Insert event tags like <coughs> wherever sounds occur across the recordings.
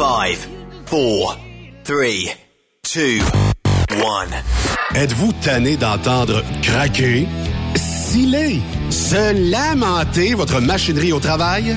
5, 4, 3, 2, 1. Êtes-vous tanné d'entendre craquer, sciller, se lamenter votre machinerie au travail?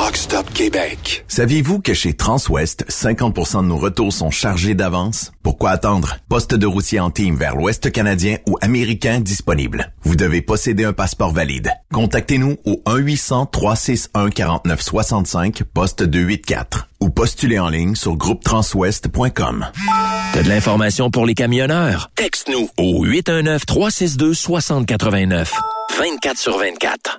Truck Stop Québec. Saviez-vous que chez Transwest, 50% de nos retours sont chargés d'avance? Pourquoi attendre? Poste de routier en team vers l'Ouest canadien ou américain disponible. Vous devez posséder un passeport valide. Contactez-nous au 1-800-361-4965, poste 284 ou postulez en ligne sur groupetranswest.com. T'as de l'information pour les camionneurs? Texte-nous au 819-362-6089. 24 sur 24.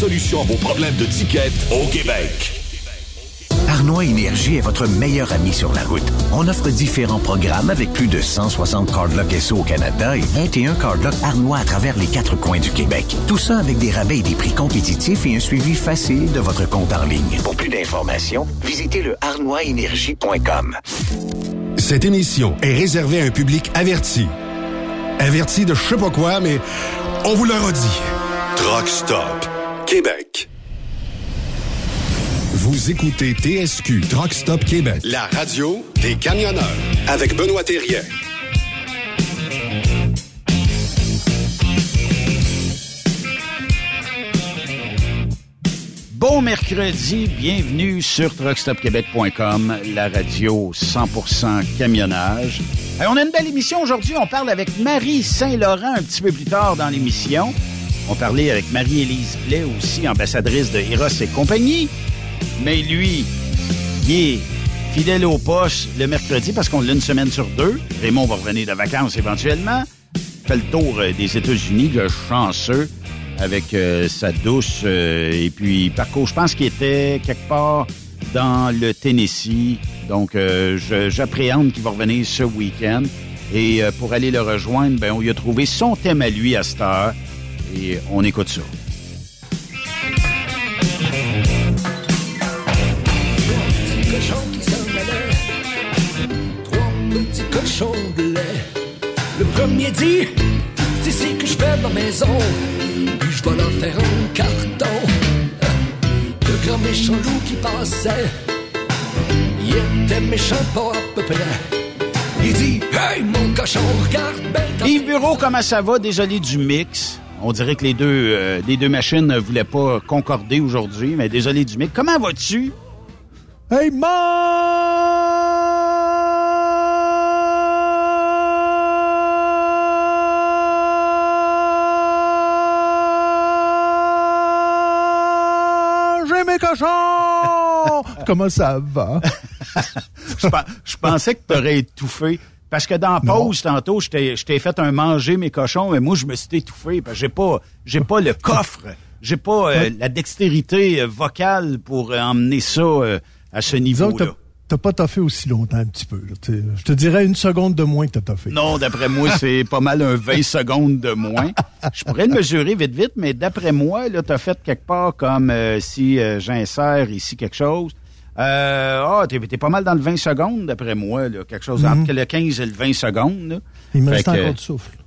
solution à vos problèmes de ticket au Québec. Arnois Énergie est votre meilleur ami sur la route. On offre différents programmes avec plus de 160 cardlocks SO au Canada et 21 cardlocks Arnois à travers les quatre coins du Québec. Tout ça avec des rabais et des prix compétitifs et un suivi facile de votre compte en ligne. Pour plus d'informations, visitez le arnoisénergie.com. Cette émission est réservée à un public averti. Averti de je sais pas quoi, mais on vous le redit. Truck Stop Québec. Vous écoutez TSQ Truck Stop Québec, la radio des camionneurs avec Benoît Thérien. Bon mercredi, bienvenue sur truckstopquebec.com, la radio 100% camionnage. On a une belle émission aujourd'hui, on parle avec Marie Saint-Laurent un petit peu plus tard dans l'émission. On parlait avec Marie-Élise Blais aussi, ambassadrice de Eros et compagnie. Mais lui, il est fidèle au poste le mercredi parce qu'on l'a une semaine sur deux. Raymond va revenir de vacances éventuellement. Fait le tour euh, des États-Unis, le chanceux, avec euh, sa douce. euh, et puis, parcours, je pense qu'il était quelque part dans le Tennessee. Donc, euh, j'appréhende qu'il va revenir ce week-end. Et pour aller le rejoindre, ben, on lui a trouvé son thème à lui à cette heure. Et on écoute ça. Le premier dit, c'est ici que je fais ma maison. Puis je vais leur faire un carton. Le grand méchant loup qui passait, il était méchant pas à peu près. Il dit, hey mon cochon, regarde ben Yves Bureau, comment ça va? Désolé du mix? On dirait que les deux, euh, les deux machines ne voulaient pas concorder aujourd'hui, mais désolé du. Comment vas-tu? Hey, J'ai mes cochons! <laughs> Comment ça va? je pensais que tu aurais étouffé. Parce que dans la pause, tantôt, je t'ai fait un manger mes cochons, mais moi, je me suis étouffé parce que j'ai pas, j'ai pas le coffre. J'ai pas euh, la dextérité euh, vocale pour euh, emmener ça euh, à ce niveau-là. t'as- pas toffé aussi longtemps, un petit peu. Je te dirais une seconde de moins que t'as toffé. Non, d'après moi, <laughs> c'est pas mal un 20 secondes de moins. Je pourrais le mesurer vite, vite, mais d'après moi, là, t'as fait quelque part comme euh, si euh, j'insère ici quelque chose. Euh, Ah, t'es, t'es pas mal dans le 20 secondes, d'après moi, là, quelque chose Mhm. entre le 15 et le 20 secondes. là. Il me reste que- encore du souffle.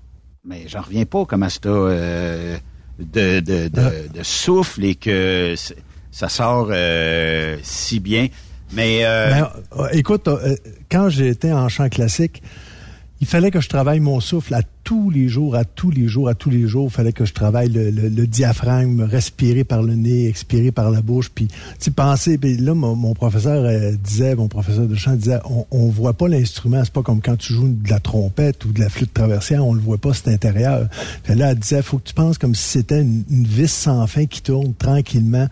Mais j'en reviens pas comment c'est euh, de, de, de, de souffle et que ça sort euh, si bien. Mais euh, Ben, euh, écoute, quand j'étais en chant classique, il fallait que je travaille mon souffle à tous les jours, à tous les jours, à tous les jours. Il fallait que je travaille le, diaphragme, respirer par le nez, expirer par la bouche, puis tu penser. Puis là, mon, mon professeur euh, disait, mon professeur de chant disait, on, voit pas l'instrument. C'est pas comme quand tu joues de la trompette ou de la flûte traversière, on le voit pas, c'est intérieur. Puis là, elle disait, faut que tu penses comme si c'était une, une vis sans fin qui tourne tranquillement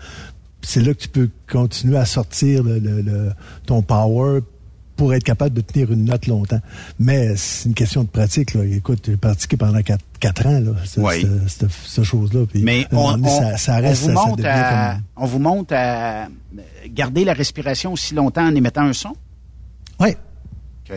c'est là que tu peux continuer à sortir le, le- le- ton power pour être capable de tenir une note longtemps. Mais c'est une question de pratique. Là. Écoute, j'ai pratiqué pendant quatre, quatre ans, là, Oui. cette, cette chose-là. Mais on, donné, on- ça, ça on reste, vous ça monte à, comme- on vous monte à garder la respiration aussi longtemps en émettant un son? Oui. OK.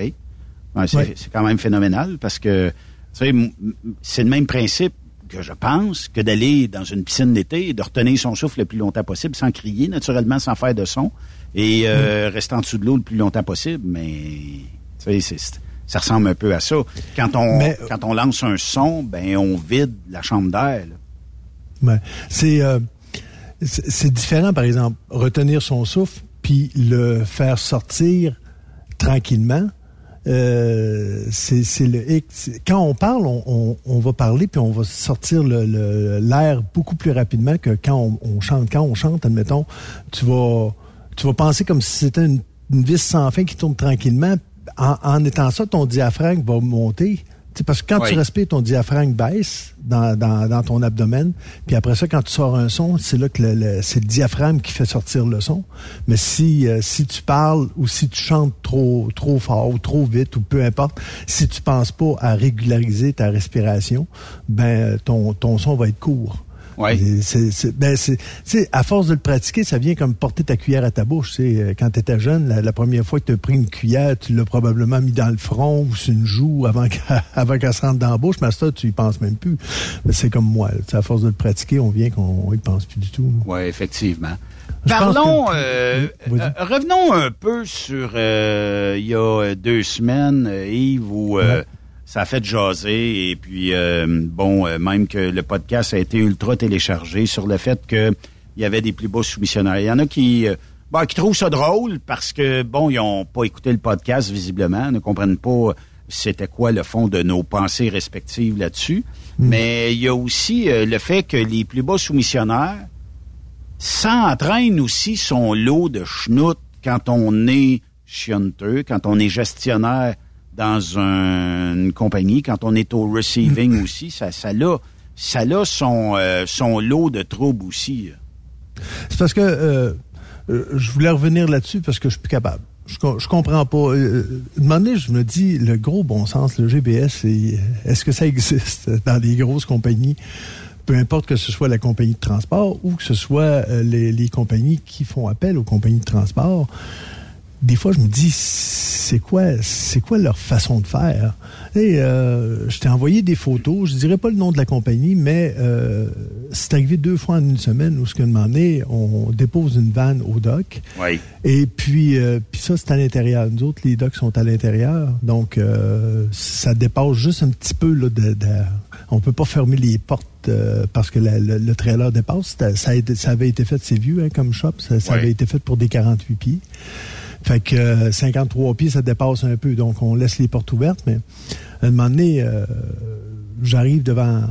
Ouais, c'est quand même phénoménal parce que c'est le même principe que je pense que d'aller dans une piscine d'été et de retenir son souffle le plus longtemps possible sans crier, naturellement, sans faire de son et Mm. euh, rester en dessous de l'eau le plus longtemps possible. Mais tu sais, c'est- ça ressemble un peu à ça. Quand on, Mais- quand on lance un son, ben on vide la chambre d'air. C'est euh, c'est c'est différent, par exemple, retenir son souffle puis le faire sortir tranquillement. Euh, c'est le. Quand on parle, on, on, va parler puis on va sortir l'air le, beaucoup plus rapidement que quand on, on, chante. Quand on chante, admettons, tu vas tu vas penser comme si c'était une, une vis sans fin qui tourne tranquillement. En, en étant ça, ton diaphragme va monter parce que quand tu respires, ton diaphragme baisse dans, dans, dans, ton abdomen. Puis après ça, quand tu sors un son, c'est là que le, c'est le diaphragme qui fait sortir le son. Mais si, euh, si tu parles ou si tu chantes trop, trop fort ou trop vite ou peu importe, si tu penses pas à régulariser ta respiration, ben ton, ton son va être court. Ouais. C'est, ben c'est, à force de le pratiquer, ça vient comme porter ta cuillère à ta bouche. C'est euh, quand tu étais jeune, la, première fois que tu as pris une cuillère, tu l'as probablement mis dans le front ou sur une joue avant qu'elle, <laughs> avant qu'elle se rentre dans la bouche, mais ça, tu y penses même plus. C'est comme moi. À force de le pratiquer, on vient qu'on y pense plus du tout. Oui, effectivement. Parlons, euh, euh, revenons un peu sur il y a deux semaines, Yves, où ça a fait jaser et puis euh, bon, euh, même que le podcast a été ultra téléchargé sur le fait que il y avait des plus beaux soumissionnaires. Il y en a qui euh, bah, qui trouvent ça drôle parce que bon, ils ont pas écouté le podcast visiblement, ne comprennent pas c'était quoi le fond de nos pensées respectives là-dessus. Hmm. Mais il y a aussi le fait que les plus beaux soumissionnaires s'entraînent aussi son lot de schnout quand on est chionteux, quand on est gestionnaire dans une compagnie, quand on est au receiving mm. aussi, ça, ça a, ça a son, euh, son lot de troubles aussi. C'est parce que euh, euh, je voulais revenir là-dessus parce que je suis plus capable. Je, je comprends pas. Euh, moment je me dis, le gros bon sens, le GBS, est-ce que ça existe <laughs> dans les grosses compagnies? Peu importe que ce soit la compagnie de transport ou que ce soit les, les compagnies qui font appel aux compagnies de transport des fois, je me dis, c'est quoi, c'est quoi leur façon de faire? Et euh, je t'ai envoyé des photos, je dirais pas le nom de la compagnie, mais euh, c'est arrivé deux fois en une semaine où ce qu'on demande est, on dépose une vanne au dock. Oui. Et puis, euh, puis ça, c'est à l'intérieur. Nous autres, les docks sont à l'intérieur. Donc, ça dépasse juste un petit peu là, de, de on peut pas fermer les portes euh, parce que le, trailer dépasse. Ça, ça, avait été fait, c'est vieux hein, comme shop, ça, ça avait été fait pour des 48 pieds. Fait que 53 euh, pieds, ça dépasse un peu. Donc, on laisse les portes ouvertes. Mais à un moment donné, euh, j'arrive devant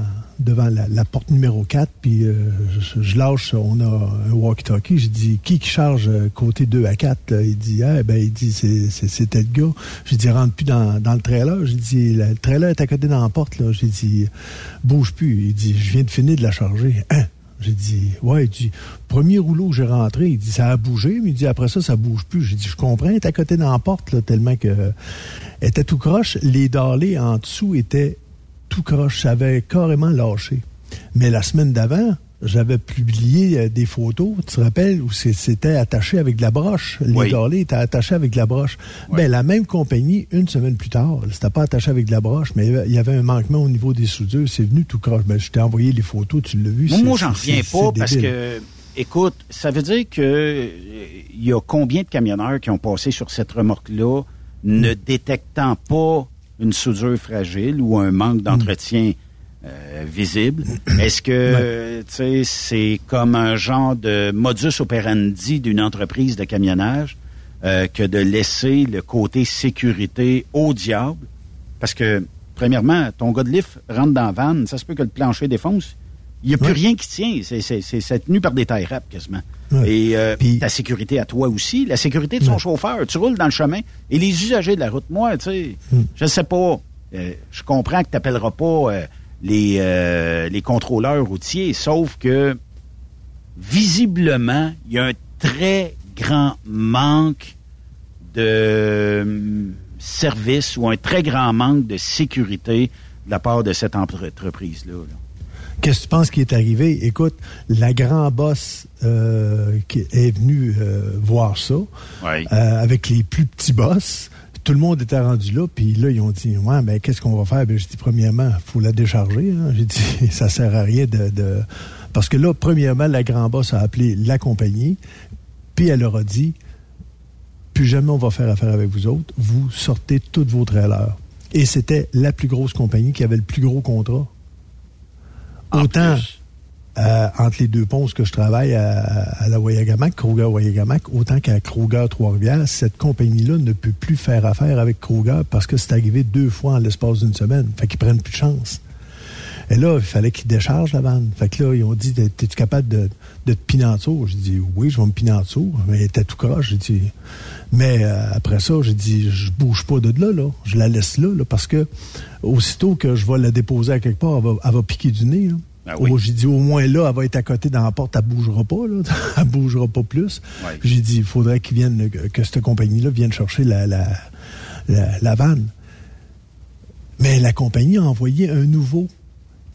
devant la, porte numéro 4, puis euh, je, lâche, on a un walkie-talkie, je dis, qui qui charge côté 2 à 4? Il dit, ah, ben, il dit, c'est tel gars. J'ai dit, rentre plus dans, dans le trailer. J'ai dit, le trailer est à côté dans la porte, là. J'ai dit, bouge plus. Il dit, je viens de finir de la charger. <clears throat> J'ai dit, ouais, il dit, premier rouleau que j'ai rentré, il dit, ça a bougé, mais il dit, après ça, ça bouge plus. J'ai dit, je comprends, elle est à côté dans porte, là, tellement que, était tout croche. Les dallés en dessous étaient tout croche. Ça avait carrément lâché. Mais la semaine d'avant, j'avais publié euh, des photos, tu te rappelles, où c'était attaché avec de la broche. Les oui. étaient attachés avec de la broche. Ben, la même compagnie, une semaine plus tard, c'était pas attaché avec de la broche, mais il y avait un manquement au niveau des soudures. C'est venu tout croche. Ben, je t'ai envoyé les photos, tu l'as vu. Moi, moi j'en reviens pas parce que, écoute, ça veut dire que il y a combien de camionneurs qui ont passé sur cette remorque-là ne hmm. détectant pas une soudure fragile ou un manque d'entretien euh, visible. Est-ce que tu sais c'est comme un genre de modus operandi d'une entreprise de camionnage euh, que de laisser le côté sécurité au diable? Parce que, premièrement, ton gars de lift rentre dans la van, ça se peut que le plancher défonce. Il n'y a plus rien qui tient. C'est tenu par des tailles rap quasiment. Et euh, ta sécurité à toi aussi, la sécurité de son chauffeur. Tu roules dans le chemin et les usagers de la route, moi, tu sais, mm. je sais pas. je comprends que tu n'appelleras pas les, euh, les contrôleurs routiers, sauf que visiblement, il y a un très grand manque de hum, service ou un très grand manque de sécurité de la part de cette entreprise-là. Qu'est-ce que tu penses qui est arrivé? Écoute, la grand boss euh, qui est venue euh, voir ça avec les plus petits boss tout le monde était rendu là, puis là, ils ont dit, ouais, mais qu'est-ce qu'on va faire? Ben, j'ai dit, premièrement, il faut la décharger. Hein. J'ai dit, <laughs> ça sert à rien de, Parce que là, premièrement, la grand boss a appelé la compagnie, puis elle leur a dit, plus jamais on va faire affaire avec vous autres, vous sortez toutes vos trailers. Et c'était la plus grosse compagnie qui avait le plus gros contrat. autant, euh, entre les deux ponts que je travaille à, la Wayagamac, Kruger Wayagamac, autant qu'à Kruger Trois-Rivières, cette compagnie-là ne peut plus faire affaire avec Kruger parce que c'est arrivé deux fois en l'espace d'une semaine. Fait qu'ils prennent plus de chance. Et là, il fallait qu'ils déchargent la vanne. Fait que là, ils ont dit, t'es-tu capable de, de te piner en dessous? J'ai dit, oui, je vais me piner en dessous. Mais était tout croche. J'ai dit, mais euh, après ça, j'ai dit, je bouge pas de là, là. Je la laisse là, là, parce que aussitôt que je vais la déposer à quelque part, elle va, elle va piquer du nez. Ah oh, j'ai dit au moins là, elle va être à côté dans la porte, elle bougera pas, là. <laughs> elle bougera pas plus. J'ai dit, il faudrait qu'ils viennent, que cette compagnie-là vienne chercher la, la, la, vanne. Mais la compagnie a envoyé un nouveau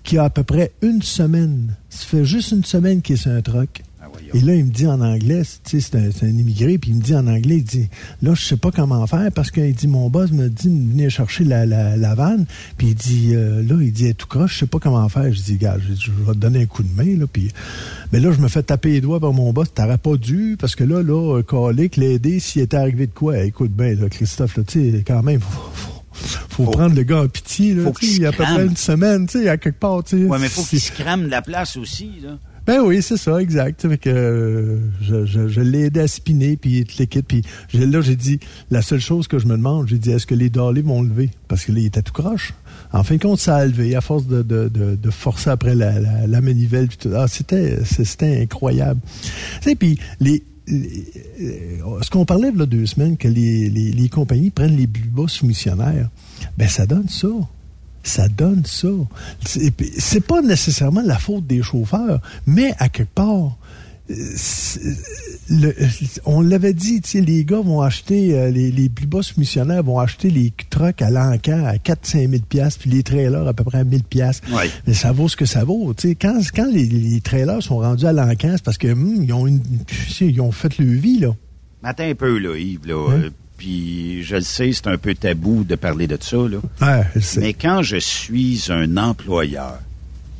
qui a à peu près une semaine. Ça fait juste une semaine qu'il est sur un truck. Et là, il me dit en anglais, c'est un, immigré, puis il me dit en anglais, il dit, là, je sais pas comment faire parce qu'il dit, mon boss me dit de venir chercher la, la, vanne, puis il dit, euh, là, il dit, tout croche, je sais pas comment faire. Je dis, gars, je, vais te donner un coup de main, là, puis, mais là, je me fais taper les doigts par mon boss, t'aurais pas dû, parce que là, là, Colic, l'aider s'il était arrivé de quoi? Écoute bien, là, Christophe, là, tu sais, quand même, faut, faut, prendre le gars en pitié, là, il y a à peu près une semaine, tu sais, à quelque part, tu sais. Ouais, mais faut qu'il se crame la place aussi, là. Ben oui, c'est ça, exact. Que, euh, je, l'ai aidé à spinner, puis tout l'équipe. Puis là, j'ai dit, la seule chose que je me demande, j'ai dit, est-ce que les dollies vont lever? Parce que là, il était tout croche. En fin de compte, ça a levé à force de, de, de, forcer après la, la, manivelle. Tout. Ah, c'était, c'était incroyable. Tu sais, puis les, ce qu'on parlait là deux semaines, que les, les, les compagnies prennent les plus bas soumissionnaires, ben ça donne ça ça donne ça. C'est pas nécessairement la faute des chauffeurs, mais à quelque part, le, on l'avait dit, les gars vont acheter, euh, les, les, plus bas missionnaires vont acheter les trucks à l'encan à 4-5 000 puis les trailers à peu près à 1000 Mais ça vaut ce que ça vaut. quand quand les, trailers sont rendus à l'encan, c'est parce que hmm, ils, ont une, ils ont fait le vie. là. Matin un peu, là, Yves. Là, hein? Puis je le sais, c'est un peu tabou de parler de ça, là. Mais quand je suis un employeur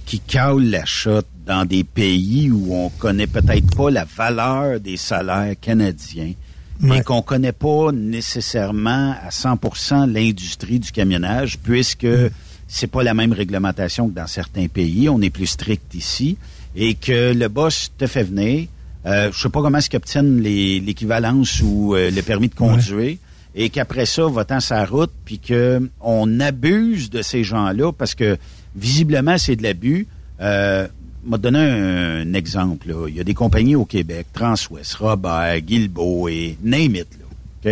qui cale la chute dans des pays où on connaît peut-être pas la valeur des salaires canadiens, mais qu'on connaît pas nécessairement à 100% l'industrie du camionnage, puisque mm. c'est pas la même réglementation que dans certains pays, on est plus strict ici, et que le boss te fait venir, euh, je sais pas comment est-ce qu'ils obtiennent l'équivalence ou euh, le permis de conduire. Et qu'après ça, va sa route, puis qu'on abuse de ces gens-là parce que visiblement, c'est de l'abus. Euh, m'a donné un, exemple. Il y a des compagnies au Québec, Transwest, Robert, Guilbeault et name it, là,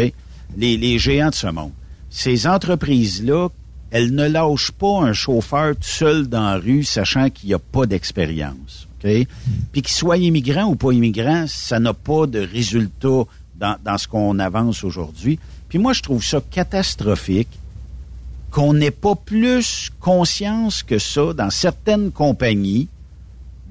les, les géants de ce monde. Ces entreprises-là, elles ne lâchent pas un chauffeur tout seul dans la rue, sachant qu'il n'y a pas d'expérience. Puis qu'il soit immigrant ou pas immigrant, ça n'a pas de résultat dans, ce qu'on avance aujourd'hui. Puis moi, je trouve ça catastrophique qu'on n'ait pas plus conscience que ça dans certaines compagnies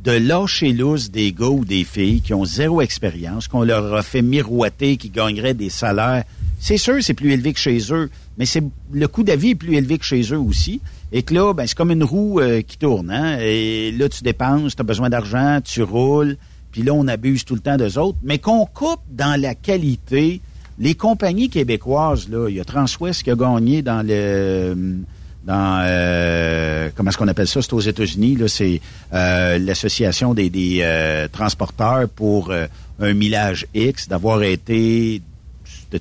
de lâcher loose des gars ou des filles qui ont zéro expérience, qu'on leur a fait miroiter, qui gagneraient des salaires. C'est sûr, c'est plus élevé que chez eux, mais c'est le coût d'avis est plus élevé que chez eux aussi. Et que là, ben, c'est comme une roue euh, qui tourne. Hein? Et là, tu dépenses, tu as besoin d'argent, tu roules, puis là, on abuse tout le temps d'eux autres. Mais qu'on coupe dans la qualité, les compagnies québécoises, là, il y a Transwest qui a gagné dans le dans euh, comment est-ce qu'on appelle ça, c'est aux États-Unis, là, c'est euh, l'association des, des transporteurs pour un millage X, d'avoir été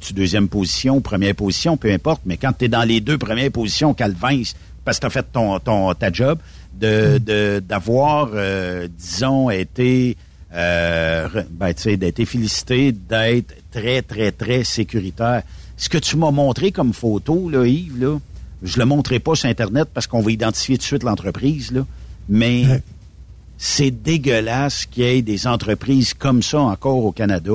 tu deuxième position, première position, peu importe, mais quand tu es dans les deux premières positions, Calvin, parce que tu as fait ton, ton, ta job, de, mm. d'avoir, euh, disons, été, euh, ben, d'être félicité, d'être très, très, très sécuritaire. Ce que tu m'as montré comme photo, là, Yves, là, je le montrerai pas sur Internet parce qu'on va identifier tout de suite l'entreprise, là, mais c'est dégueulasse qu'il y ait des entreprises comme ça encore au Canada.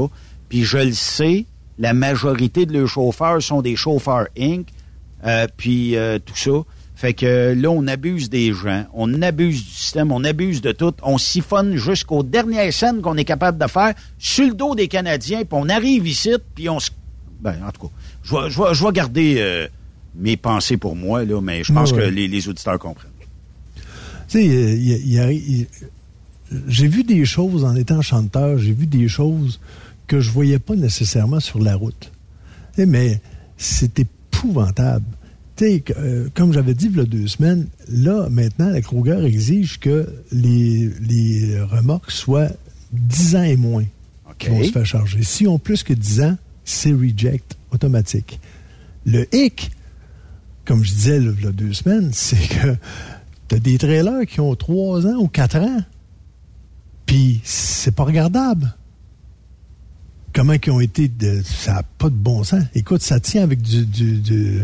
Puis je le sais, la majorité de leurs chauffeurs sont des chauffeurs Inc., euh, puis euh, tout ça. Fait que là, on abuse des gens, on abuse du système, on abuse de tout. On siphonne jusqu'aux dernières scènes qu'on est capable de faire sur le dos des Canadiens, puis on arrive ici, puis on se... Ben, en tout cas, je vais, je je vais garder euh, mes pensées pour moi, là, mais je pense que les, auditeurs comprennent. Tu sais, j'ai vu des choses en étant chanteur, j'ai vu des choses que je voyais pas nécessairement sur la route. Mais c'est épouvantable euh, comme j'avais dit il y a deux semaines, là, maintenant, la Kruger exige que les, les remorques soient 10 ans et moins qui vont se faire charger. Si on plus que 10 ans, c'est reject automatique. Le hic, comme je disais il y a deux semaines, <laughs> c'est que tu as des trailers qui ont 3 ans ou 4 ans. Puis c'est pas regardable comment ils ont été de, ça n'a pas de bon sens. Écoute, ça tient avec du, du,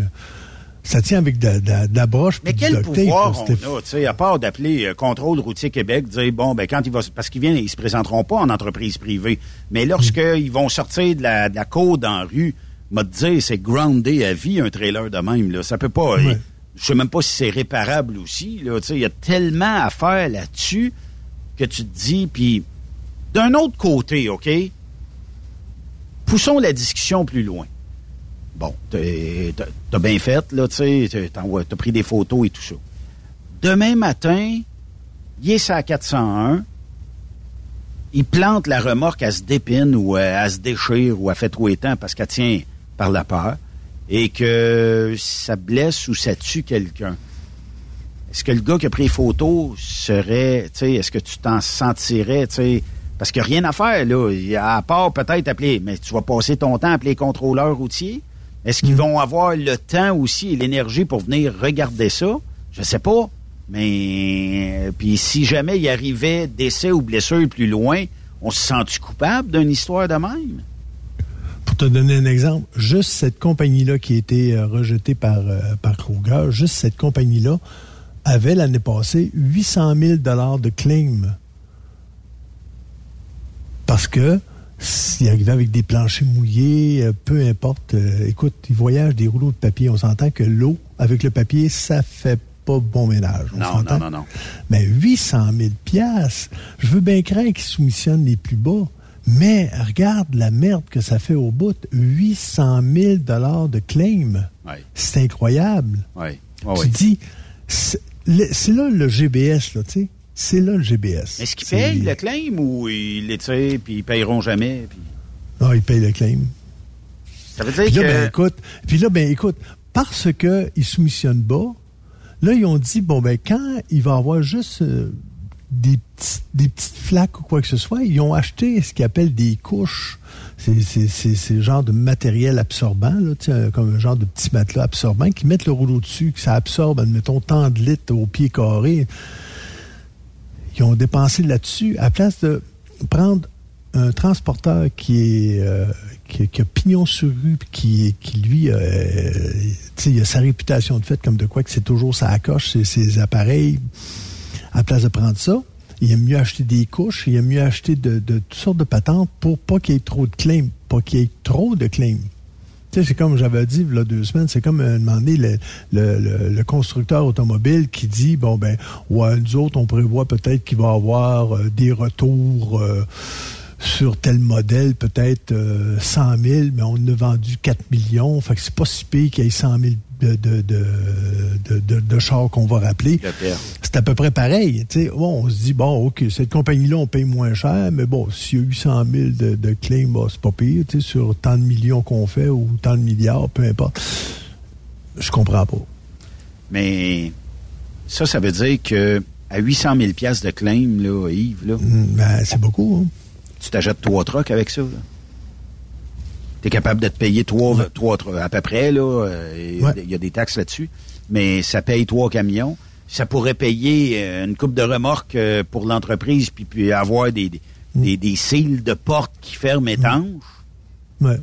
ça tient avec de, la broche. Mais quel pouvoir on a, tu sais, à part d'appeler euh, Contrôle routier Québec, dire bon, ben quand il va, parce qu'ils viennent, ils se présenteront pas en entreprise privée, mais lorsqu'ils vont sortir de la, de la côte en rue, m'a dit c'est groundé à vie un trailer de même là, ça peut pas. Je sais même pas si c'est réparable aussi là, tu sais, il y a tellement à faire là-dessus que tu te dis, puis d'un autre côté, ok poussons la discussion plus loin. Bon, t'as bien fait, là, tu sais, t'as pris des photos et tout ça. Demain matin, il est à 401, il plante la remorque, à se dépine ou à se déchire ou à fait trop étang parce qu'elle tient par la peur et que ça blesse ou ça tue quelqu'un. Est-ce que le gars qui a pris les photos serait, tu sais, est-ce que tu t'en sentirais, tu sais, parce qu'il n'y a rien à faire, là. À part peut-être appeler, mais tu vas passer ton temps à appeler les contrôleurs routiers? Est-ce qu'ils vont avoir le temps aussi et l'énergie pour venir regarder ça? Je sais pas. Mais puis si jamais il arrivait décès ou blessure plus loin, on se sent-tu coupable d'une histoire de même? Pour te donner un exemple, juste cette compagnie-là qui a été euh, rejetée par, euh, par Kruger, juste cette compagnie-là avait l'année passée 800 000 de claims parce que s'il arrivait avec des planchers mouillés, euh, peu importe. Euh, écoute, il voyage des rouleaux de papier. On s'entend que l'eau avec le papier, ça fait pas bon ménage. non, non, non, non. Mais 800 000 piastres, je veux bien craindre qu'ils soumissionnent les plus bas. Mais regarde la merde que ça fait au bout. 800 000 dollars de claim. C'est incroyable. Oui. tu dis, c'est là le GBS, là, tu sais. C'est là le GBS. Est-ce qu'ils payent le claim ou ils l'étirent puis ils payeront jamais? Puis... Non, ils payent le claim. Ça veut dire puis là, que... Ben, écoute, puis là, ben écoute, parce qu'ils soumissionnent bas, là, ils ont dit, bon, ben quand il va avoir juste euh, des, des petites flaques ou quoi que ce soit, ils ont acheté ce qu'ils appellent des couches. C'est le genre de matériel absorbant, là, comme un genre de petit matelas absorbant, qui mettent le rouleau dessus, que ça absorbe, admettons, tant de litres au pied carré qui ont dépensé là-dessus, à place de prendre un transporteur qui euh, a pignon sur rue, qui, qui lui, euh, a sa réputation de fait comme de quoi que c'est toujours ça coche, ses, appareils. À place de prendre ça, il aime mieux acheter des couches, il aime mieux acheter de, de toutes sortes de patentes pour pas qu'il y ait trop de claims, pas qu'il y ait trop de claims c'est comme j'avais dit il y a deux semaines, c'est comme euh, demander le, le, constructeur automobile qui dit bon ben ouais, nous autres, on prévoit peut-être qu'il va y avoir euh, des retours euh, sur tel modèle, peut-être 100 000, mais on a vendu 4 millions. Fait que c'est pas si pire qu'il y ait 100 000 de, de, de, de, chars qu'on va rappeler. C'est à peu près pareil. Bon, on se dit, bon, OK, cette compagnie-là, on paye moins cher, mais bon, s'il y a 800 000 de, de claims, bah, c'est pas pire, sur tant de millions qu'on fait ou tant de milliards, peu importe. Je comprends pas. Mais ça, ça veut dire que à 800 000 de claims, là, Yves, là... Mm, ben, c'est beaucoup, hein. Tu t'achètes trois trucks avec ça, là? Tu es capable de te payer trois, trois, à peu près, là. Euh, il y a des taxes là-dessus. Mais ça paye trois camions. Ça pourrait payer euh, une coupe de remorques euh, pour l'entreprise, puis, puis avoir des, des, des, cils de porte qui ferment étanches. Ouais.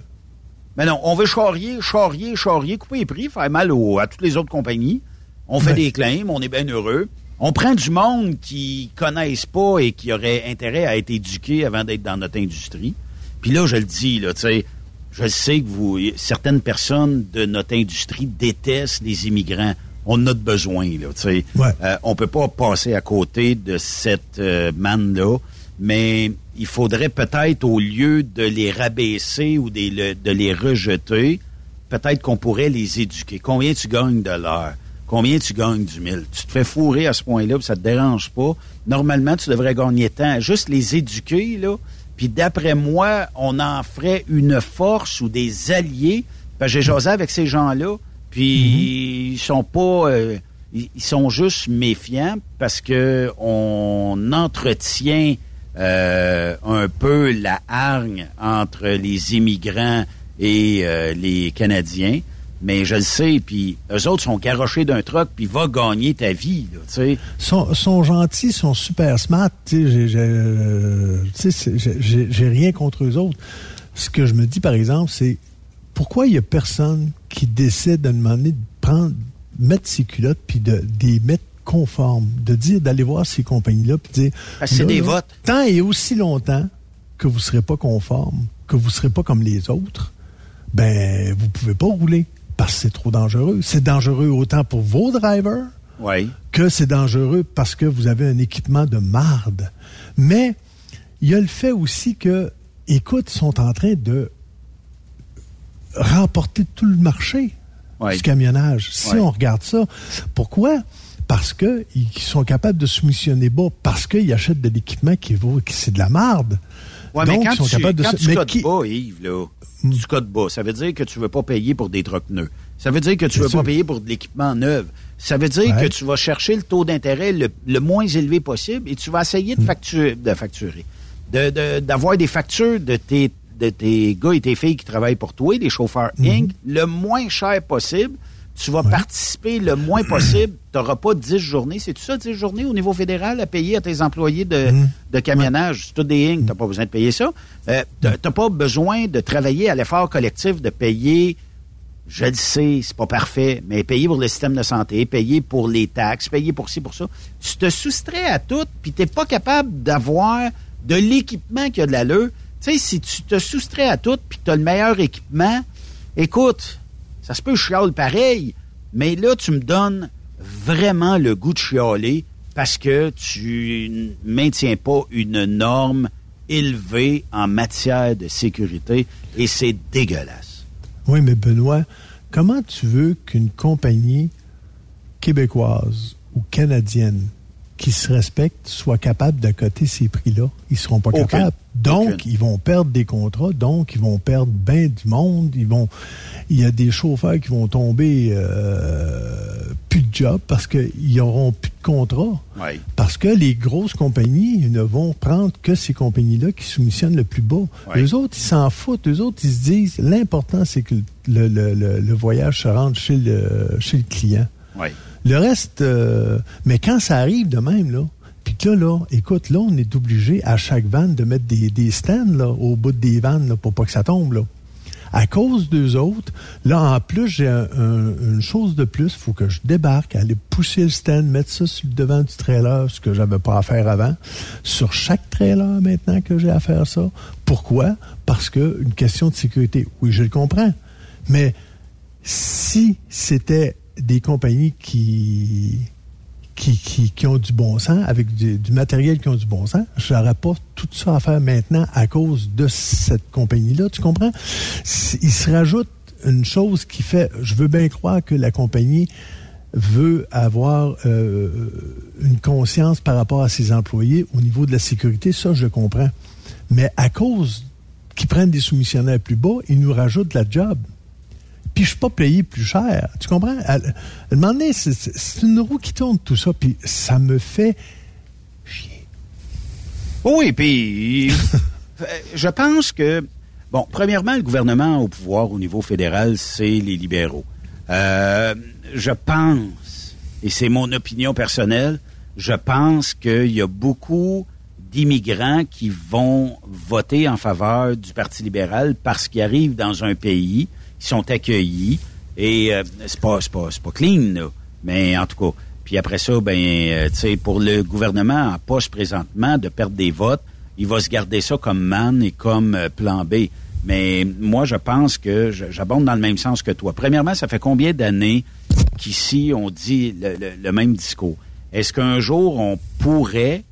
Mais non, on veut charrier, charrier, charrier, couper les prix, faire mal à toutes les autres compagnies. On fait des claims, on est bien heureux. On prend du monde qui connaissent pas et qui aurait intérêt à être éduqué avant d'être dans notre industrie. Puis là, je le dis, là, tu sais, je sais que vous, certaines personnes de notre industrie détestent les immigrants. On a de besoin, là, tu sais. Euh, on peut pas passer à côté de cette euh, manne-là, mais il faudrait peut-être, au lieu de les rabaisser ou de, de les rejeter, peut-être qu'on pourrait les éduquer. Combien tu gagnes de l'heure? Combien tu gagnes du mille? Tu te fais fourrer à ce point-là, ça te dérange pas. Normalement, tu devrais gagner tant. Juste les éduquer, là, puis d'après moi, on en ferait une force ou des alliés. Parce que j'ai jasé avec ces gens-là, Puis ils sont pas, euh, ils ils sont juste méfiants parce que on entretient euh, un peu la hargne entre les immigrants et euh, les Canadiens. Mais je le sais, puis eux autres sont garochés d'un truck, puis va gagner ta vie, tu sais. sont, sont gentils, sont super smart. Tu sais, j'ai- euh, j'ai- rien contre eux autres. Ce que je me dis, par exemple, c'est pourquoi il y a personne qui décide de demander de prendre, mettre ses culottes puis de, de les mettre conformes, de dire d'aller voir ces compagnies-là puis de dire. C'est des là, votes. Tant et aussi longtemps que vous serez pas conforme, que vous serez pas comme les autres, ben vous pouvez pas rouler parce que c'est trop dangereux. C'est dangereux autant pour vos drivers que c'est dangereux parce que vous avez un équipement de marde. Mais il y a le fait aussi que, écoute, ils sont en train de remporter tout le marché Ouais. du camionnage. Si Ouais. on regarde ça, pourquoi? Parce que ils sont capables de soumissionner bas, parce qu'ils achètent de l'équipement qui vaut, qui c'est de la marde. Ouais, Donc, mais quand ils sont tu, capables de quand se- tu mais cotes qui- bas, Yves, là, tu cotes bas, ça veut dire que tu veux pas payer pour des trucks neufs. Ça veut dire que tu Bien veux sûr. pas payer pour de l'équipement neuf. Ça veut dire Ouais. que tu vas chercher le taux d'intérêt le, le moins élevé possible et tu vas essayer de, Mm. facturer, de facturer. De- de- D'avoir des factures de tes, de tes gars et tes filles qui travaillent pour toi, des chauffeurs Mm-hmm. Inc., le moins cher possible. Tu vas participer le moins possible. Tu n'auras pas 10 journées. C'est tout ça, 10 journées au niveau fédéral à payer à tes employés de, Mm. de camionnage? C'est tout des. Tu n'as pas besoin de payer ça. Euh, tu n'as pas besoin de travailler à l'effort collectif, de payer, je le sais, c'est pas parfait, mais payer pour le système de santé, payer pour les taxes, payer pour ci, pour ça. Tu te soustrais à tout, puis tu n'es pas capable d'avoir de l'équipement qui a de l'allure. Tu sais, si tu te soustrais à tout, puis tu as le meilleur équipement, écoute, ça se peut chiale pareil, mais là, tu me donnes vraiment le goût de chialer parce que tu ne maintiens pas une norme élevée en matière de sécurité et c'est dégueulasse. Oui, mais Benoît, comment tu veux qu'une compagnie québécoise ou canadienne qui se respecte soit capable d'accoter ces prix-là? Ils seront pas capables. Donc, Aucune. ils vont perdre des contrats, donc ils vont perdre bien du monde. Ils vont, il y a des chauffeurs qui vont tomber euh, plus de job parce qu'ils auront plus de contrats. Oui. Parce que les grosses compagnies ne vont prendre que ces compagnies-là qui soumissionnent le plus bas. Ouais. Eux autres, ils s'en foutent. Eux autres, ils se disent, l'important, c'est que le, le- le- le voyage se rende chez le, chez le client. Oui. Le reste, euh, mais quand ça arrive de même, là, puis là, écoute, là, on est obligé à chaque vanne de mettre des, stands là, au bout des vannes pour pas que ça tombe. Là. À cause d'eux autres, là, en plus, j'ai un- un- une chose de plus. Il faut que je débarque, aller pousser le stand, mettre ça sur le devant du trailer, ce que j'avais pas à faire avant. Sur chaque trailer, maintenant que j'ai à faire ça. Pourquoi? Parce que une question de sécurité. Oui, je le comprends. Mais si c'était des compagnies qui, qui, ont du bon sens, avec du, matériel qui ont du bon sens, je n'aurais pas tout ça à faire maintenant à cause de cette compagnie-là. Tu comprends? Il se rajoute une chose qui fait, je veux bien croire que la compagnie veut avoir euh, une conscience par rapport à ses employés au niveau de la sécurité, ça je comprends. Mais à cause qu'ils prennent des soumissionnaires plus bas, ils nous rajoutent la job puis je suis pas payé plus cher. Tu comprends? À, à un moment donné, c'est- une roue qui tourne, tout ça, puis ça me fait... Oui, puis euh, je pense que, bon, premièrement, le gouvernement au pouvoir au niveau fédéral, c'est les libéraux. Euh, je pense, et c'est mon opinion personnelle, je pense qu'il y a beaucoup d'immigrants qui vont voter en faveur du Parti libéral parce qu'ils arrivent dans un pays, ils sont accueillis, et euh, c'est pas, pas, pas clean, là, mais en tout cas. Puis après ça, ben, euh, tu sais, pour le gouvernement en poste présentement de perdre des votes, il va se garder ça comme man et comme euh, plan B. Mais moi, je pense que j'abonde dans le même sens que toi. Premièrement, ça fait combien d'années qu'ici on dit le, le- le même discours? Est-ce qu'un jour on pourrait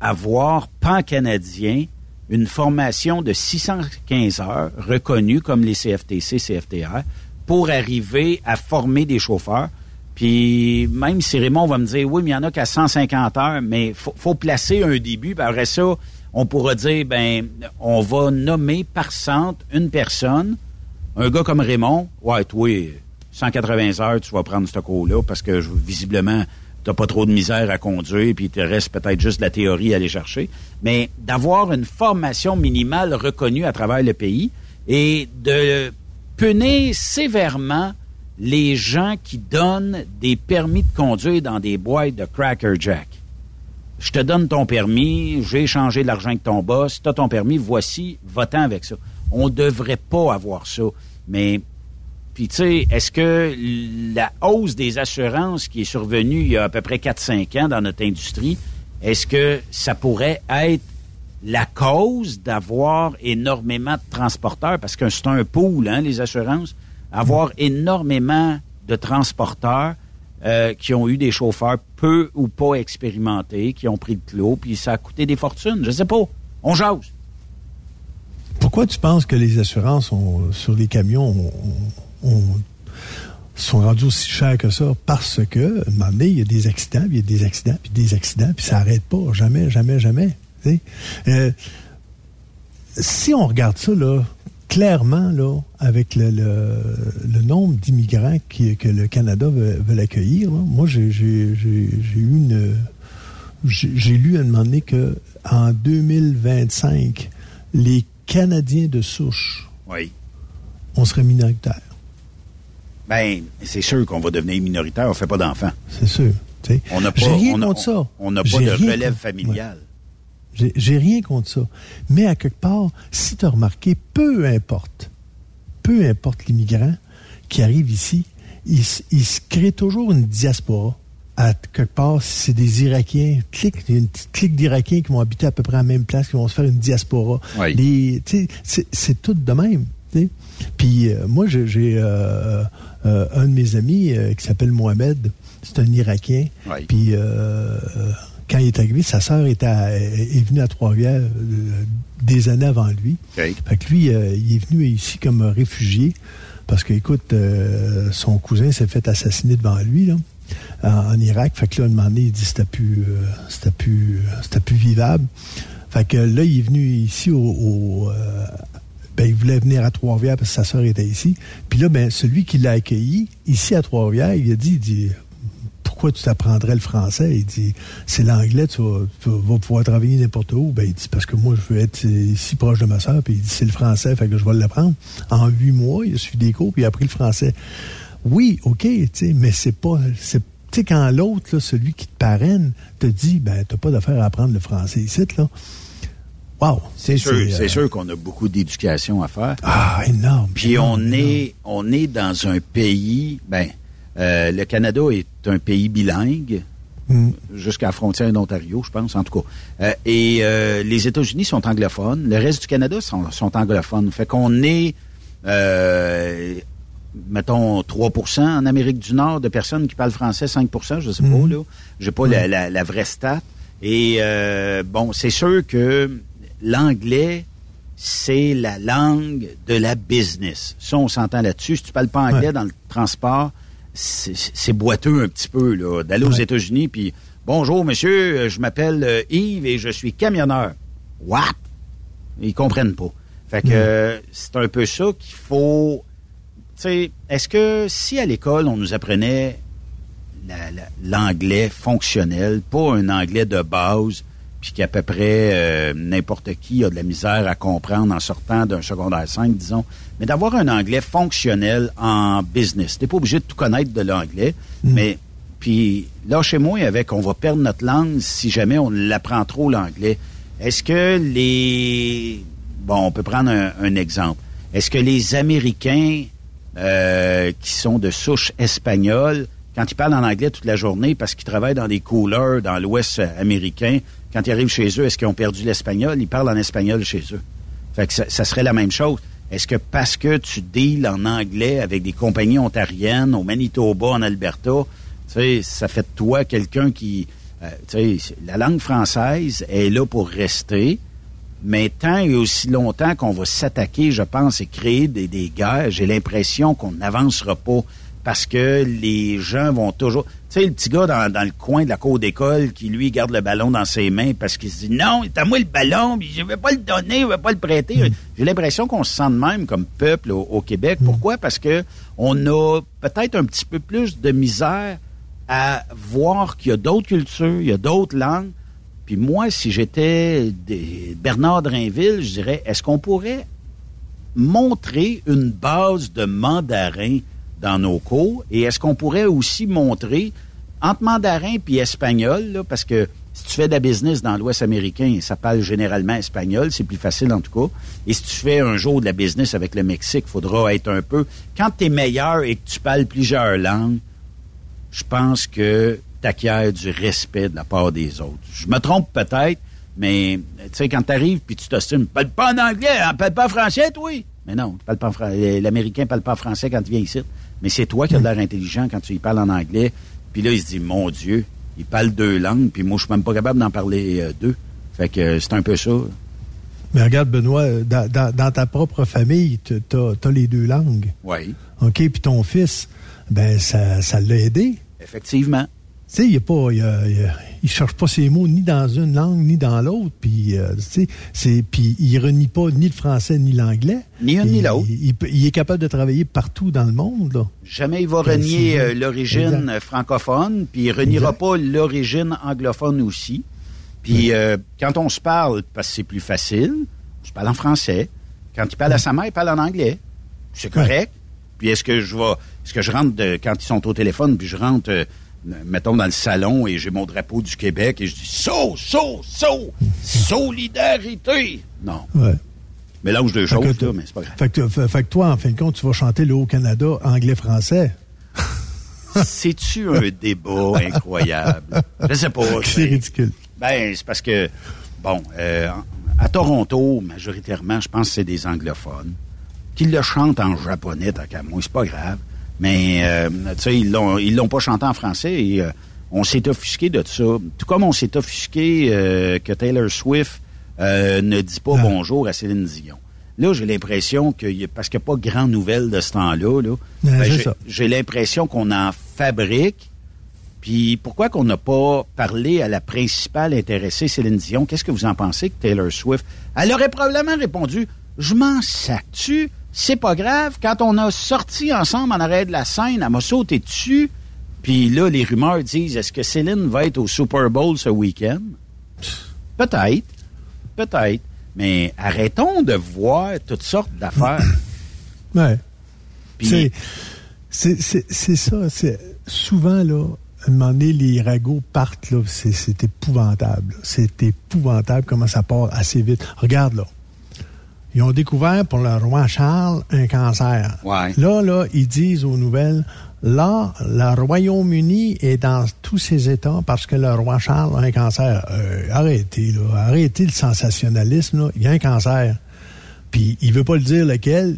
avoir pan-canadien une formation de 615 heures reconnue comme les CFTC, CFTR pour arriver à former des chauffeurs? Puis même si Raymond va me dire oui, mais il y en a qu'à 150 heures, mais faut, faut placer un début. Puis après ça, on pourra dire ben on va nommer par centre une personne, un gars comme Raymond. Ouais, toi, 180 heures, tu vas prendre ce cours-là parce que visiblement, tu n'as pas trop de misère à conduire, puis il te reste peut-être juste la théorie à aller chercher. Mais d'avoir une formation minimale reconnue à travers le pays et de punir sévèrement les gens qui donnent des permis de conduire dans des boîtes de Cracker Jack. Je te donne ton permis, j'ai échangé de l'argent avec ton boss, tu as ton permis, voici, va-t'en avec ça. On devrait pas avoir ça. Mais, puis tu sais, est-ce que la hausse des assurances qui est survenue il y a à peu près 4-5 ans dans notre industrie, est-ce que ça pourrait être la cause d'avoir énormément de transporteurs, parce que c'est un pool, hein, les assurances, avoir énormément de transporteurs euh, qui ont eu des chauffeurs peu ou pas expérimentés, qui ont pris le clos, puis ça a coûté des fortunes. Je sais pas. On jase. Pourquoi tu penses que les assurances sur les camions sont rendues aussi chères que ça? Parce que, à un moment donné, il y a des accidents, puis il y a des accidents, puis des accidents, puis ça n'arrête pas. Jamais, jamais, jamais. Euh, si on regarde ça, là, clairement, là, avec le, le, nombre d'immigrants que le Canada veut, veut accueillir, moi, j'ai eu une. J'ai lu à un moment donné qu'en 2025, les Canadiens de souche, oui. on serait minoritaire. Ben, c'est sûr qu'on va devenir minoritaire, on fait pas d'enfants. C'est sûr. On n'a pas, rien contre ça. On n'a pas de relève familiale. J'ai rien contre ça. Mais à quelque part, si tu as remarqué, peu importe, peu importe l'immigrant qui arrive ici, il, se crée toujours une diaspora. À quelque part, si c'est des Irakiens, clique, il y a une petite clique d'Irakiens qui vont habiter à peu près à la même place, qui vont se faire une diaspora. C'est tout de même. Puis euh, moi, j'ai euh, euh, un de mes amis qui s'appelle Mohamed, c'est un Irakien. Puis quand il est arrivé, sa sœur est, venue à Trois-Rivières euh, des années avant lui. Fait que lui, euh, il est venu ici comme réfugié parce que, écoute, euh, son cousin s'est fait assassiner devant lui, là, en, Irak. Fait que là, un moment donné, il dit c'était plus, c'était plus, c'était plus vivable. Fait que là, il est venu ici au, ben, il voulait venir à Trois-Rivières parce que sa sœur était ici. Puis là, ben, celui qui l'a accueilli ici à Trois-Rivières, il a dit, il dit, pourquoi tu t'apprendrais le français? Il dit, c'est l'anglais, tu, vas, pouvoir travailler n'importe où. Ben, il dit, parce que moi, je veux être ici proche de ma soeur, puis il dit, c'est le français, fait que je vais l'apprendre. En huit mois, il a suivi des cours, puis il a appris le français. Oui, OK, mais c'est pas, tu sais, quand l'autre, celui qui te parraine, te dit, ben, t'as pas d'affaire à apprendre le français ici, là. Wow. C'est sûr, euh, sûr qu'on a beaucoup d'éducation à faire. Ah, énorme. Puis on est, on est dans un pays, ben, euh, le Canada est un pays bilingue. Mm. jusqu'à la frontière d'Ontario, je pense, en tout cas. Euh, et euh, les États-Unis sont anglophones. Le reste du Canada sont, anglophones. Fait qu'on est, mettons, 3% en Amérique du Nord de personnes qui parlent français, 5% je sais pas, mm. là. J'ai pas la, la, vraie stat. Et bon, c'est sûr que l'anglais, c'est la langue de la business. Ça, on s'entend là-dessus. Si tu parles pas anglais dans le transport, c'est boiteux un petit peu, là, d'aller aux États-Unis, puis bonjour, monsieur, je m'appelle euh, Yves et je suis camionneur. What? Ils comprennent pas. Fait que c'est un peu ça qu'il faut. Tu sais, est-ce que si à l'école on nous apprenait l'anglais fonctionnel, pas un anglais de base, puis qu'à peu près euh, n'importe qui a de la misère à comprendre en sortant d'un secondaire 5, disons, mais d'avoir un anglais fonctionnel en business. T'es pas obligé de tout connaître de l'anglais, mm. mais puis là chez moi avec on va perdre notre langue si jamais on l'apprend trop l'anglais. Est-ce que les bon, on peut prendre un, exemple. Est-ce que les Américains euh, qui sont de souche espagnole, quand ils parlent en anglais toute la journée parce qu'ils travaillent dans des couleurs dans l'Ouest américain, quand ils arrivent chez eux, est-ce qu'ils ont perdu l'espagnol? Ils parlent en espagnol chez eux. Fait ça, serait la même chose. Est-ce que parce que tu deals en anglais avec des compagnies ontariennes au Manitoba, en Alberta, ça fait de toi quelqu'un qui... Euh, la langue française est là pour rester, mais tant et aussi longtemps qu'on va s'attaquer, je pense, et créer des, des guerres, j'ai l'impression qu'on n'avancera pas parce que les gens vont toujours... Tu sais, le petit gars dans, dans le coin de la cour d'école qui, lui, garde le ballon dans ses mains parce qu'il se dit « Non, c'est à moi le ballon, puis je vais pas le donner, je vais pas le prêter. Mm. J'ai l'impression qu'on se sent de même comme peuple au, au Québec. Pourquoi? Parce que on a peut-être un petit peu plus de misère à voir qu'il y a d'autres cultures, il y a d'autres langues. Puis moi, si j'étais Bernard Drainville, je dirais, est-ce qu'on pourrait montrer une base de mandarin dans nos cours et est-ce qu'on pourrait aussi montrer entre mandarin puis espagnol, parce que si tu fais de la business dans l'Ouest américain, ça parle généralement espagnol, c'est plus facile en tout cas. Et si tu fais un jour de la business avec le Mexique, faudra être un peu... Quand tu es meilleur et que tu parles plusieurs langues, je pense que tu acquiers du respect de la part des autres. Je me trompe peut-être, mais tu sais, quand tu arrives puis tu t'ostines, parle pas en anglais, hein, parle pas en français, toi. Mais non, tu parles pas l'Américain parle pas français quand il vient ici. Mais c'est toi qui as de l'air intelligent quand tu y parles en anglais. Puis là, il se dit, mon Dieu, il parle deux langues, puis moi, je suis même pas capable d'en parler euh, deux. Fait que euh, c'est un peu ça. Mais regarde, Benoît, euh, dans, dans- dans ta propre famille, tu as, les deux langues. Oui, OK? Puis ton fils, ben, ça ça l'a aidé. effectivement. Tu sais, il pas, il, a- il a- il cherche pas ses mots ni dans une langue ni dans l'autre. Puis, euh, c'est, puis il renie pas ni le français ni l'anglais. Ni un ni l'autre. Il, il peut- il est capable de travailler partout dans le monde. Là. Jamais il va renier euh, l'origine francophone, puis il reniera Exact. pas l'origine anglophone aussi. Puis euh, quand on se parle, parce que c'est plus facile, je parle en français. Quand il parle à sa mère, il parle en anglais. C'est correct. Puis est-ce que je vais, est-ce que je rentre de- quand ils sont au téléphone, puis je rentre, euh, mettons dans le salon et j'ai mon drapeau du Québec et je dis so, so, so, solidarité. Non. Ouais. Mélange que choses là, mais c'est pas grave. Fait que, fait- que toi, en fin de compte, tu vas chanter le Haut-Canada anglais-français. <laughs> C'est-tu un débat incroyable? Je sais pas. C'est ridicule. Ben, c'est parce que, bon, euh, à Toronto, majoritairement, je pense que c'est des anglophones qui le chantent en japonais, tant qu'à moi, c'est pas grave. Mais, euh, tu sais, ils l'ont, ils l'ont pas chanté en français et euh, on s'est offusqué de ça. Tout comme on s'est offusqué euh, que Taylor Swift ne dit pas Ah. bonjour à Céline Dion. Là, j'ai l'impression que, parce qu'il n'y a pas grand nouvelle de ce temps-là, là, Ouais, ben, j'ai l'impression qu'on en fabrique. Puis pourquoi qu'on n'a pas parlé à la principale intéressée, Céline Dion? Qu'est-ce que vous en pensez que Taylor Swift? Elle aurait probablement répondu, je m'en sac-tu, c'est pas grave. Quand on a sorti ensemble en arrêt de la scène, elle m'a sauté dessus. Puis là, les rumeurs disent, est-ce que Céline va être au Super Bowl ce week-end? Peut-être. Peut-être. Mais arrêtons de voir toutes sortes d'affaires. <coughs> Ouais. Puis- C'est- C'est c'est- c'est ça. c'est- Souvent, là, à un moment donné, les ragots partent, là, c'est c'est épouvantable. là. C'est épouvantable comment ça part assez vite. Regarde, là. Ils ont découvert pour le roi Charles un cancer. Ouais. Là, là, ils disent aux nouvelles, là, le Royaume-Uni est dans tous ses états parce que le roi Charles a un cancer. Euh, arrêtez, là. Arrêtez le sensationnalisme, là. Il y a un cancer. Puis il veut pas le dire lequel.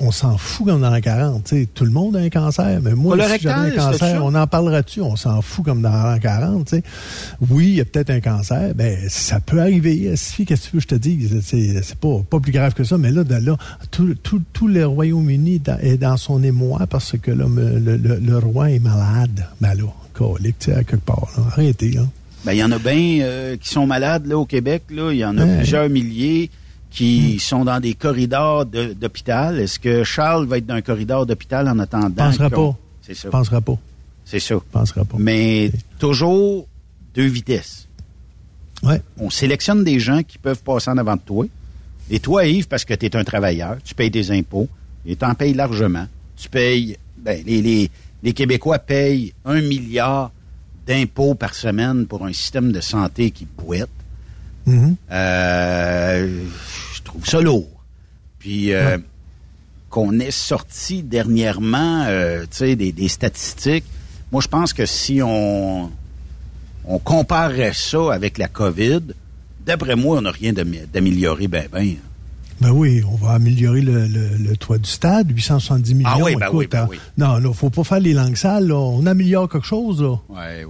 On s'en fout comme dans la 40. tu sais. Tout le monde a un cancer. Mais moi, si Colorectal, j'avais un cancer, on en parlera-tu? On s'en fout comme dans la 40. tu sais. Oui, il y a peut-être un cancer. Ben, ça peut arriver. Si, qu'est-ce que tu veux que je te dise? C'est pas, pas plus grave que ça. Mais là, de là tout, tout, tout le Royaume-Uni est dans son émoi parce que là, le, le- le roi est malade. Ben là, colique, tu sais, à quelque part. là. Arrêtez, là. Ben, il y en a bien euh, qui sont malades là, au Québec. Là. Il y en a Ouais. plusieurs milliers qui sont dans des corridors d'hôpital. Est-ce que Charles va être dans un corridor d'hôpital en attendant? Pensera pas. C'est ça. Pensera pas. C'est ça. Pensera pas. Mais toujours deux vitesses. Ouais. On sélectionne des gens qui peuvent passer en avant de toi. Et toi, Yves, parce que tu es un travailleur, tu payes des impôts, et tu en payes largement. Tu payes, ben, les, les, les Québécois payent un milliard d'impôts par semaine pour un système de santé qui Mhm. Euh, je trouve ça lourd. Puis euh, qu'on ait sorti dernièrement, euh, des, des statistiques. Moi, je pense que si on on comparerait ça avec la COVID, d'après moi, on n'a rien d'am- d'amélioré ben ben. Ben oui, on va améliorer le, le- le toit du stade, 870 millions. Ah oui, ben écoute, oui, ben hein. oui. Non, là, faut pas faire les langues sales, là. On améliore quelque chose, là. Ouais,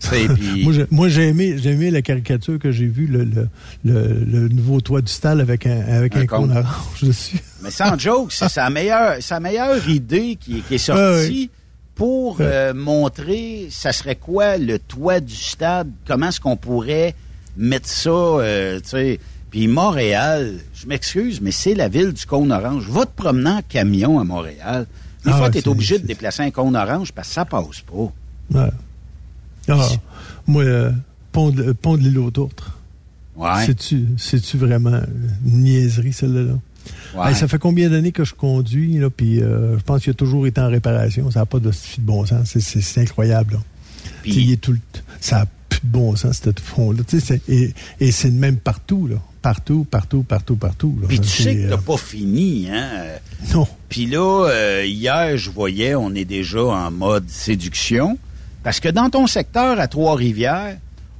<laughs> moi, j'ai aimé, j'ai aimé la caricature que j'ai vue, le, le, le, nouveau toit du stade avec un, avec un, cône orange dessus. <laughs> Mais sans joke, c'est sa meilleure, sa meilleure idée qui, qui est sortie pour euh, montrer, ça serait quoi le toit du stade, comment est-ce qu'on pourrait mettre ça, euh, tu sais. Puis Montréal, je m'excuse, mais c'est la ville du cône orange. Va te promener en camion à Montréal. Des ah fois, tu es obligé de déplacer un cône orange parce que ça passe pas. Ouais. Ah, moi, euh, pont de, pont de l'île aux Tourtres. Ouais. C'est-tu vraiment une niaiserie, celle-là? Ouais. ça fait combien d'années que je conduis, là, puis euh, je pense qu'il a toujours été en réparation. Ça n'a pas de, de bon sens. C'est incroyable. Puis, tout ça n'a plus de bon sens, ce fond-là. Et, et c'est le même partout. Là. Partout, partout, partout, partout. Puis tu sais que t'as euh, pas fini, hein? Non. Puis là, hier, je voyais, on est déjà en mode séduction. Parce que dans ton secteur à Trois-Rivières,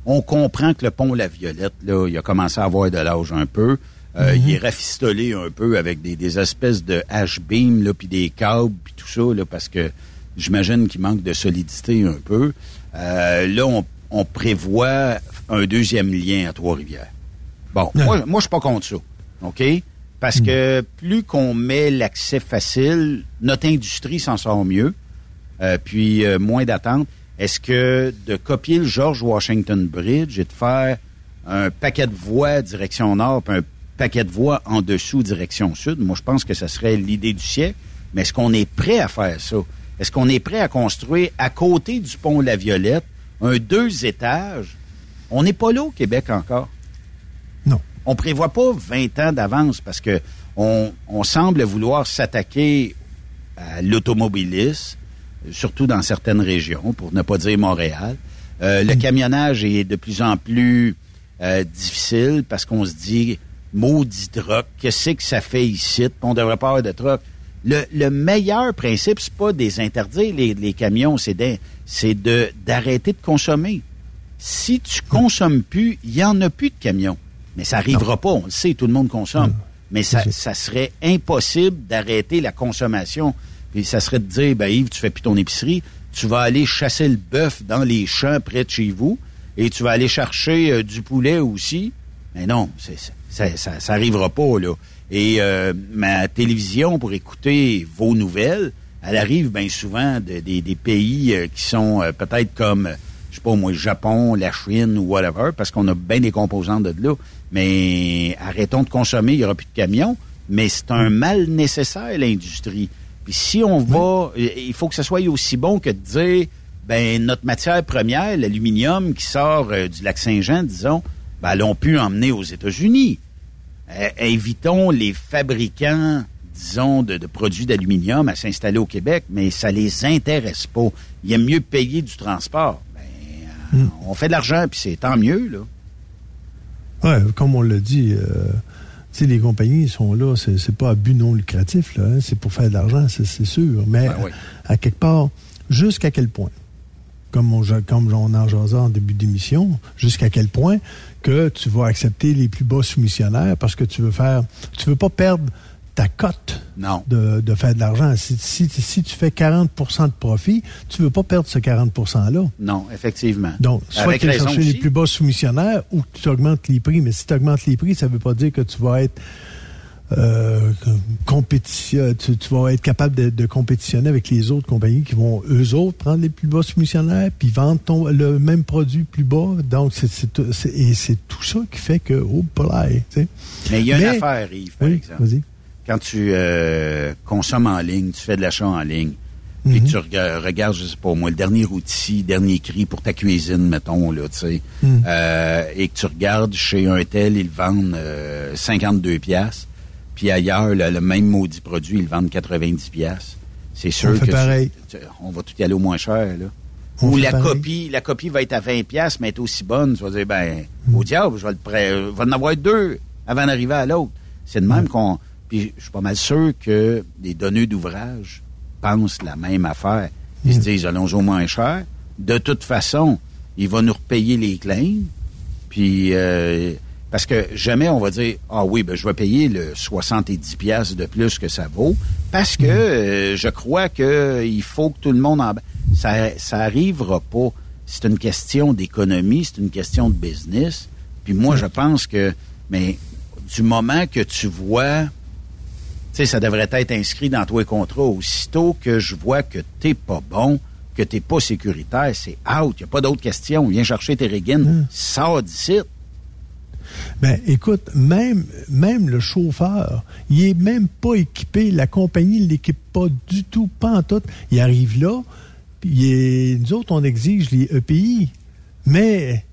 on comprend que le pont La Violette, là, il a commencé à avoir de l'âge un peu. Euh, il mhm. est rafistolé un peu avec des, espèces de H-beam, là, puis des câbles, puis tout ça, là, parce que j'imagine qu'il manque de solidité un peu. Euh, là, on, prévoit un deuxième lien à Trois-Rivières. Bon, moi, moi je suis pas contre ça, OK? Parce que plus qu'on met l'accès facile, notre industrie s'en sort mieux, euh, puis moins d'attente. Est-ce que de copier le George Washington Bridge et de faire un paquet de voies direction nord, puis un paquet de voies en dessous direction sud, moi je pense que ce serait l'idée du siècle. Mais est-ce qu'on est prêt à faire ça? Est-ce qu'on est prêt à construire à côté du pont La Violette un deux étages? On n'est pas là au Québec encore. Non. On prévoit pas 20 ans d'avance parce que on, on semble vouloir s'attaquer à l'automobiliste, surtout dans certaines régions, pour ne pas dire Montréal. Euh, le camionnage est de plus en plus euh, difficile parce qu'on se dit maudit truck, qu'est-ce que ça fait ici? On devrait pas avoir de truck. Le, meilleur principe, c'est pas des interdire les, camions, c'est de d'arrêter de consommer. Si tu consommes plus, il y en a plus de camions. Mais ça arrivera pas, on le sait, tout le monde consomme. Mais ça, ça serait impossible d'arrêter la consommation ça serait de dire, ben Yves, tu fais plus ton épicerie, tu vas aller chasser le bœuf dans les champs près de chez vous et tu vas aller chercher euh, du poulet aussi. Mais non, ça, ça, pas, là. Et euh, ma télévision, pour écouter vos nouvelles, elle arrive bien souvent de, des pays euh, qui sont peut-être comme, je sais pas moi, le Japon, la Chine ou whatever, parce qu'on a bien des composantes de là. Mais arrêtons de consommer, il n'y aura plus de camions. Mais c'est un mal nécessaire, l'industrie. Puis si on va, il faut que ce soit aussi bon que de dire, ben notre matière première, l'aluminium qui sort euh, du lac Saint-Jean, disons, ben l'ont pu emmener aux États-Unis. Euh, invitons les fabricants, disons, de, produits d'aluminium à s'installer au Québec, mais ça les intéresse pas. Il aime mieux payer du transport. Ben, euh, hmm. on fait de l'argent, puis c'est tant mieux, là. Ouais, comme on l'a dit, les compagnies sont là, c'est pas à but non lucratif, là, hein, c'est pour faire de l'argent, c'est sûr. Mais ben à, quelque part, jusqu'à quel point, comme on, comme on en jasait en début d'émission, jusqu'à quel point que tu vas accepter les plus bas soumissionnaires parce que tu veux faire, tu veux pas perdre ta cote De, faire de l'argent. Si, tu fais 40% de profit, tu ne veux pas perdre ce 40 %-là. Non, effectivement. Donc, soit tu vas chercher les plus bas soumissionnaires ou tu augmentes les prix. Mais si tu augmentes les prix, ça ne veut pas dire que tu vas être euh, compétition, tu, vas être capable de, compétitionner avec les autres compagnies qui vont, eux autres, prendre les plus bas soumissionnaires puis vendre ton, le même produit plus bas. Donc, c'est, et c'est tout ça qui fait que, oh, Mais il y a une affaire, Yves, par exemple. Vas-y quand tu euh, consommes en ligne, tu fais de l'achat en ligne, puis que mhm. tu regardes, je sais pas moi, le dernier outil, dernier cri pour ta cuisine, mettons, là, tu sais, mhm. euh, et que tu regardes chez un tel, ils vendent 52 euh, pièces, puis ailleurs, le même maudit produit, ils vendent 90 pièces. C'est sûr on que pareil. on va tout y aller au moins cher, là. Ou la copie, la copie va être à 20 pièces, mais être aussi bonne. Tu vas dire, ben, mhm. au diable, je vais le va en avoir deux avant d'arriver à l'autre. C'est de même qu'on puis je suis pas mal sûr que les donneurs d'ouvrage pensent la même affaire. Ils se hmm. disent, allons au moins cher. De toute façon, il va nous repayer les claims. Puis, euh, parce que jamais on va dire, ah oui, ben, je vais payer le 70 pièces de plus que ça vaut. Parce que hmm. euh, je crois qu'il faut que tout le monde en... Ça, ça arrivera pas. c'est une question d'économie, c'est une question de business. Puis moi, je pense que, mais du moment que tu vois, sais, ça devrait être inscrit dans tous les contrats. Aussitôt que je vois que t'es pas bon, que t'es pas sécuritaire, c'est out. Il n'y a pas d'autre question. Viens chercher tes régines, sors d'ici. Ben, écoute, même, même le chauffeur, il est même pas équipé. La compagnie ne l'équipe pas du tout, pas en tout. Il arrive là, puis il est- nous autres, on exige les EPI, mais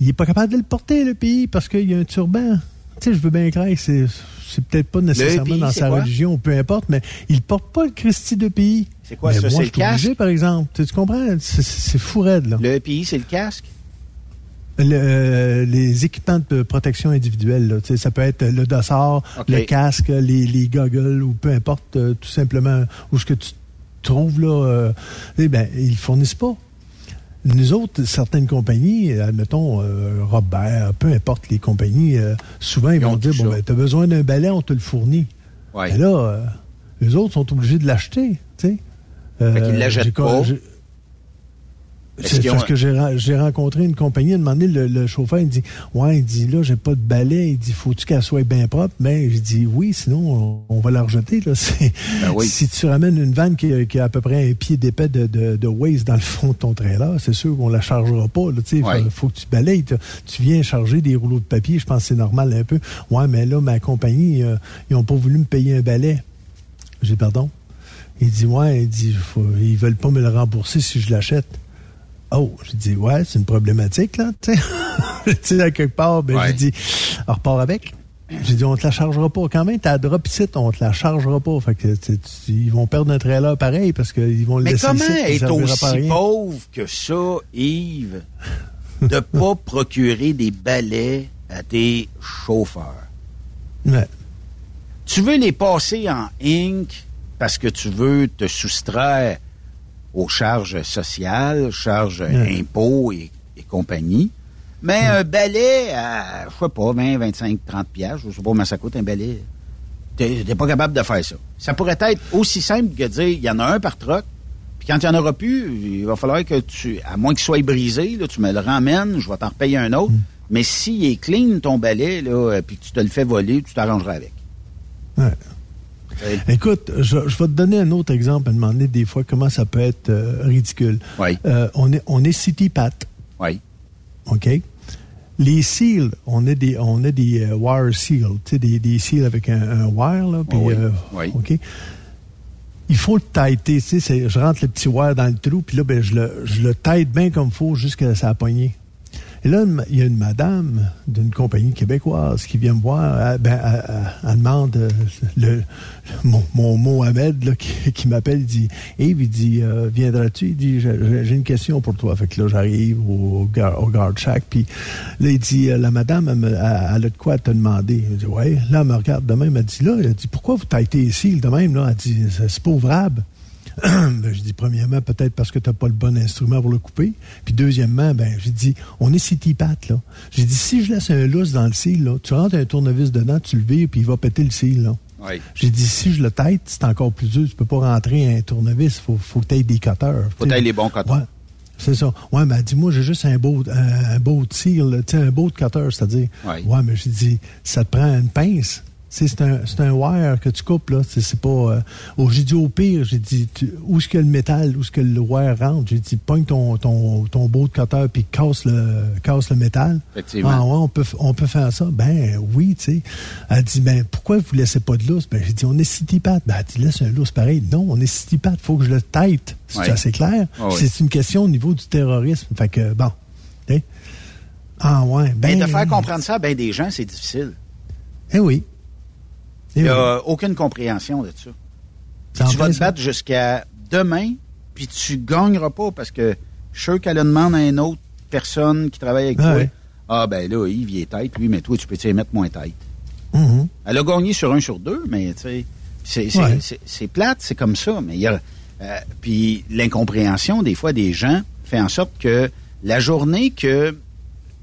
il est pas capable de le porter, l'EPI, parce qu'il y a un turban. Tu sais, je veux bien croire que c'est, c'est peut-être pas nécessairement dans sa religion, ou peu importe, mais il porte pas le Christi d'EPI. C'est quoi Mais ça? moi, je le suis obligé, casque? par exemple. Tu, tu comprends? C'est, fou raide, là. Le EPI, c'est le casque? Le- euh, les équipements de protection individuelle, là, ça peut être le dossard, le casque, les, les goggles ou peu importe, euh, tout simplement où ce que tu trouves là, euh, eh ben ils fournissent pas. Nous autres, certaines compagnies, admettons euh, Robert, peu importe les compagnies, euh, souvent ils, Ils vont ont dire bon ben t'as besoin d'un balai, on te le fournit. Ouais. Mais là, euh, les autres sont obligés de l'acheter, tu sais. Fait qu'ils l'achètent pas. C'est parce que j'ai rencontré une compagnie, à un moment donné, le, le chauffeur, il dit Ouais, il dit là, j'ai pas de balai, il dit Faut-tu qu'elle soit bien propre? Mais je dis oui, sinon on, on va la rejeter. Là. Ben oui. Si tu ramènes une vanne qui, a- qui a à peu près un pied d'épais de, de, de waste dans le fond de ton trailer, c'est sûr qu'on la chargera pas. Là, tu sais. Ouais. faut, que tu balayes. Tu, viens charger des rouleaux de papier, je pense que c'est normal un peu. Ouais, mais là, ma compagnie, euh, ils ont pas voulu me payer un balai. J'ai dit, pardon. Il dit, ouais, il dit, faut- ils veulent pas me le rembourser si je l'achète. Oh, j'ai dit, ouais, c'est une problématique, là, tu sais. <laughs> À quelque part, ben, Ouais. j'ai dit, on repart avec. J'ai dit, on te la chargera pas. Quand même, t'as drop ici, on te la chargera pas. Fait que, tu sais, tu- ils vont perdre un trailer pareil parce qu'ils vont le Mais laisser comment à aussi pauvre que ça, Yves, de <laughs> pas procurer des balais à tes chauffeurs? Ouais. Tu veux les passer en Inc parce que tu veux te soustraire aux charges sociales, charges Ouais. impôts et, et compagnie. Mais un balai à, je sais pas, 20, 25, 30 piastres, je sais pas combien ça coûte un balai. T'es pas capable de faire ça. Ça pourrait être aussi simple que de dire, il y en a un par truck, puis quand il n'y en aura plus, il va falloir que tu, à moins qu'il soit brisé, là, tu me le ramènes, je vais t'en repayer un autre. Mais s'il est clean, ton balai, là, euh, puis que tu te le fais voler, tu t'arrangeras avec. Ouais. Écoute, je, je vais te donner un autre exemple à demander des fois comment ça peut être euh, ridicule. Oui. Euh, on est, on est City Pat. Oui. OK? Les seals, on a des, on a des euh, wire seals, tu sais, des, des seals avec un, un wire, là, oui, oui. OK? Il faut le tighter, tu sais, je rentre le petit wire dans le trou, puis là, ben, je le, je le bien comme il faut jusqu'à sa poignée. Et là, il y a une madame d'une compagnie québécoise qui vient me voir. Elle, ben, elle- demande euh, le, mon, Mohamed là, qui, qui m'appelle. Il dit Yves, il dit euh, Viendras-tu? Il dit J'ai- une question pour toi. Fait que là, j'arrive au, au guard shack. Puis là, il dit euh, La madame, elle, a de quoi te demander? Il dit Ouais. Là, elle me regarde de même. Elle dit Là, elle dit Pourquoi vous t'avez été ici de même là? Elle dit C'est pas ouvrable. <coughs> ben, je dis premièrement, peut-être parce que tu n'as pas le bon instrument pour le couper. Puis deuxièmement, ben, j'ai dit, on est city pat, là. J'ai dit, si je laisse un lousse dans le cil, là, tu rentres un tournevis dedans, tu le vires, puis il va péter le cil, là. Oui. J'ai dit, si je le tête, c'est encore plus dur. Tu peux pas rentrer un tournevis. Faut, faut que tu aies des cutters. Faut que les bons cutters. Ouais. C'est ça. Ouais, mais elle dit, moi, j'ai juste un beau, un, un beau tir, un beau cutter, c'est-à-dire. Ouais. Ouais, mais j'ai dit, ça te prend une pince. C'est un, un wire que tu coupes, là. C'est pas. euh, oh, j'ai dit au pire, j'ai dit, tu- où est-ce que le métal, où est-ce que le wire rentre? J'ai dit, pogne ton, ton, ton beau de cutter puis casse le, casse le métal. Effectivement. Ah ouais, on peut, on peut faire ça. Ben oui, tu sais. Elle dit, ben pourquoi vous laissez pas de lousse? Ben j'ai dit, on est city pat. Ben elle dit, laisse un lousse pareil. Non, on est city pat. Faut que je le tête. C'est Ouais. assez clair. Oui. C'est une question au niveau du terrorisme. Fait que, bon. Ah ouais. Ben, de faire comprendre ça à ben des gens, c'est difficile. Eh oui. Il n'y a aucune compréhension de ça. Tu vas te battre jusqu'à demain, puis tu gagneras pas parce que je suis sûr qu'elle a demandé à une autre personne qui travaille avec Ah toi. ouais. Ah ben là, Yves, il est tête, lui, mais toi, tu peux t'y mettre moins tête. Mhm. Elle a gagné sur un sur deux, mais tu sais, c'est, Ouais. plate, c'est comme ça. Mais il y a, euh, puis l'incompréhension des fois des gens fait en sorte que la journée que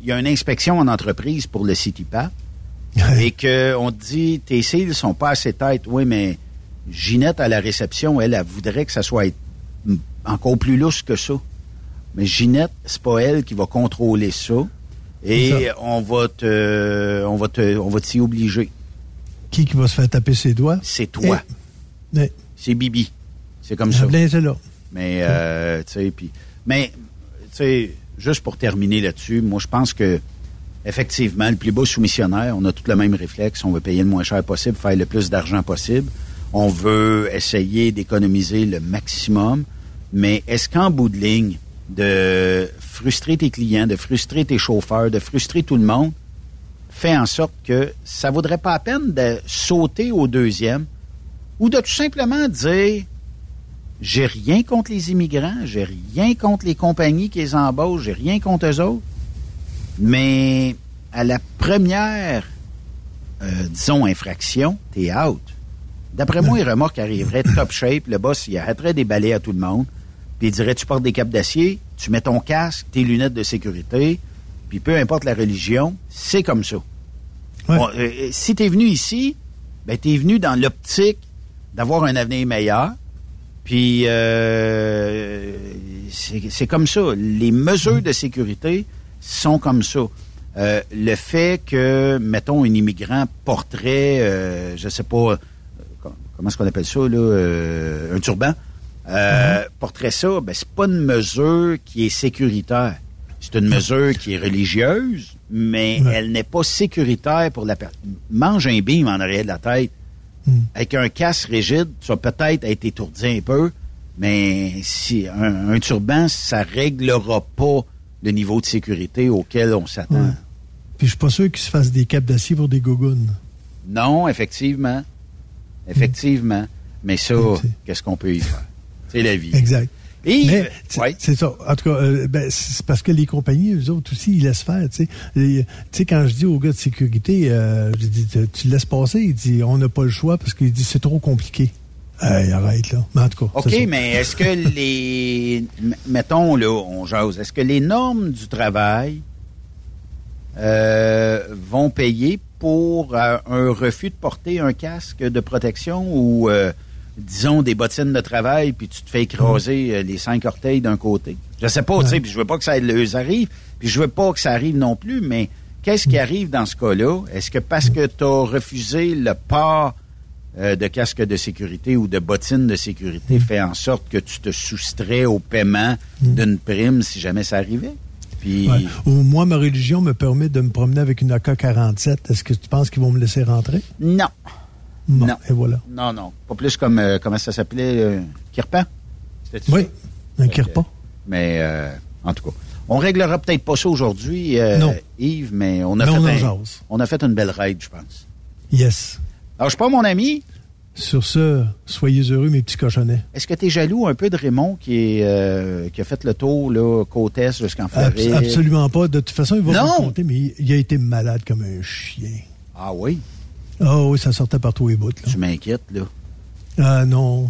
il y a une inspection en entreprise pour le CityPath <laughs> et que on te dit tes cils sont pas assez têtes, oui, mais Ginette à la réception, elle, elle voudrait que ça soit encore plus lousse que ça. Mais Ginette, c'est pas elle qui va contrôler ça. Et on va te, on va te, on va t'y obliger. Qui qui va se faire taper ses doigts? C'est toi. Eh, eh, C'est Bibi. C'est comme ça. là. Mais, euh, tu sais, puis, mais, tu sais, juste pour terminer là-dessus, moi, je pense que, effectivement, le plus beau soumissionnaire, on a tout le même réflexe. On veut payer le moins cher possible, faire le plus d'argent possible. On veut essayer d'économiser le maximum. Mais est-ce qu'en bout de ligne, de frustrer tes clients, de frustrer tes chauffeurs, de frustrer tout le monde, fait en sorte que ça vaudrait pas la peine de sauter au deuxième ou de tout simplement dire j'ai rien contre les immigrants, j'ai rien contre les compagnies qui les embauchent, j'ai rien contre eux autres? Mais à la première, euh, disons, infraction, t'es out. D'après moi, les remorques arriveraient top shape, le boss, il arrêterait des balais à tout le monde, puis il dirait, tu portes des capes d'acier, tu mets ton casque, tes lunettes de sécurité, puis peu importe la religion, c'est comme ça. Bon, euh, euh, si t'es venu ici, ben t'es venu dans l'optique d'avoir un avenir meilleur, puis euh, c'est comme ça. Les mesures de sécurité sont comme ça. Euh, le fait que, mettons, un immigrant porterait, euh, je sais pas, euh, com- comment est-ce qu'on appelle ça, là, euh, un turban, euh, porterait ça, ben c'est pas une mesure qui est sécuritaire. C'est une mesure qui est religieuse, mais elle n'est pas sécuritaire pour la personne. Mange un bim en arrière de la tête. Avec un casque rigide, tu vas peut-être être étourdi un peu, mais si un, un turban, ça réglera pas le niveau de sécurité auquel on s'attend. Puis je suis pas sûr qu'ils se fassent des capes d'acier pour des gougounes. Non, effectivement. Effectivement. Mais ça, qu'est-ce qu'on peut y faire? C'est la vie. Exact. Et, Mais c'est ouais. c'est ça. En tout cas, euh, ben, c'est parce que les compagnies, eux autres aussi, ils laissent faire. Tu sais, quand je dis au gars de sécurité, euh, je dis, tu tu laisses passer. Il dit, on n'a pas le choix parce qu'il dit, c'est trop compliqué. Hey, arrête là. Mais en tout cas. OK, mais est-ce que <laughs> les. Mettons, là, on jase. Est-ce que les normes du travail euh, vont payer pour euh, un refus de porter un casque de protection ou, euh, disons, des bottines de travail, puis tu te fais écraser les cinq orteils d'un côté? Je sais pas, tu sais, puis je veux pas que ça leur arrive, puis je veux pas que ça arrive non plus, mais qu'est-ce qui arrive dans ce cas-là? Est-ce que parce que tu as refusé le port euh, de casque de sécurité ou de bottines de sécurité fait en sorte que tu te soustrais au paiement d'une prime si jamais ça arrivait? Puis, Ouais. Ou moi, ma religion me permet de me promener avec une AK-47. Est-ce que tu penses qu'ils vont me laisser rentrer? non. Bon, Non. Et voilà. Non, non. Pas plus comme, euh, comment ça s'appelait, euh, Kirpan? Oui, ça? un Fait kirpa. que- Mais, euh, en tout cas, on réglera peut-être pas ça aujourd'hui, euh. Yves, mais on a, Mais fait un- on a fait une belle raid, je pense. Yes. Alors, je suis pas mon ami. Sur ce, soyez heureux, mes petits cochonnets. Est-ce que tu es jaloux un peu de Raymond qui, est, euh, qui a fait le tour, là, côte est jusqu'en Floride? absolument pas. De toute façon, il va Non. vous compter, mais il, il a été malade comme un chien. Ah oui? Ah oui, ça sortait par tous les bouts. Là. Tu m'inquiètes, là. Ah non.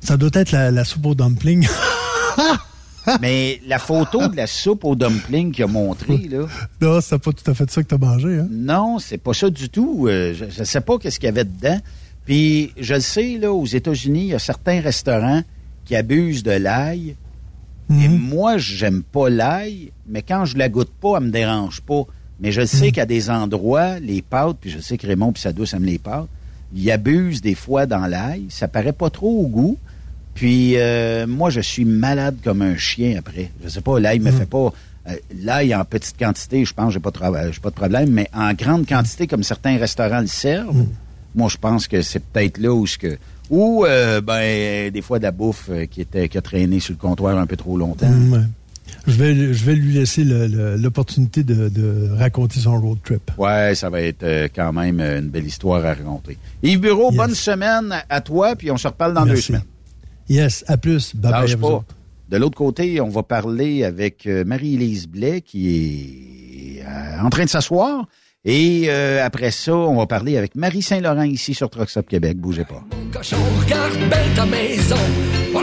Ça doit être la, la soupe au dumpling. <laughs> <laughs> Mais la photo de la soupe au dumpling qu'il a montré, là, non, c'est pas tout à fait ça que t'as mangé. Hein? non, c'est pas ça du tout. Euh, je ne sais pas qu'est-ce qu'il y avait dedans. Puis, je le sais, là, aux États-Unis, il y a certains restaurants qui abusent de l'ail. Et moi, j'aime pas l'ail, mais quand je la goûte pas, elle me dérange pas. Mais je sais qu'à des endroits, les pâtes, puis je sais que Raymond puis sa douce aiment les pâtes, ils abusent des fois dans l'ail. Ça paraît pas trop au goût. Puis euh, moi, je suis malade comme un chien après. Je sais pas, l'ail me fait pas. euh, l'ail en petite quantité, je pense, j'ai pas, de pas de problème, mais en grande quantité, comme certains restaurants le servent, moi, je pense que c'est peut-être là où ce que. Ou, euh, ben, des fois, de la bouffe qui, était, qui a traîné sur le comptoir un peu trop longtemps. Mm, ouais. Je vais, je vais lui laisser l'opportunité de, de raconter son road trip. Ouais, ça va être quand même une belle histoire à raconter. Yves Bureau, bonne semaine à- toi, puis on se reparle dans deux semaines. Yes, à plus. Bye bye Lâche à vous pas. De l'autre côté, on va parler avec euh, Marie-Élise Blais qui est euh, en train de s'asseoir. Et euh, après ça, on va parler avec Marie Saint-Laurent ici sur Truck Stop Québec. Bougez pas. Cochon, regarde bien ta maison. Pour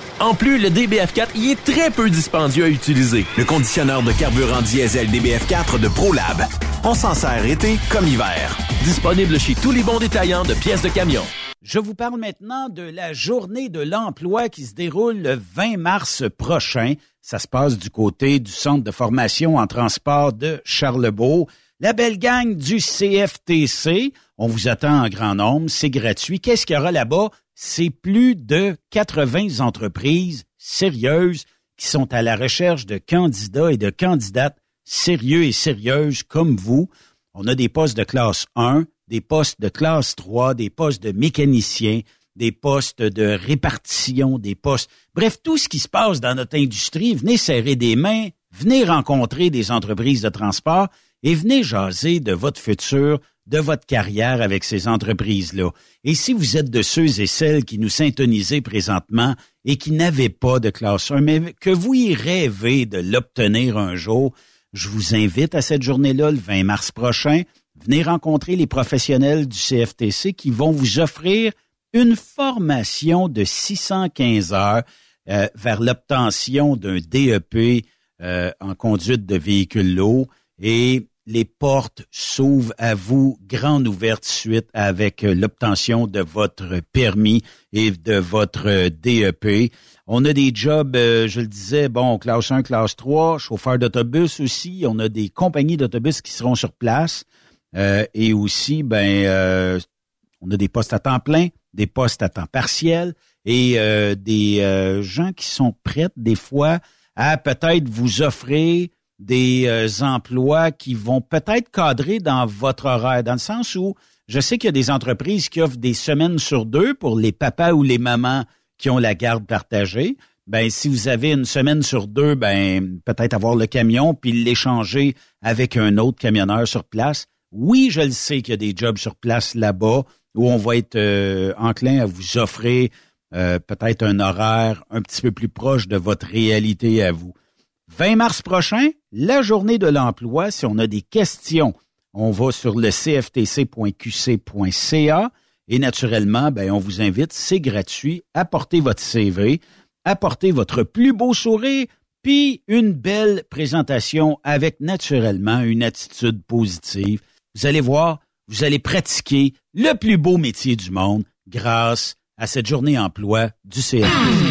En plus, le DBF4 y est très peu dispendieux à utiliser. Le conditionneur de carburant diesel DBF4 de ProLab. On s'en sert été comme hiver. Disponible chez tous les bons détaillants de pièces de camion. Je vous parle maintenant de la journée de l'emploi qui se déroule le 20 mars prochain. Ça se passe du côté du Centre de formation en transport de Charlebourg. La belle gang du CFTC, on vous attend en grand nombre, c'est gratuit. Qu'est-ce qu'il y aura là-bas? C'est plus de 80 entreprises sérieuses qui sont à la recherche de candidats et de candidates sérieux et sérieuses comme vous. On a des postes de classe 1, des postes de classe 3, des postes de mécaniciens, des postes de répartition, des postes. Bref, tout ce qui se passe dans notre industrie, venez serrer des mains, venez rencontrer des entreprises de transport et venez jaser de votre futur, de votre carrière avec ces entreprises-là. Et si vous êtes de ceux et celles qui nous syntonisez présentement et qui n'avaient pas de classe 1, mais que vous y rêvez de l'obtenir un jour, je vous invite à cette journée-là, le 20 mars prochain. Venez rencontrer les professionnels du CFTC qui vont vous offrir une formation de 615 heures euh, vers l'obtention d'un DEP euh, en conduite de véhicules lourds et les portes s'ouvrent à vous grande ouverte suite avec euh, l'obtention de votre permis et de votre DEP. On a des jobs, je le disais, bon, classe 1, classe 3, chauffeur d'autobus aussi. On a des compagnies d'autobus qui seront sur place. et aussi, ben, on a des postes à temps plein, des postes à temps partiel et euh, des euh, gens qui sont prêts des fois à peut-être vous offrir des euh, emplois qui vont peut-être cadrer dans votre horaire, dans le sens où je sais qu'il y a des entreprises qui offrent des semaines sur deux pour les papas ou les mamans qui ont la garde partagée. Ben, si vous avez une semaine sur deux, ben, peut-être avoir le camion puis l'échanger avec un autre camionneur sur place. Oui, je le sais qu'il y a des jobs sur place là-bas où on va être euh, enclin à vous offrir euh, peut-être un horaire un petit peu plus proche de votre réalité à vous. 20 mars prochain, la journée de l'emploi, si on a des questions, on va sur le cftc.qc.ca et naturellement, ben, on vous invite, c'est gratuit, apportez votre CV, apportez votre plus beau sourire, puis une belle présentation avec naturellement une attitude positive. Vous allez voir, vous allez pratiquer le plus beau métier du monde grâce à cette journée emploi du CFP.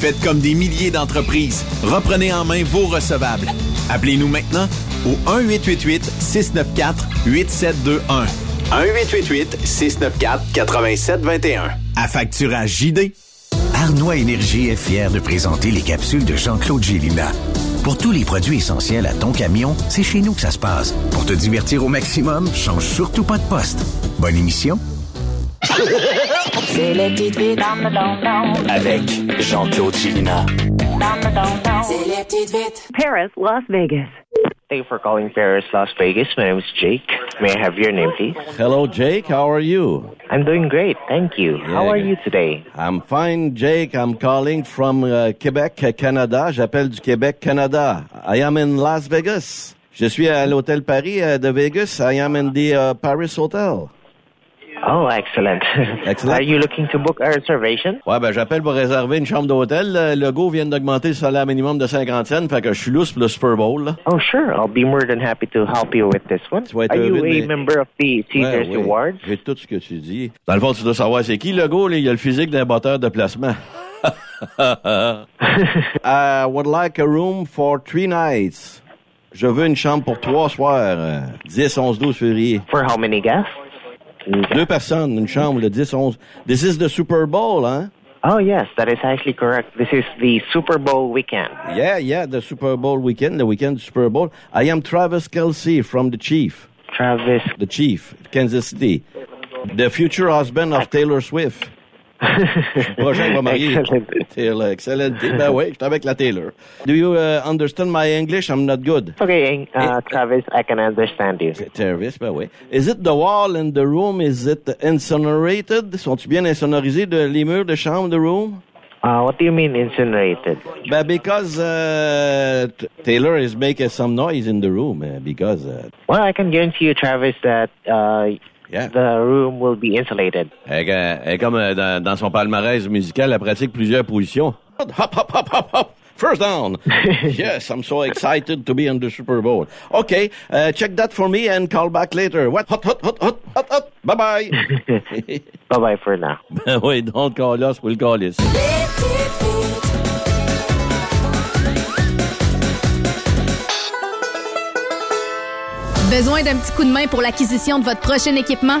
Faites comme des milliers d'entreprises. Reprenez en main vos recevables. Appelez-nous maintenant au 1-888-694-8721. 1-888-694-8721. À facturage JD. Arnois Énergie est fier de présenter les capsules de Jean-Claude Gélina. Pour tous les produits essentiels à ton camion, c'est chez nous que ça se passe. Pour te divertir au maximum, change surtout pas de poste. Bonne émission. C'est les petites vites dans le don Avec Jean-Claude Chilina. C'est les petites vites. Paris, Las Vegas. Thank you for calling Paris, Las Vegas. My name is Jake. May I have your name, please? Hello, Jake. How are you? I'm doing great. Thank you. How are you today? I'm fine, Jake. I'm calling from uh, Quebec, Canada. J'appelle du Québec, Canada. I am in Las Vegas. Je suis à l'Hôtel Paris uh, de Vegas. I am in the uh, Paris Hotel. Oh, excellent. Excellent. Are you looking to book a reservation? Ouais, ben j'appelle pour réserver une chambre d'hôtel. Le go vient d'augmenter le salaire minimum de 50 cents, fait que je suis lousse pour le Super Bowl. Là. Oh, sure. I'll be more than happy to help you with this one. Are you de a member of the Caesars Ouais, oui. Awards? J'ai tout ce que tu dis. Dans le fond, tu dois savoir c'est qui le go, là? Il a le physique d'un batteur de placement. <laughs> I would like a room for three nights. Je veux une chambre pour trois soirs. euh, 10, 11, 12 février. For how many guests? Deux personnes, une chambre, le 10, 11. This is the Super Bowl, hein? Oh, yes, that is actually correct. This is the Super Bowl weekend. Yeah, yeah, the Super Bowl weekend, the weekend Super Bowl. I am Travis Kelsey from the Chief. Travis. The Chief, Kansas City. The future husband of Taylor Swift. Prochain va marier. Taylor, excellent. Ben oui, je suis avec la Taylor. Do you uh, understand my English? I'm not good. Okay, uh, Travis, I can understand you. Travis, ben oui. Is it the wall in the room? Is it incinerated? Sont-ils bien insonorisés, de, les murs de chambre, the room? Uh, what do you mean incinerated? Ben, because uh, Taylor is making some noise in the room. Uh, because uh, Well, I can guarantee you, Travis, that uh, the room will be insulated. elle, elle est comme euh, dans, dans son palmarès musical, elle pratique plusieurs positions. Hop, hop, hop, hop, hop. First down. <laughs> yes, I'm so excited to be on the Super Bowl. Okay, uh, check that for me and call back later. What? Hot, hot, hot, hot, hot, hot. Bye bye. bye bye for now. Ben <laughs> oui, don't call us, we'll call us. Besoin d'un petit coup de main pour l'acquisition de votre prochain équipement?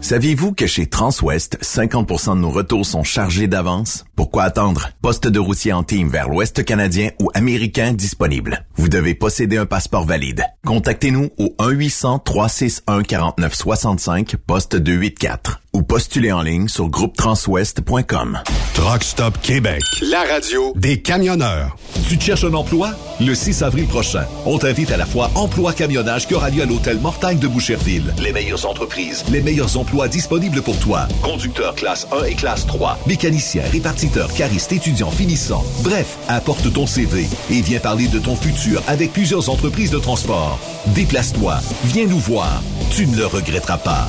Saviez-vous que chez Transwest, 50% de nos retours sont chargés d'avance? Pourquoi attendre? Poste de routier en team vers l'Ouest canadien ou américain disponible. Vous devez posséder un passeport valide. Contactez-nous au 1-800-361-4965, poste 284 ou postulez en ligne sur groupetranswest.com. Truck Stop Québec, la radio des camionneurs. Tu te cherches un emploi? Le 6 avril prochain, on t'invite à la fois Emploi Camionnage qui aura lieu à l'hôtel Mortagne de Boucherville. Les meilleures entreprises, les meilleurs emplois disponibles pour toi. Conducteur classe 1 et classe 3, mécanicien, répartiteur, cariste, étudiant, finissant. Bref, apporte ton CV et viens parler de ton futur avec plusieurs entreprises de transport. Déplace-toi, viens nous voir. Tu ne le regretteras pas.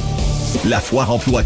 La foire emploi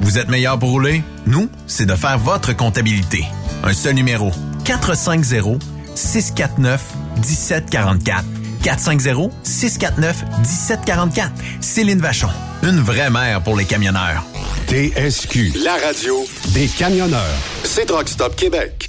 Vous êtes meilleur pour rouler? Nous, c'est de faire votre comptabilité. Un seul numéro. 450 649 1744. 450 649 1744. Céline Vachon. Une vraie mère pour les camionneurs. TSQ, la radio des camionneurs. C'est Truck Stop Québec.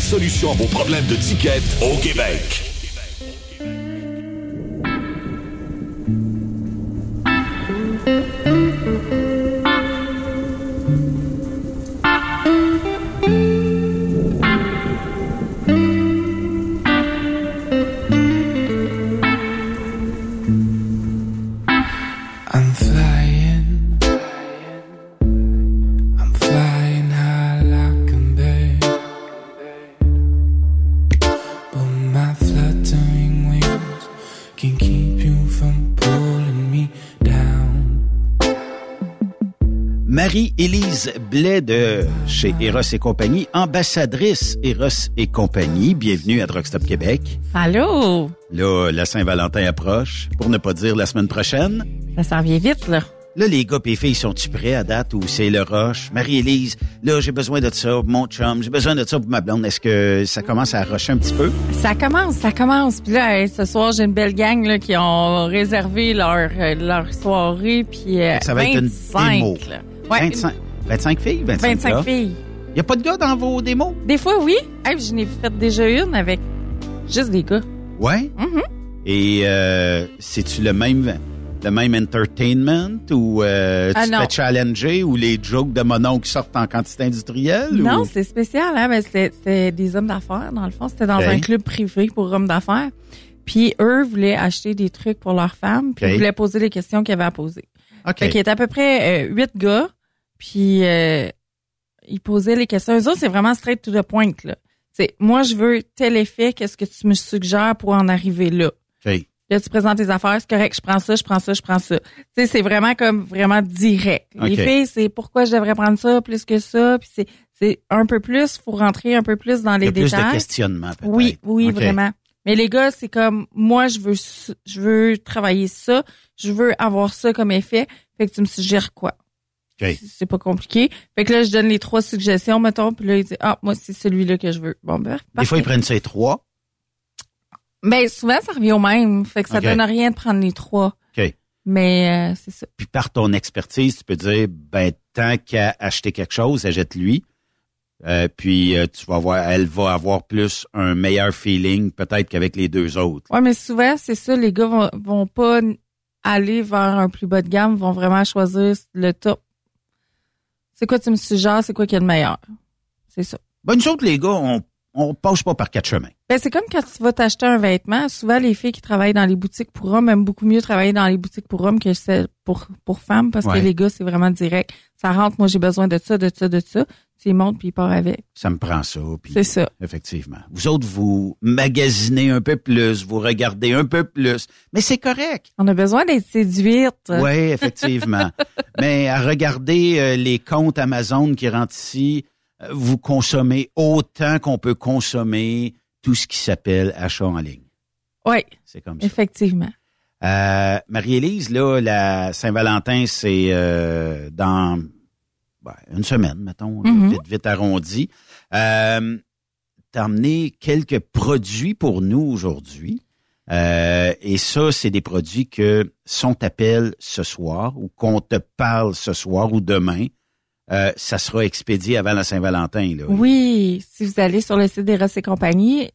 solution à vos problèmes de ticket au Québec. Marie-Élise Blais de chez Eros et compagnie, ambassadrice Eros et compagnie. Bienvenue à Drugstop Québec. Allô? Là, la Saint-Valentin approche, pour ne pas dire la semaine prochaine. Ça s'en vient vite, là. Là, les gars et les filles sont-tu prêts à date ou c'est le rush? Marie-Élise, là, j'ai besoin de ça pour mon chum, j'ai besoin de ça pour ma blonde. Est-ce que ça commence à rusher un petit peu? Ça commence, ça commence. Puis là, hey, ce soir, j'ai une belle gang là, qui ont réservé leur, euh, leur soirée. Puis euh, Ça va être une 25, démo. là. Ouais, 25, 25 filles? 25, 25 gars? filles. Y a pas de gars dans vos démos? Des fois, oui. Hey, J'en ai fait déjà une avec juste des gars. Ouais? Mhm. Et euh, c'est-tu le même le même entertainment ou euh, Ah, tu te challenger ou les jokes de mon oncle sortent en quantité industrielle? Non, ou- c'est spécial, hein? mais c'est des hommes d'affaires, dans le fond. C'était dans un club privé pour hommes d'affaires. Puis eux voulaient acheter des trucs pour leurs femmes, puis ils voulaient poser les questions qu'ils avaient à poser. OK. Fait qu'il y était à peu près euh, huit gars, puis euh, ils posaient les questions. Eux autres, c'est vraiment straight to the point, là. C'est, moi, je veux tel effet, qu'est-ce que tu me suggères pour en arriver là? OK. Là, tu présentes tes affaires, c'est correct, je prends ça, je prends ça, je prends ça. Tu sais, c'est vraiment comme vraiment direct. Les OK. filles, c'est pourquoi je devrais prendre ça plus que ça, puis c'est, c'est un peu plus, faut rentrer un peu plus dans Il y les a plus détails. de questionnement, peut-être. Oui, oui, vraiment. Mais les gars, c'est comme moi, je veux, je veux travailler ça, je veux avoir ça comme effet. Fait que tu me suggères quoi? C'est pas compliqué. Fait que là, je donne les trois suggestions, mettons, puis là, il dit ah moi c'est celui-là que je veux. Bon ben. Des fois, ils prennent ces trois. Ben souvent ça revient au même. Fait que ça OK. donne rien de prendre les trois. OK. Mais euh, c'est ça. Puis par ton expertise, tu peux dire, ben, tant qu'à acheter quelque chose, achète-lui. Euh, puis euh, tu vas voir, elle va avoir plus un meilleur feeling peut-être qu'avec les deux autres. Ouais, mais souvent c'est ça. Les gars vont, vont pas aller vers un plus bas de gamme, vont vraiment choisir le top. C'est quoi tu me suggères, c'est quoi qui est le meilleur? C'est ça. Ben, nous autres, les gars, on, on passe pas par quatre chemins. Ben, c'est comme quand tu vas t'acheter un vêtement. Souvent, les filles qui travaillent dans les boutiques pour hommes aiment beaucoup mieux travailler dans les boutiques pour hommes que celles pour, pour femmes parce Ouais. que les gars, c'est vraiment direct. Ça rentre, moi, j'ai besoin de ça, de ça, de ça. Tu y montes puis il part avec. Ça me prend ça. C'est ça. Effectivement. Vous autres, vous magasinez un peu plus, vous regardez un peu plus, mais c'est correct. On a besoin d'être séduite. Oui, effectivement. <laughs> Mais à regarder euh, les comptes Amazon qui rentrent ici, vous consommez autant qu'on peut consommer tout ce qui s'appelle achat en ligne. Oui. C'est comme ça. Effectivement. Euh, Marie-Élise, là, la Saint-Valentin, c'est euh, dans ben, une semaine, mettons, Mhm. vite, vite arrondi. Euh, T'as emmené quelques produits pour nous aujourd'hui. Euh, et ça, c'est des produits que si on t'appelle ce soir ou qu'on te parle ce soir ou demain, euh, ça sera expédié avant la Saint-Valentin. Là. Oui, si vous allez sur le site des et compagnie,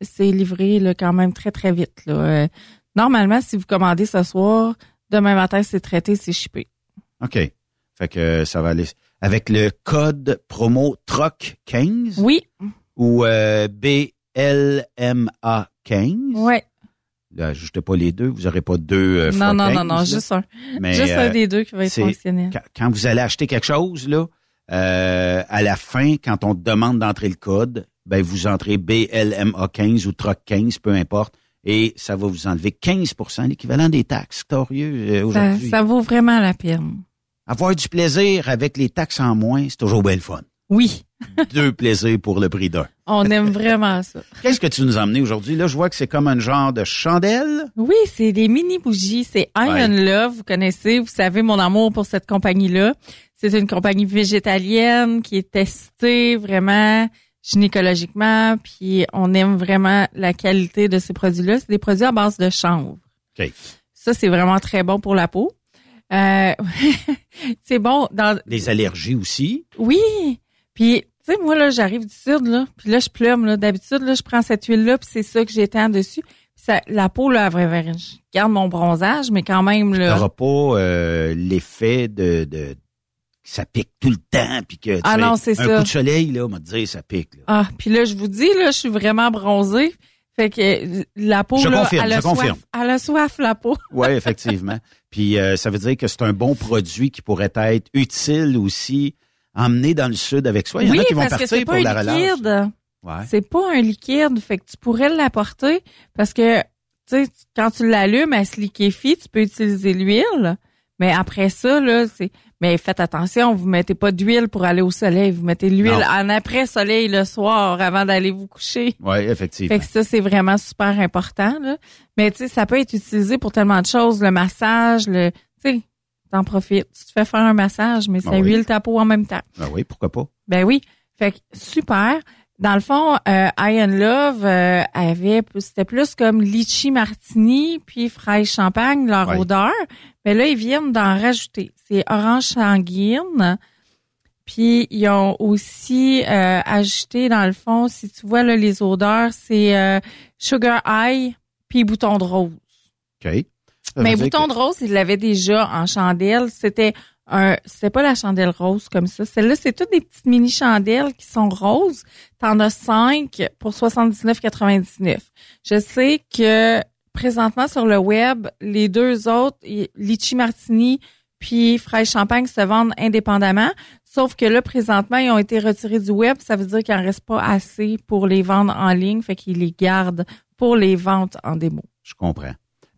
c'est livré là, quand même très, très vite. Là. Euh, normalement, si vous commandez ce soir, demain matin, c'est traité, c'est shippé. OK. Fait que ça va aller. Avec le code promo TROC15. Oui. Ou euh, BLMA15. Ouais. Là, ajoutez pas les deux, vous n'aurez pas deux euh, non, non, 15, non, non, là. juste un. Mais, juste euh, un des deux qui va être fonctionnel. Quand, vous allez acheter quelque chose, là, euh, à la fin, quand on demande d'entrer le code, ben vous entrez BLMA15 ou TROC15, peu importe, et ça va vous enlever 15% l'équivalent des taxes. Torieux euh, Ça, aujourd'hui. ça vaut vraiment la peine. Avoir du plaisir avec les taxes en moins, c'est toujours belle fun. Oui. Deux plaisirs pour le prix d'un. On aime vraiment ça. <laughs> Qu'est-ce que tu nous as amené aujourd'hui? Là, je vois que c'est comme un genre de chandelle. Oui, c'est des mini bougies. C'est Iron Ouais. Love. Vous connaissez, vous savez mon amour pour cette compagnie-là. C'est une compagnie végétalienne qui est testée vraiment gynécologiquement. Puis on aime vraiment la qualité de ces produits-là. C'est des produits à base de chanvre. Ça, c'est vraiment très bon pour la peau. Euh, <laughs> c'est bon dans Les allergies aussi. oui. Puis, tu sais, moi, là, j'arrive du sud, là, puis là, je plume, là. D'habitude, là, je prends cette huile-là, puis c'est ça que j'étends dessus. Puis ça, la peau, là, elle va- je garde mon bronzage, mais quand même, là. n'auras pas euh, l'effet de, de ça pique tout le temps puis que tu Ah sais, non, c'est un ça. coup de soleil là, on va te dire ça pique. Là. Ah, puis là, je vous dis, là, je suis vraiment bronzée. Fait que euh, la peau, Je là, confirme, elle a je soif. confirme. Elle a soif, la peau. <laughs> Oui, effectivement. Puis euh, ça veut dire que c'est un bon produit qui pourrait être utile aussi, emmené dans le sud avec soi. Il y en oui, a qui vont que partir c'est pour pas la un relâche. liquide. Ouais. C'est pas un liquide, fait que tu pourrais l'apporter parce que tu sais quand tu l'allumes, elle se liquéfie, tu peux utiliser l'huile. Mais après ça là, c'est mais faites attention, vous mettez pas d'huile pour aller au soleil, vous mettez l'huile en après soleil le soir avant d'aller vous coucher. Oui, effectivement. Fait que ça c'est vraiment super important là. Mais tu sais ça peut être utilisé pour tellement de choses, le massage, le tu sais t'en profites, tu te fais faire un massage mais ça Ah oui. huile ta peau en même temps. Ben oui, pourquoi pas? Ben oui. Fait que super. Dans le fond, euh, Iron Love euh, avait c'était plus comme litchi martini puis fraise champagne leur odeur. Mais là ils viennent d'en rajouter. C'est orange sanguine. Puis ils ont aussi euh, ajouté dans le fond, si tu vois là les odeurs, c'est euh, sugar high puis bouton de rose. OK. Mais bouton que- de rose, il l'avait déjà en chandelle. C'était un, c'était pas la chandelle rose comme ça. Celle-là, c'est toutes des petites mini chandelles qui sont roses. T'en as cinq pour 79,99. Je sais que présentement sur le web, les deux autres, Litchi Martini puis Fraise Champagne se vendent indépendamment. Sauf que là, présentement, ils ont été retirés du web. Ça veut dire qu'il en reste pas assez pour les vendre en ligne. Fait qu'ils les gardent pour les ventes en démo. Je comprends.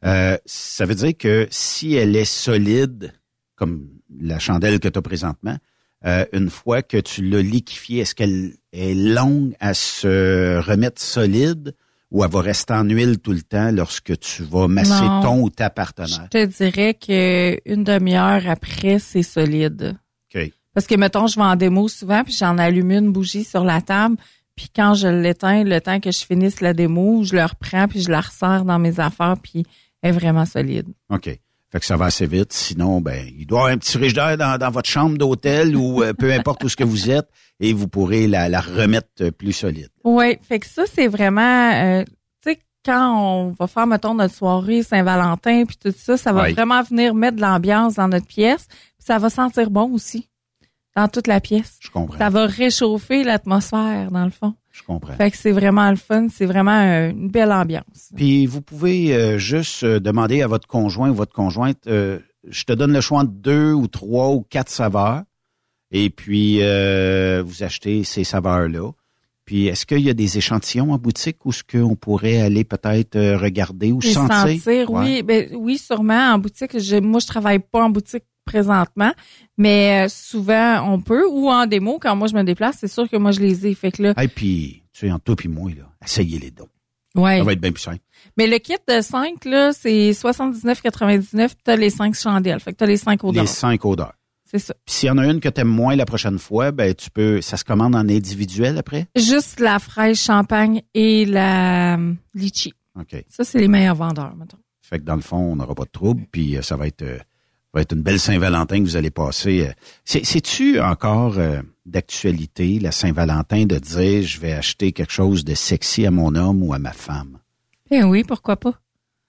Euh, ça veut dire que si elle est solide, comme la chandelle que tu as présentement, euh, une fois que tu l'as liquéfiée, est-ce qu'elle est longue à se remettre solide ou elle va rester en huile tout le temps lorsque tu vas masser Non. ton ou ta partenaire? Je te dirais que une demi-heure après, c'est solide. OK. Parce que, mettons, je vais en démo souvent, puis j'en allume une bougie sur la table, puis quand je l'éteins, le temps que je finisse la démo, je le reprends, puis je la resserre dans mes affaires, puis est vraiment solide. OK. Fait que ça va assez vite. Sinon, ben, il doit y avoir un petit frigidaire dans, dans votre chambre d'hôtel ou euh, peu importe où ce que vous êtes et vous pourrez la, la remettre euh, plus solide. Oui, fait que ça, c'est vraiment... euh, tu sais, quand on va faire, mettons, notre soirée Saint-Valentin, puis tout ça, ça va Oui. vraiment venir mettre de l'ambiance dans notre pièce, puis ça va sentir bon aussi, dans toute la pièce. Je comprends. Ça va réchauffer l'atmosphère, dans le fond. Je comprends. Fait que c'est vraiment le fun, c'est vraiment euh, une belle ambiance. Puis vous pouvez euh, juste euh, demander à votre conjoint ou votre conjointe, euh, je te donne le choix entre deux ou trois ou quatre saveurs, et puis euh, vous achetez ces saveurs-là. Puis est-ce qu'il y a des échantillons en boutique où ce qu'on pourrait aller peut-être regarder ou sentir? sentir, Ouais. oui, ben, oui, sûrement en boutique. Je, moi, je travaille pas en boutique présentement, mais euh, souvent on peut ou en démo quand moi je me déplace, c'est sûr que moi je les ai. Fait que là, Et puis, tu sais, en toi puis moi, là, essayez les dons. ouais. Ça va être bien plus simple. Mais le kit de 5 là, c'est 79,99. T'as les cinq chandelles. Fait que t'as les cinq odeurs. Les cinq odeurs. C'est ça. Puis s'il y en a une que tu aimes moins la prochaine fois, ben tu peux. Ça se commande en individuel après? Juste la fraise champagne et la litchi. OK. Ça, c'est les meilleurs vendeurs, mettons. Fait que dans le fond, on n'aura pas de trouble, puis euh, ça va être, euh, va être une belle Saint-Valentin que vous allez passer. euh. C'est- C'est-tu encore euh, d'actualité, la Saint-Valentin, de dire je vais acheter quelque chose de sexy à mon homme ou à ma femme? Ben oui, pourquoi pas?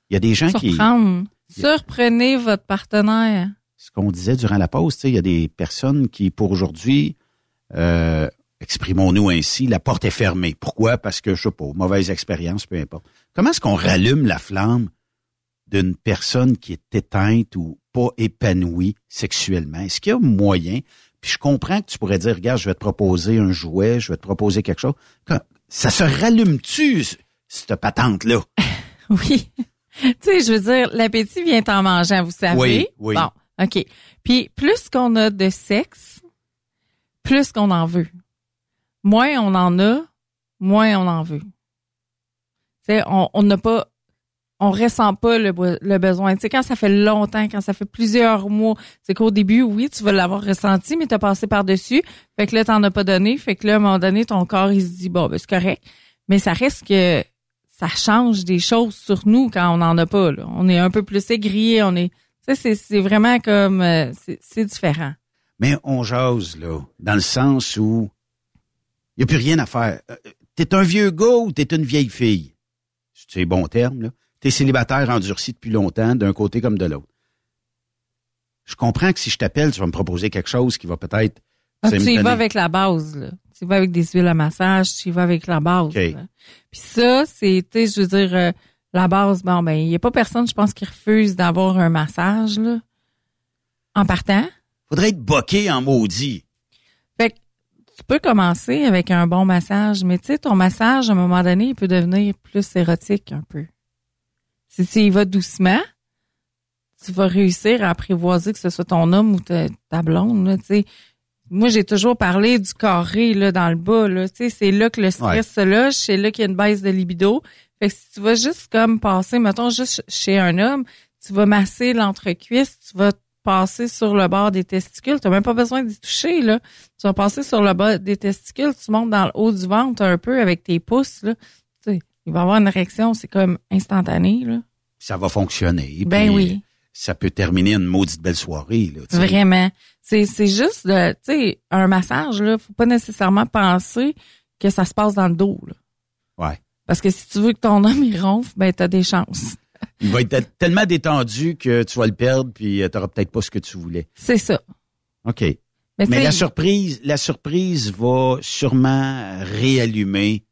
Il y a des gens qui. Surprendre. Surprenez votre partenaire. Ce qu'on disait durant la pause, tu sais, il y a des personnes qui, pour aujourd'hui, euh, exprimons-nous ainsi, la porte est fermée. Pourquoi? Parce que, je sais pas, mauvaise expérience, peu importe. Comment est-ce qu'on rallume la flamme d'une personne qui est éteinte ou pas épanouie sexuellement? Est-ce qu'il y a moyen? Puis je comprends que tu pourrais dire, regarde, je vais te proposer un jouet, je vais te proposer quelque chose. Ça se rallume-tu, cette patente-là? <laughs> Oui. tu sais, je veux dire, l'appétit vient en mangeant, vous savez. Oui, oui. Bon, OK. Puis plus qu'on a de sexe, plus qu'on en veut. Moins on en a, moins on en veut. Tu sais, on n'a pas, on ressent pas le, be- le besoin. Tu sais, quand ça fait longtemps, quand ça fait plusieurs mois, c'est qu'au début, oui, tu vas l'avoir ressenti, mais tu as passé par-dessus. Fait que là, t'en as pas donné. Fait que là, à un moment donné, ton corps, il se dit, bon, ben, c'est correct. Mais ça reste que ça change des choses sur nous quand on n'en a pas. là. On est un peu plus aigri, on est... Tu sais, c'est- vraiment comme... euh, c'est- différent. Mais on jase, là, dans le sens où il n'y a plus rien à faire. Euh, T'es un vieux gars ou t'es une vieille fille? C'est les bons termes, là? T'es célibataire endurci depuis longtemps, d'un côté comme de l'autre. Je comprends que si je t'appelle, tu vas me proposer quelque chose qui va peut-être... Ah, tu y vas avec la base, là. Tu y vas avec des huiles à massage, tu y vas avec la base. Là. Puis ça, c'est, tu sais, je veux dire, euh, la base, bon, ben, il n'y a pas personne, je pense, qui refuse d'avoir un massage, là. En partant. Faudrait être boqué en maudit. Fait que tu peux commencer avec un bon massage, mais tu sais, ton massage, à un moment donné, il peut devenir plus érotique un peu. Si tu y vas doucement, tu vas réussir à apprivoiser que ce soit ton homme ou ta, ta blonde, là, tu sais. Moi, j'ai toujours parlé du carré, là, dans le bas, là. Tu sais, c'est là que le stress se loge, c'est là qu'il y a une baisse de libido. Fait que si tu vas juste comme passer, mettons, juste chez un homme, tu vas masser l'entrecuisse, tu vas passer sur le bord des testicules. Tu n'as même pas besoin d'y toucher, là. Tu vas passer sur le bas des testicules, tu montes dans le haut du ventre un peu avec tes pouces, là. Il va y avoir une réaction, c'est comme instantané, là. Ça va fonctionner. Ben puis oui. Ça peut terminer une maudite belle soirée, là. Vraiment. C'est, c'est juste, de, tu sais, un massage, là, faut pas nécessairement penser que ça se passe dans le dos, là. Ouais. Parce que si tu veux que ton homme, il ronfle, ben, t'as des chances. <laughs> Il va être tellement détendu que tu vas le perdre puis tu n'auras peut-être pas ce que tu voulais. C'est ça. OK. Mais Mais, la surprise, la surprise va sûrement réallumer.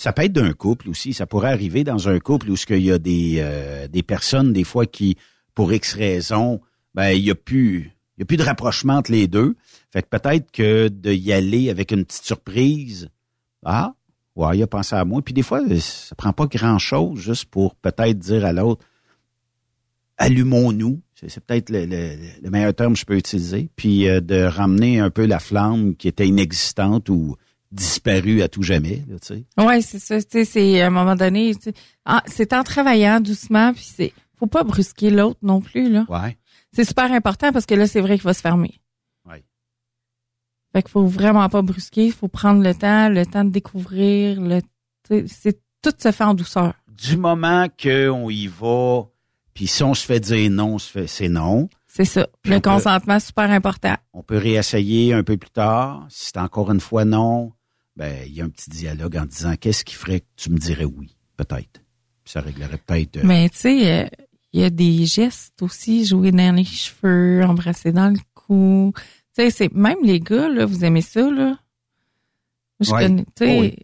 Ça peut être d'un couple aussi. Ça pourrait arriver dans un couple où ce qu'il y a des, euh, des personnes, des fois, qui, pour X raisons, ben, il y a plus, il y a plus de rapprochement entre les deux. Fait que peut-être que de y aller avec une petite surprise, ah, ouais, il a pensé à moi. Puis des fois, ça prend pas grand-chose juste pour peut-être dire à l'autre, allumons-nous. C'est peut-être le meilleur terme que je peux utiliser. Puis euh, de ramener un peu la flamme qui était inexistante ou disparue à tout jamais. Là, tu sais. Ouais, c'est ça. Tu sais, c'est à un moment donné, tu sais, c'est en travaillant doucement, puis c'est, faut pas brusquer l'autre non plus là. Ouais. C'est super important parce que là, c'est vrai qu'il va se fermer. Ouais. Fait qu'il faut vraiment pas brusquer, il faut prendre le temps, le temps de découvrir, le, tu sais, c'est tout se fait en douceur. Du moment qu'on y va, puis si on se fait dire non, on se fait- c'est non. C'est ça. Puis le on peut- consentement, super important. On peut réessayer un peu plus tard. Si c'est encore une fois non, ben il y a un petit dialogue en disant qu'est-ce qui ferait que tu me dirais oui, peut-être. Puis ça réglerait peut-être. euh, Mais tu sais, euh, il y a des gestes aussi, jouer dans les cheveux, embrasser dans le cou. Tu sais, c'est même les gars là, vous aimez ça là? Je Ouais. connais, tu sais, Oh oui.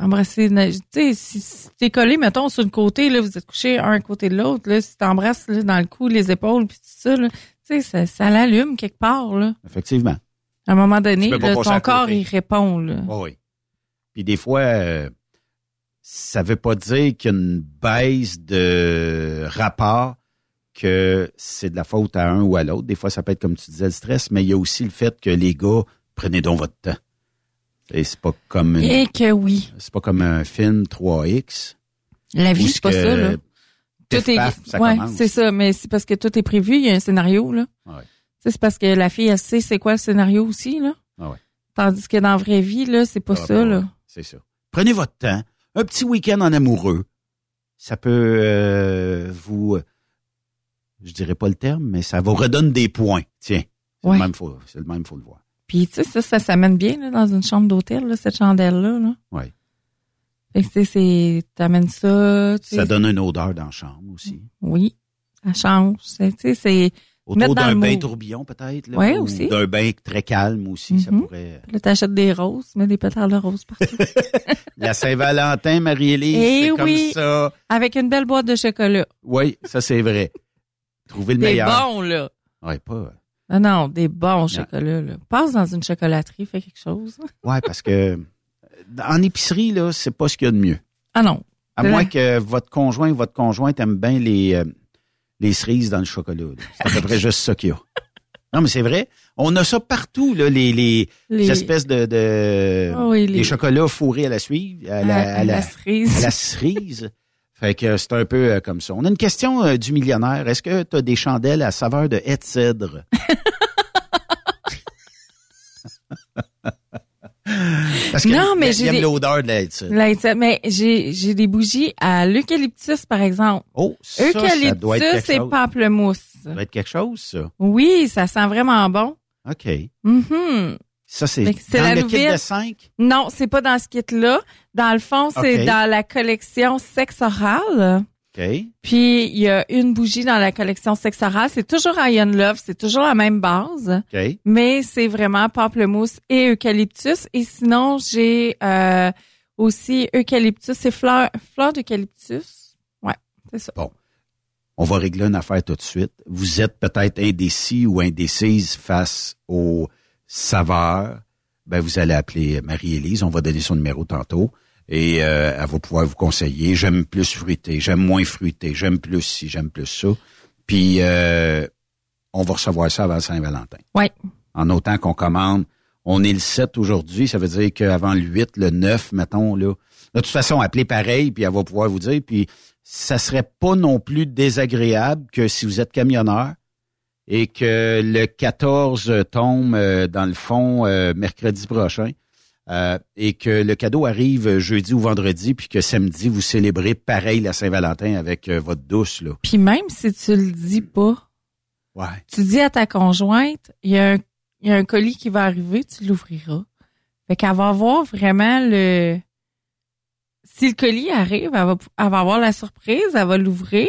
embrasser, tu sais, si, si t'es collé mettons sur le côté là, vous êtes couchés un côté de l'autre là, si t'embrasses là, dans le cou, les épaules puis tout ça là, tu sais, ça, ça l'allume quelque part là. Effectivement. À un moment donné, là, ton corps il répond là. Oui, oui. Puis des fois, euh, ça veut pas dire qu'il y a une baisse de rapport que c'est de la faute à un ou à l'autre. Des fois, ça peut être, comme tu disais, le stress, mais il y a aussi le fait que les gars, prenez donc votre temps. Et c'est pas comme une- Et que oui. c'est pas comme un film 3X. La vie, c'est pas ça, là. Tout est, paf, ça ouais, c'est ça, mais c'est parce que tout est prévu, il y a un scénario, là. Ouais. C'est parce que la fille, elle sait c'est quoi le scénario aussi, là. Ah ouais. Tandis que dans la vraie vie, là, c'est pas Ah, ça, bah, là. C'est ça. Prenez votre temps. Un petit week-end en amoureux. Ça peut euh, vous, euh, je dirais pas le terme, mais ça vous redonne des points. Tiens, c'est Ouais. le même, faut, c'est le même, faut le voir. Puis, tu sais, ça, ça s'amène bien, là, dans une chambre d'hôtel, là, cette chandelle-là, là. Ouais. Fait que, tu sais, c'est, t'amènes ça, tu sais. Ça donne une odeur dans la chambre aussi. Oui. Ça change. Tu sais, c'est. Autour d'un bain tourbillon, peut-être. Ouais, ou aussi. D'un bain très calme aussi, ça Mhm. pourrait. Là, t'achètes des roses, mets des pétales de roses partout. <laughs> La Saint-Valentin, Marie-Élise, Eh c'est comme oui. ça. Avec une belle boîte de chocolat. Oui, ça c'est vrai. Trouver le Des meilleur. bons, là. Ouais, pas. Non, non, des bons chocolats, là. Passe dans une chocolaterie, fais quelque chose. <laughs> Ouais, parce que euh, en épicerie, là, c'est pas ce qu'il y a de mieux. Ah non. À moins que votre conjoint ou votre conjointe aime bien les, euh, les cerises dans le chocolat. C'est à peu près juste ça qu'il y a. Non, mais c'est vrai. On a ça partout, là, les, les, Les- espèces de, de Ah oui, les... les- chocolats fourrés à la suive, à la, À- à la cerise. à la cerise. Fait que c'est un peu euh, comme ça. On a une question euh, du millionnaire. Est-ce que tu as des chandelles à saveur de haie de cèdre? Parce que Non, mais il j'ai aime des- l'odeur de mais j'ai j'ai des bougies à l'eucalyptus, par exemple. Oh, ça, ça doit être Eucalyptus quelque et chose. pamplemousse. Ça doit être quelque chose, ça. Oui, ça sent vraiment bon. OK. Mhm. Ça, c'est dans la le kit nouvelle- de 5? Non, c'est pas dans ce kit-là. Dans le fond, c'est dans la collection sexe oral. OK. Puis il y a une bougie dans la collection sexe oral. C'est toujours Iron Love, c'est toujours la même base. OK. Mais c'est vraiment pamplemousse et eucalyptus. Et sinon, j'ai euh, aussi eucalyptus et fleurs, fleurs d'eucalyptus. Ouais, c'est ça. Bon. On va régler une affaire tout de suite. Vous êtes peut-être indécis ou indécise face aux saveurs. Ben, vous allez appeler Marie-Élise. On va donner son numéro tantôt. Et euh, elle va pouvoir vous conseiller. J'aime plus fruité, j'aime moins fruité, j'aime plus ci, j'aime plus ça. Puis, euh, on va recevoir ça avant Saint-Valentin. Ouais. En autant qu'on commande. On est le 7 aujourd'hui, ça veut dire qu'avant le 8, le 9, mettons, là. De toute façon, appelez pareil, puis elle va pouvoir vous dire. Puis, ça serait pas non plus désagréable que si vous êtes camionneur et que le 14 tombe euh, dans le fond euh, mercredi prochain euh, et que le cadeau arrive jeudi ou vendredi puis que samedi vous célébrez pareil la Saint-Valentin avec euh, votre douce là. Puis même si tu le dis pas, Ouais. tu dis à ta conjointe, il y a un, il y a un colis qui va arriver, tu l'ouvriras. Fait qu'elle va avoir vraiment le... Si le colis arrive, elle va, elle va avoir la surprise, elle va l'ouvrir,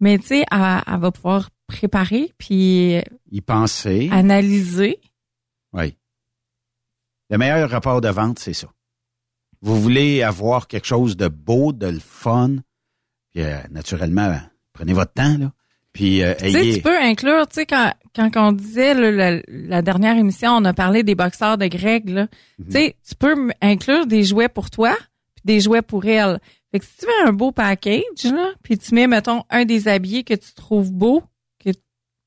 mais tu sais, elle, elle va pouvoir préparer puis Y penser. analyser. Oui. Le meilleur rapport de vente, c'est ça. Vous voulez avoir quelque chose de beau, de le fun, puis euh, naturellement, prenez votre temps, là. Puis euh, Tu sais, ayez. tu peux inclure, tu sais, quand, quand on disait, là, la, la dernière émission, on a parlé des boxeurs de Greg, là. Mhm. Tu sais, tu peux inclure des jouets pour toi, puis des jouets pour elle. Fait que si tu veux un beau package, là, puis tu mets, mettons, un des habillés que tu trouves beau, que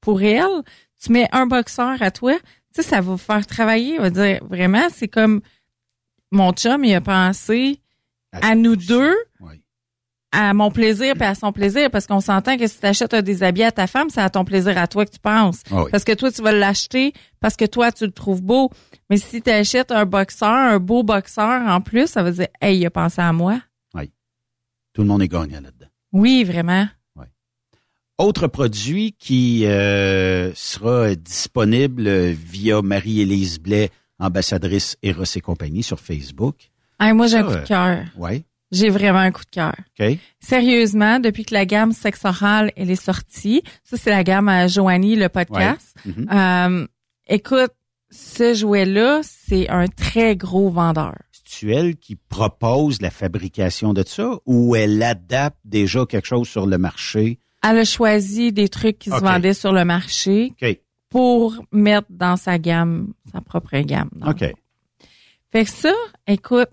pour elle, tu mets un boxeur à toi, sais, ça va vous faire travailler, on va dire, vraiment, c'est comme, mon chum, il a pensé à nous deux, à mon plaisir puis à son plaisir parce qu'on s'entend que si tu achètes un déshabillé à ta femme, c'est à ton plaisir à toi que tu penses. Ah oui. Parce que toi, tu vas l'acheter parce que toi, tu le trouves beau. Mais si tu achètes un boxeur, un beau boxeur en plus, ça veut dire, hey, il a pensé à moi. Tout le monde est gagnant là-dedans. Oui, vraiment. Autre produit qui euh, sera disponible via Marie-Élise Blais, ambassadrice Eros et compagnie sur Facebook. Hey, moi, j'ai un Ça, coup de cœur. Oui. J'ai vraiment un coup de cœur. OK. Sérieusement, depuis que la gamme sexe oral, elle est sortie, ça, c'est la gamme à Joanie, le podcast. Ouais. Mhm. Euh, écoute, ce jouet-là, c'est un très gros vendeur. C'est elle qui propose la fabrication de ça ou elle adapte déjà quelque chose sur le marché? Elle a choisi des trucs qui se vendaient sur le marché pour mettre dans sa gamme, sa propre gamme. le OK. Fait que ça, écoute,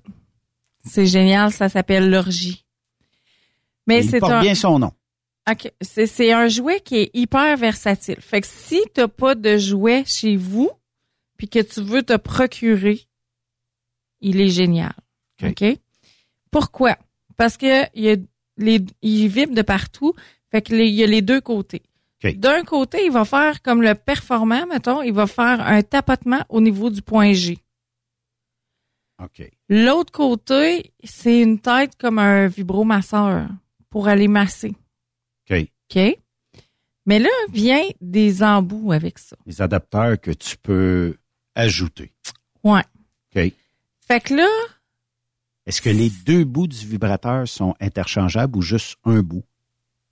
c'est génial, ça s'appelle l'orgie. Mais c'est un bien son nom. OK, c'est un jouet qui est hyper versatile. Fait que si t'as pas de jouet chez vous puis que tu veux te procurer, il est génial. OK? Pourquoi? Parce que il y a les il vibre de partout, fait que les- il y a les deux côtés. D'un côté, il va faire comme le performant, mettons, il va faire un tapotement au niveau du point G. OK. L'autre côté, c'est une tête comme un vibromasseur pour aller masser. OK. OK? Mais là, vient des embouts avec ça. Les adapteurs que tu peux ajouter. Ouais. OK. Fait que là, Est-ce que les deux bouts du vibrateur sont interchangeables ou juste un bout?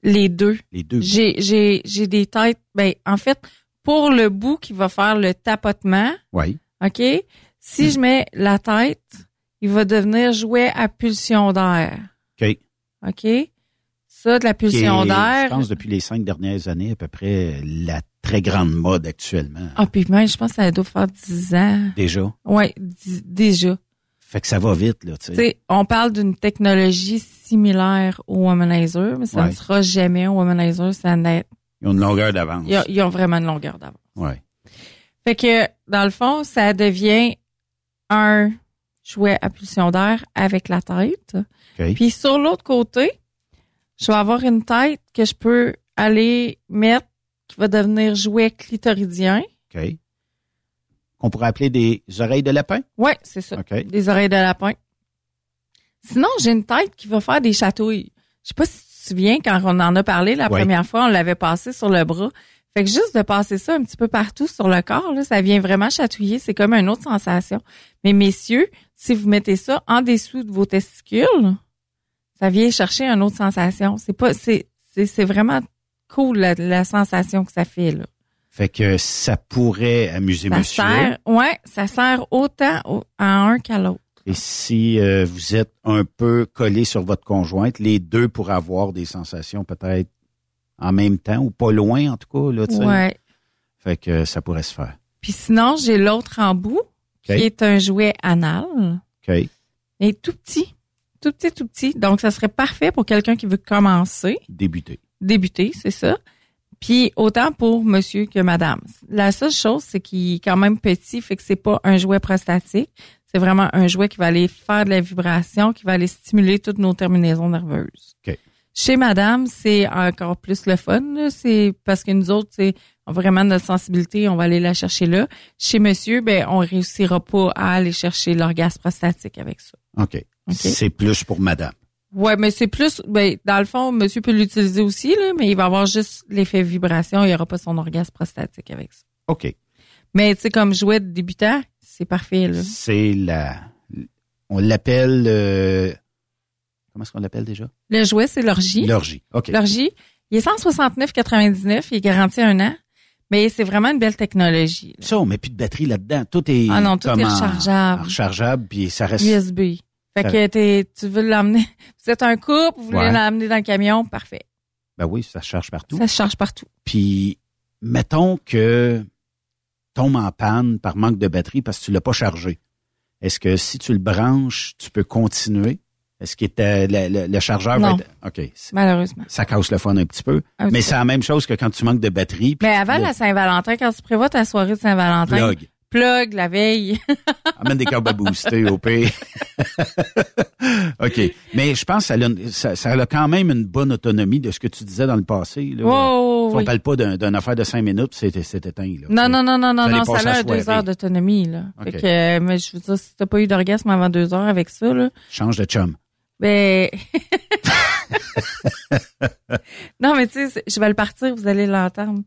Les deux. Les deux. J'ai, j'ai, j'ai des têtes. Ben, en fait, pour le bout qui va faire le tapotement, Oui. OK? Si je mets la tête, il va devenir jouet à pulsion d'air. OK. OK? Ça, de la pulsion Je d'air. pense depuis les cinq dernières années, à peu près la très grande mode actuellement. Ah, puis même, je pense que ça doit faire 10 ans. Déjà? Dix- déjà. Fait que ça va vite, là, tu Tu sais. sais, on parle d'une technologie similaire au Womanizer, mais ça Ouais. ne sera jamais un Womanizer. Ça n'a- Ils ont une longueur d'avance. ils, ont- ils ont vraiment une longueur d'avance. Ouais. Fait que, dans le fond, ça devient un jouet à pulsion d'air avec la tête. Puis sur l'autre côté, je vais avoir une tête que je peux aller mettre qui va devenir jouet clitoridien. Qu'on pourrait appeler des oreilles de lapin? Ouais, c'est ça. OK. Des oreilles de lapin. Sinon, j'ai une tête qui va faire des chatouilles. Je sais pas si tu te souviens quand on en a parlé la Ouais. première fois, on l'avait passé sur le bras. Fait que juste de passer ça un petit peu partout sur le corps, là, ça vient vraiment chatouiller. C'est comme une autre sensation. Mais messieurs, si vous mettez ça en dessous de vos testicules, ça vient chercher une autre sensation. C'est pas, c'est, c'est, c'est vraiment cool la, la sensation que ça fait là. Fait que ça pourrait amuser Ça monsieur. sert, ouais, ça sert autant au- à un qu'à l'autre. Et si euh, vous êtes un peu collé sur votre conjointe, les deux pourraient avoir des sensations peut-être en même temps ou pas loin en tout cas. Là. Ouais. Fait que ça pourrait se faire. Puis sinon, j'ai l'autre embout, OK. qui est un jouet anal. OK. Et tout petit. Tout petit, tout petit. Donc, ça serait parfait pour quelqu'un qui veut commencer, Débuter. débuter, c'est ça. Puis autant pour monsieur que madame. La seule chose, c'est qu'il est quand même petit, fait que c'est pas un jouet prostatique. C'est vraiment un jouet qui va aller faire de la vibration, qui va aller stimuler toutes nos terminaisons nerveuses. OK. Chez madame, c'est encore plus le fun. C'est parce que nous autres, c'est vraiment notre sensibilité, on va aller la chercher là. Chez monsieur, ben on réussira pas à aller chercher l'orgasme prostatique avec ça. OK. C'est plus pour madame. Ouais, mais c'est plus, ben, dans le fond, monsieur peut l'utiliser aussi, là, mais il va avoir juste l'effet vibration, il n'y aura pas son orgasme prostatique avec ça. OK. Mais tu sais, comme jouet de débutant, c'est parfait, là. C'est la. On l'appelle. euh, comment est-ce qu'on l'appelle déjà? Le jouet, c'est l'orgie. L'orgie. OK. L'orgie, il est 169,99, il est garanti un an, mais c'est vraiment une belle technologie. là. Ça, on met plus de batterie là-dedans. Tout est. Ah non, tout est rechargeable. rechargeable, puis ça reste. USB. Fait que t'es- tu veux l'emmener, <laughs> vous êtes un couple, vous voulez Ouais. l'emmener dans le camion, parfait. Ben oui, ça se charge partout. Ça se charge partout. Puis, mettons que tombe en panne par manque de batterie parce que tu l'as pas chargé. Est-ce que si tu le branches, tu peux continuer? Est-ce que le, le- le chargeur Non. va être... OK. Malheureusement. Ça casse le fun un petit peu. Un petit mais c'est la même chose que quand tu manques de batterie. Mais avant le- la Saint-Valentin, quand tu prévois ta soirée de Saint-Valentin, Plug. la veille. <laughs> Amène des câbles à booster au pire. <laughs> OK. Mais je pense que ça a, une- ça, ça a quand même une bonne autonomie de ce que tu disais dans le passé. Là. Wow, Si on parle pas d'un- d'une affaire de cinq minutes, c'est éteint. Là, Non, non, non, non, non, non, ça a deux heures d'autonomie, là. Fait OK. que, euh, mais je veux dire, si t'as pas eu d'orgasme avant deux heures avec ça, là, Change de chum. ben... <laughs> non, mais tu sais, je vais le partir, vous allez l'entendre.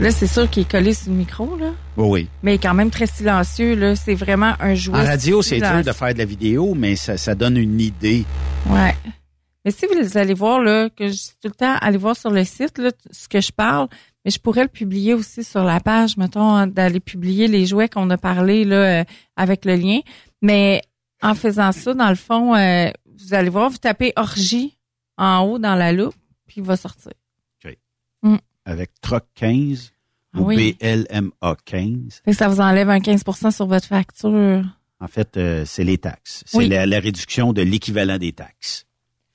Là, c'est sûr qu'il est collé sur le micro, là. Oui, oui. Mais il est quand même très silencieux, là. C'est vraiment un jouet. En radio, c'est dur de faire de la vidéo, mais ça, ça donne une idée. Ouais. Mais si vous allez voir, là, que je dis tout le temps, allez voir sur le site, là, ce que je parle, mais je pourrais le publier aussi sur la page, mettons, hein, d'aller publier les jouets qu'on a parlé, là, euh, avec le lien. Mais en faisant ça, dans le fond, euh, vous allez voir, vous tapez orgie en haut dans la loupe, puis il va sortir. Avec Troc 15 ou Oui. BLMA 15. Fait que ça vous enlève un 15 sur votre facture. En fait, euh, c'est les taxes. C'est Oui. la, la réduction de l'équivalent des taxes.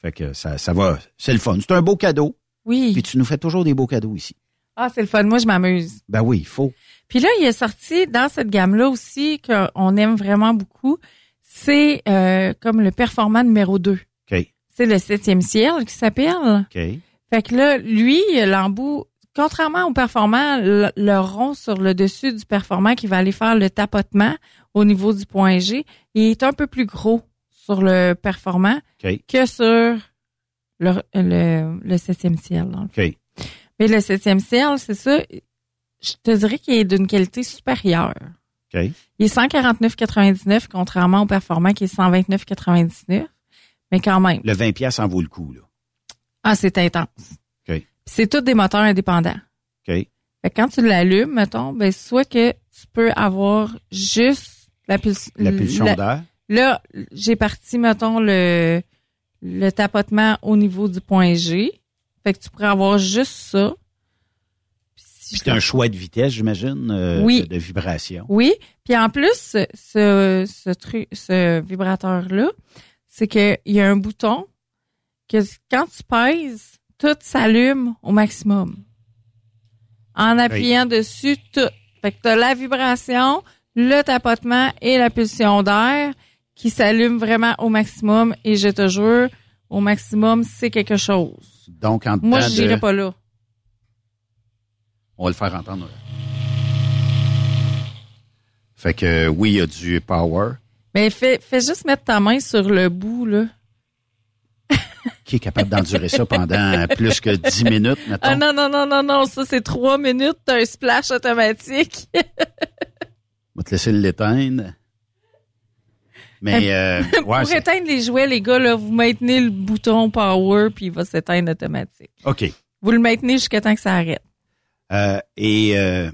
Fait que ça, ça va. C'est le fun. C'est un beau cadeau. Oui. Puis tu nous fais toujours des beaux cadeaux ici. Ah, c'est le fun. Moi, je m'amuse. Ben oui, il faut. Puis là, il est sorti dans cette gamme-là aussi qu'on aime vraiment beaucoup. C'est euh, comme le performant numéro 2. OK. C'est le septième ciel qui s'appelle. OK. Fait que là, lui, l'embout, contrairement au performant, le, le rond sur le dessus du performant qui va aller faire le tapotement au niveau du point G, il est un peu plus gros sur le performant que sur le, le, le septième ciel. dans le. Mais le septième ciel, c'est ça, je te dirais qu'il est d'une qualité supérieure. Il est 149,99 contrairement au performant qui est 129,99. Mais quand même. Le 20 pièces en vaut le coup, là. Ah, c'est intense. C'est tous des moteurs indépendants. OK. Fait que quand tu l'allumes, mettons, ben, soit que tu peux avoir juste la, puls- La pulsion d'air. Là, j'ai parti, mettons, le, le tapotement au niveau du point G. Fait que tu pourrais avoir juste ça. Puis c'est un choix de vitesse, j'imagine, euh, Oui. de, de vibration. Oui. Puis en plus, ce, ce, ce truc, ce vibrateur-là, c'est qu'il y a un bouton que quand tu pèses, tout s'allume au maximum. en appuyant dessus tout. Fait que t'as la vibration, le tapotement et la pulsion d'air qui s'allument vraiment au maximum. Et je te jure, au maximum, c'est quelque chose. Donc, en Moi, je de- dirais pas là. On va le faire entendre. Fait que oui, il y a du power. Mais fais, fais juste mettre ta main sur le bout, là. Qui est capable d'endurer ça pendant plus que 10 minutes, mettons? Ah non, non, non, non, non, ça c'est trois minutes, t'as un splash automatique. On va te laisser l'éteindre. Mais, euh, <laughs> ouais, Pour éteindre les jouets, les gars, là, vous maintenez le bouton power puis il va s'éteindre automatique. OK. Vous le maintenez jusqu'à temps que ça arrête. Euh, et euh,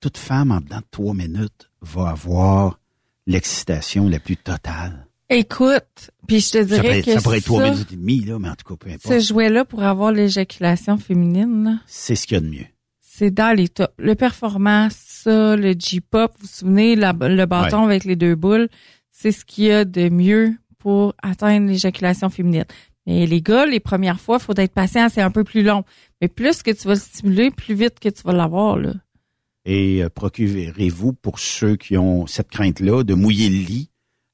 toute femme, en dedans de trois minutes, va avoir l'excitation la plus totale. Écoute, puis je te Ça dirais pourrait, que ça pourrait être trois ça, minutes et demie, là, mais en tout cas, peu ce importe. jouet-là pour avoir l'éjaculation féminine, là, C'est ce qu'il y a de mieux. c'est dans les tops. Le performance, ça, le J-pop, vous vous souvenez, la- le bâton avec les deux boules, c'est ce qu'il y a de mieux pour atteindre l'éjaculation féminine. Mais les gars, les premières fois, faut être patient, c'est un peu plus long. Mais plus que tu vas le stimuler, plus vite que tu vas l'avoir, là. Et euh, procurez-vous, pour ceux qui ont cette crainte-là, de mouiller le lit,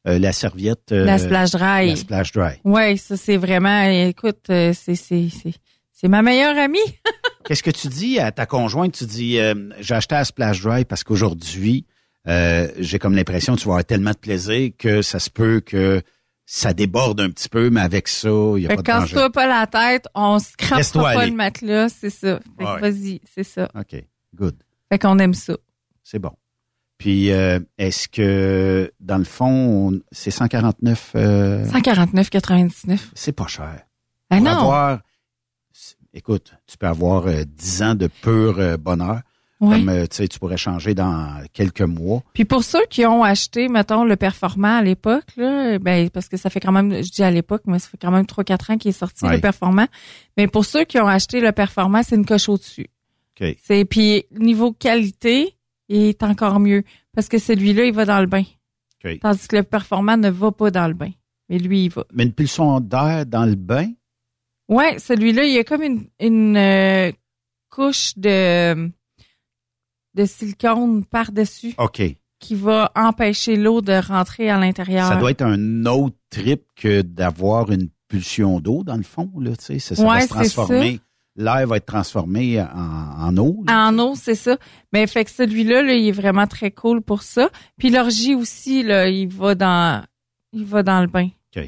euh, la serviette... euh, La splash dry. La splash dry. Ouais, ça c'est vraiment, écoute, euh, c'est c'est c'est c'est ma meilleure amie. <laughs> Qu'est-ce que tu dis à ta conjointe? Tu dis, euh, j'ai acheté la splash dry parce qu'aujourd'hui, euh, j'ai comme l'impression que tu vas avoir tellement de plaisir que ça se peut que ça déborde un petit peu, mais avec ça, il n'y a Fait pas que de danger. casse-toi pas la tête, on se crappera pas aller. le matelas, c'est ça. Fait que Ouais. vas-y, c'est ça. OK, good. Fait qu'on aime ça. C'est bon. Puis, euh, est-ce que, dans le fond, on- c'est 149... euh, 149,99. c'est pas cher. Ah Pour non. avoir- écoute, tu peux avoir euh, 10 ans de pur euh, bonheur. Ouais. Comme, euh, tu sais, tu pourrais changer dans quelques mois. Puis pour ceux qui ont acheté, mettons, le performant à l'époque, là, ben, parce que ça fait quand même, je dis à l'époque, mais ça fait quand même 3-4 ans qu'il est sorti, le performant. Mais pour ceux qui ont acheté le performant, c'est une coche au-dessus. OK. C'est, puis niveau qualité, il est encore mieux. Parce que celui-là, il va dans le bain. Tandis que le performant ne va pas dans le bain. Mais lui, il va. Mais une pulsion d'air dans le bain, Ouais, celui-là, il y a comme une, une euh, couche de, de silicone par-dessus OK. qui va empêcher l'eau de rentrer à l'intérieur. Ça doit être un autre trip que d'avoir une pulsion d'eau, dans le fond. Là, tu sais, ça, ça va se transformer. L'air va être transformé en, en eau. là. En eau, c'est ça. Mais fait que celui-là, là, il est vraiment très cool pour ça. Puis l'orgie aussi, là, il va dans, il va dans le bain. OK.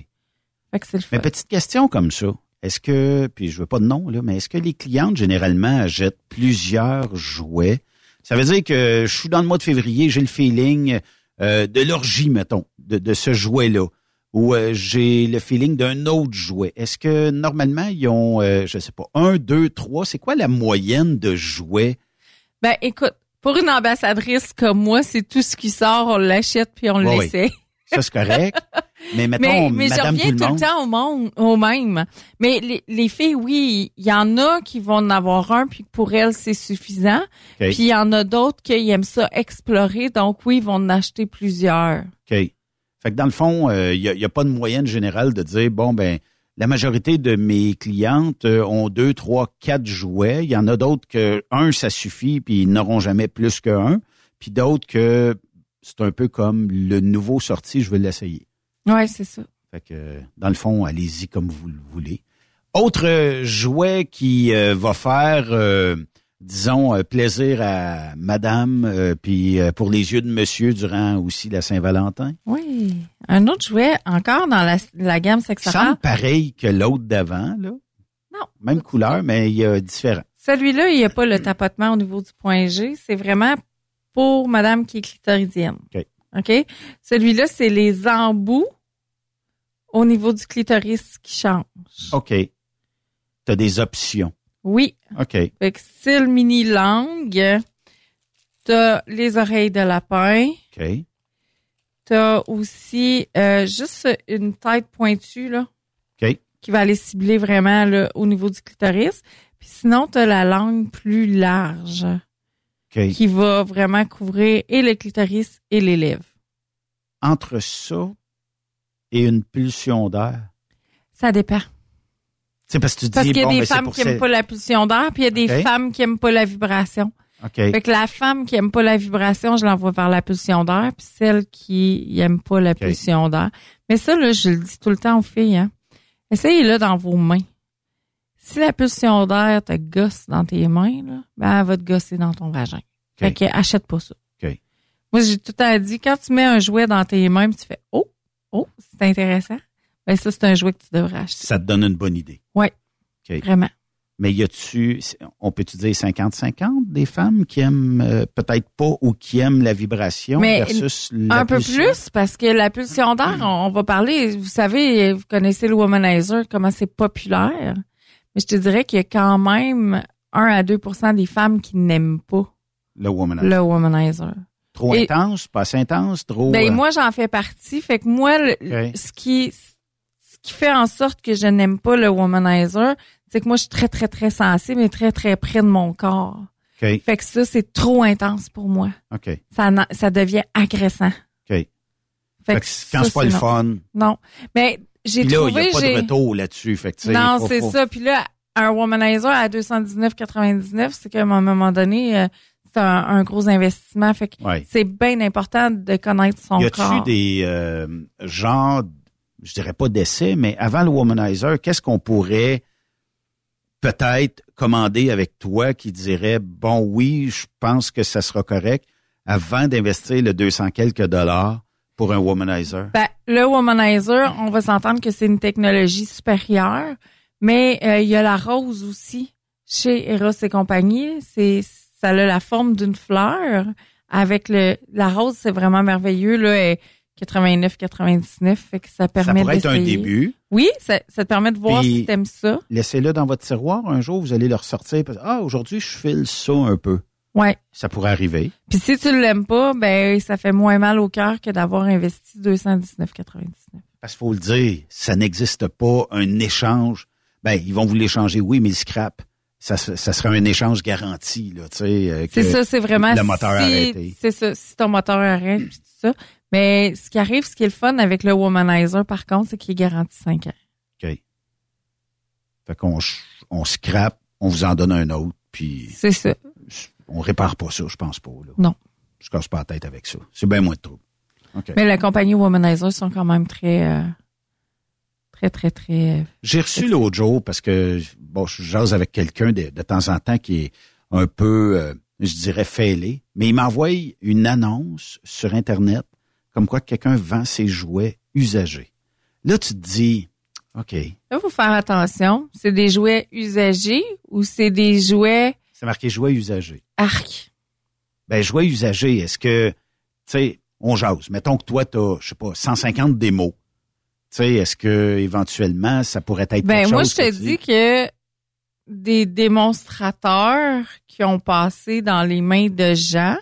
Fait que c'est le fun. Mais petite question comme ça. Est-ce que, puis je veux pas de nom, là, mais est-ce que les clientes, généralement, achètent plusieurs jouets? Ça veut dire que je suis dans le mois de février, j'ai le feeling euh, de l'orgie, mettons, de, de ce jouet-là. Ou euh, j'ai le feeling d'un autre jouet. Est-ce que normalement, ils ont, euh, je sais pas, un, deux, trois, c'est quoi la moyenne de jouets? Ben, écoute, pour une ambassadrice comme moi, c'est tout ce qui sort, on l'achète puis on l'essaie. Ça, c'est correct. <laughs> mais mettons, mais, mais je reviens tout tout, le temps au, monde, au même. Mais les, les filles, oui, il y en a qui vont en avoir un, puis pour elles, c'est suffisant. Puis il y en a d'autres qui aiment ça explorer, donc oui, ils vont en acheter plusieurs. OK. Fait que dans le fond, il n'y a, y a pas de moyenne générale de dire, bon, ben, la majorité de mes clientes euh, ont deux, trois, quatre jouets. Il y en a d'autres que un, ça suffit, puis ils n'auront jamais plus qu'un. Puis d'autres que c'est un peu comme le nouveau sorti, je veux l'essayer. Ouais, c'est ça. Fait que, dans le fond, allez-y comme vous le voulez. Autre euh, jouet qui euh, va faire, euh, disons, euh, plaisir à madame, euh, puis euh, pour les yeux de monsieur durant aussi la Saint-Valentin. Oui. Un autre jouet, encore dans la, la gamme semble sexuelle. pareil que l'autre d'avant, là. Non. Même couleur, mais il y a différent. Celui-là, il n'y a pas le tapotement au niveau du point G. C'est vraiment pour madame qui est clitoridienne. OK. OK? Celui-là, c'est les embouts au niveau du clitoris qui changent. OK. Tu as des options. Oui. OK. Fait que style mini langue. T'as les oreilles de lapin. OK. T'as aussi euh, juste une tête pointue, là. OK. Qui va aller cibler vraiment là, au niveau du clitoris. Puis sinon, t'as la langue plus large. OK. Qui va vraiment couvrir et le clitoris et les lèvres. Entre ça et une pulsion d'air? Ça dépend. C'est parce que tu dis, Parce qu'il y a bon, des ben, femmes qui aiment ça- pas la pulsion d'air, puis il y a des femmes qui aiment pas la vibration. OK. Fait que la femme qui aime pas la vibration, je l'envoie vers la pulsion d'air, puis celle qui aime pas la pulsion d'air. Mais ça, là, je le dis tout le temps aux filles, hein. Essayez-le dans vos mains. Si la pulsion d'air te gosse dans tes mains, là, ben, elle va te gosser dans ton vagin. Fait que achète pas ça. OK. Moi, j'ai tout temps dit, quand tu mets un jouet dans tes mains, tu fais, oh, oh, c'est intéressant. Ben, ça, c'est un jouet que tu devrais acheter. Ça te donne une bonne idée. OK. Vraiment. Mais y a-tu, on peut-tu dire 50-50 des femmes qui aiment euh, peut-être pas ou qui aiment la vibration Mais versus la un peu plus parce que la pulsion d'air, on, on va parler. Vous savez, vous connaissez le womanizer, comment c'est populaire. Mais je te dirais qu'il y a quand même 1 à 2% des femmes qui n'aiment pas Le womanizer. le womanizer. Trop Et- intense, pas assez intense, trop. Ben euh, moi j'en fais partie. Fait que moi, le- ce qui qui fait en sorte que je n'aime pas le womanizer, c'est que moi je suis très très très sensible et très très près de mon corps. OK. Fait que ça c'est trop intense pour moi. Ça ça devient agressant. OK. Fait Fait que quand c'est pas le non. fun. Non. Mais j'ai là, il trouvé n'y a pas de retour là-dessus. Fait que, Non, c'est faut- ça. Puis là, un womanizer à 219,99, c'est qu'à un moment donné, euh, c'est un, un gros investissement. Fait que Ouais. c'est bien important de connaître son Y corps. a-tu des euh, genres, je dirais pas d'essais, mais avant le womanizer, qu'est-ce qu'on pourrait peut-être commander avec toi qui dirait bon oui, je pense que ça sera correct avant d'investir le 200 quelques dollars pour un womanizer? Ben, le womanizer, on va s'entendre que c'est une technologie supérieure, mais euh, il y a la rose aussi chez Eros et compagnie. C'est ça a la forme d'une fleur avec le la rose, c'est vraiment merveilleux là. 89 99 fait que ça permet pourrait être un début. Oui, ça, ça te permet de voir Puis- si t'aimes ça. Laissez-le dans votre tiroir. Un jour, vous allez le ressortir. parce- Ah, aujourd'hui, je file ça un peu. Ouais. Ça pourrait arriver. Puis si tu l'aimes pas, ben ça fait moins mal au cœur que d'avoir investi 219,99. Parce qu'il faut le dire, ça n'existe pas un échange. Ben, ils vont vous l'échanger, oui, mais le scrap, ça, ça serait un échange garanti, là, tu sais. euh, C'est ça, c'est vraiment Le moteur si, arrêté. C'est ça, si ton moteur arrête puis tout ça. Mais ce qui arrive, ce qui est le fun avec le womanizer, par contre, c'est qu'il est garanti 5 ans. OK. Fait qu'on on scrape, on vous en donne un autre, puis C'est ça. on répare pas ça, je pense pas. Là. Non. Je casse pas la tête avec ça. C'est bien moins de trouble. OK. Mais la compagnie Womanizer sont quand même très, euh, très, très, très. euh, J'ai reçu l'autre jour parce que bon, je jase avec quelqu'un de, de temps en temps qui est un peu, euh, je dirais, fêlé, mais il m'envoie une annonce sur Internet comme quoi quelqu'un vend ses jouets usagés. Là, tu te dis, OK, Là, faut faire attention. C'est des jouets usagés ou c'est des jouets c'est marqué jouets usagés. arc? Ben, jouets usagés, est-ce que, tu sais, on jase. Mettons que toi, tu as, je sais pas, 150 démos. Tu sais, est-ce que éventuellement ça pourrait être Ben, quelque moi, chose je te que dis que des démonstrateurs qui ont passé dans les mains de gens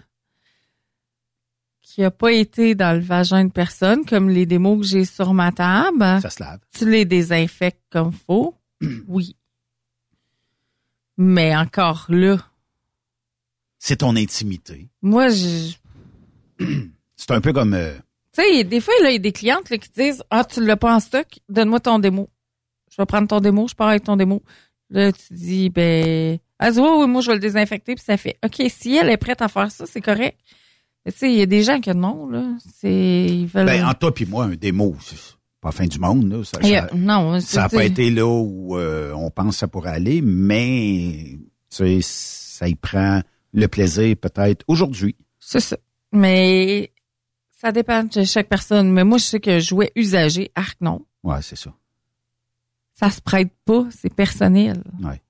qui n'a pas été dans le vagin de personne, comme les démos que j'ai sur ma table. Ça se lave. Tu les désinfectes comme faut? <clears throat> oui. Mais encore là, C'est ton intimité. moi, je, <clears throat> C'est un peu comme, euh, tu sais, des fois, il y a des clientes là, qui disent Ah, tu l'as pas en stock, donne-moi ton démo. Je vais prendre ton démo, je pars avec ton démo. Là, tu dis, ben, dit, oui, oui, moi, je vais le désinfecter, puis ça fait, OK, si elle est prête à faire ça, c'est correct. Mais tu sais, il y a des gens qui non, là. C'est, ils veulent. ben, entre toi puis moi, un démo, c'est pas la fin du monde, là. Ça, a- ça- non, ça n'a c'est- pas été là où euh, on pense que ça pourrait aller, mais, tu sais, ça y prend le plaisir peut-être aujourd'hui. C'est ça. Mais ça dépend de chaque personne. Mais moi, je sais que jouet usagé, arc non. Ouais, c'est ça. Ça se prête pas, c'est personnel. Ouais.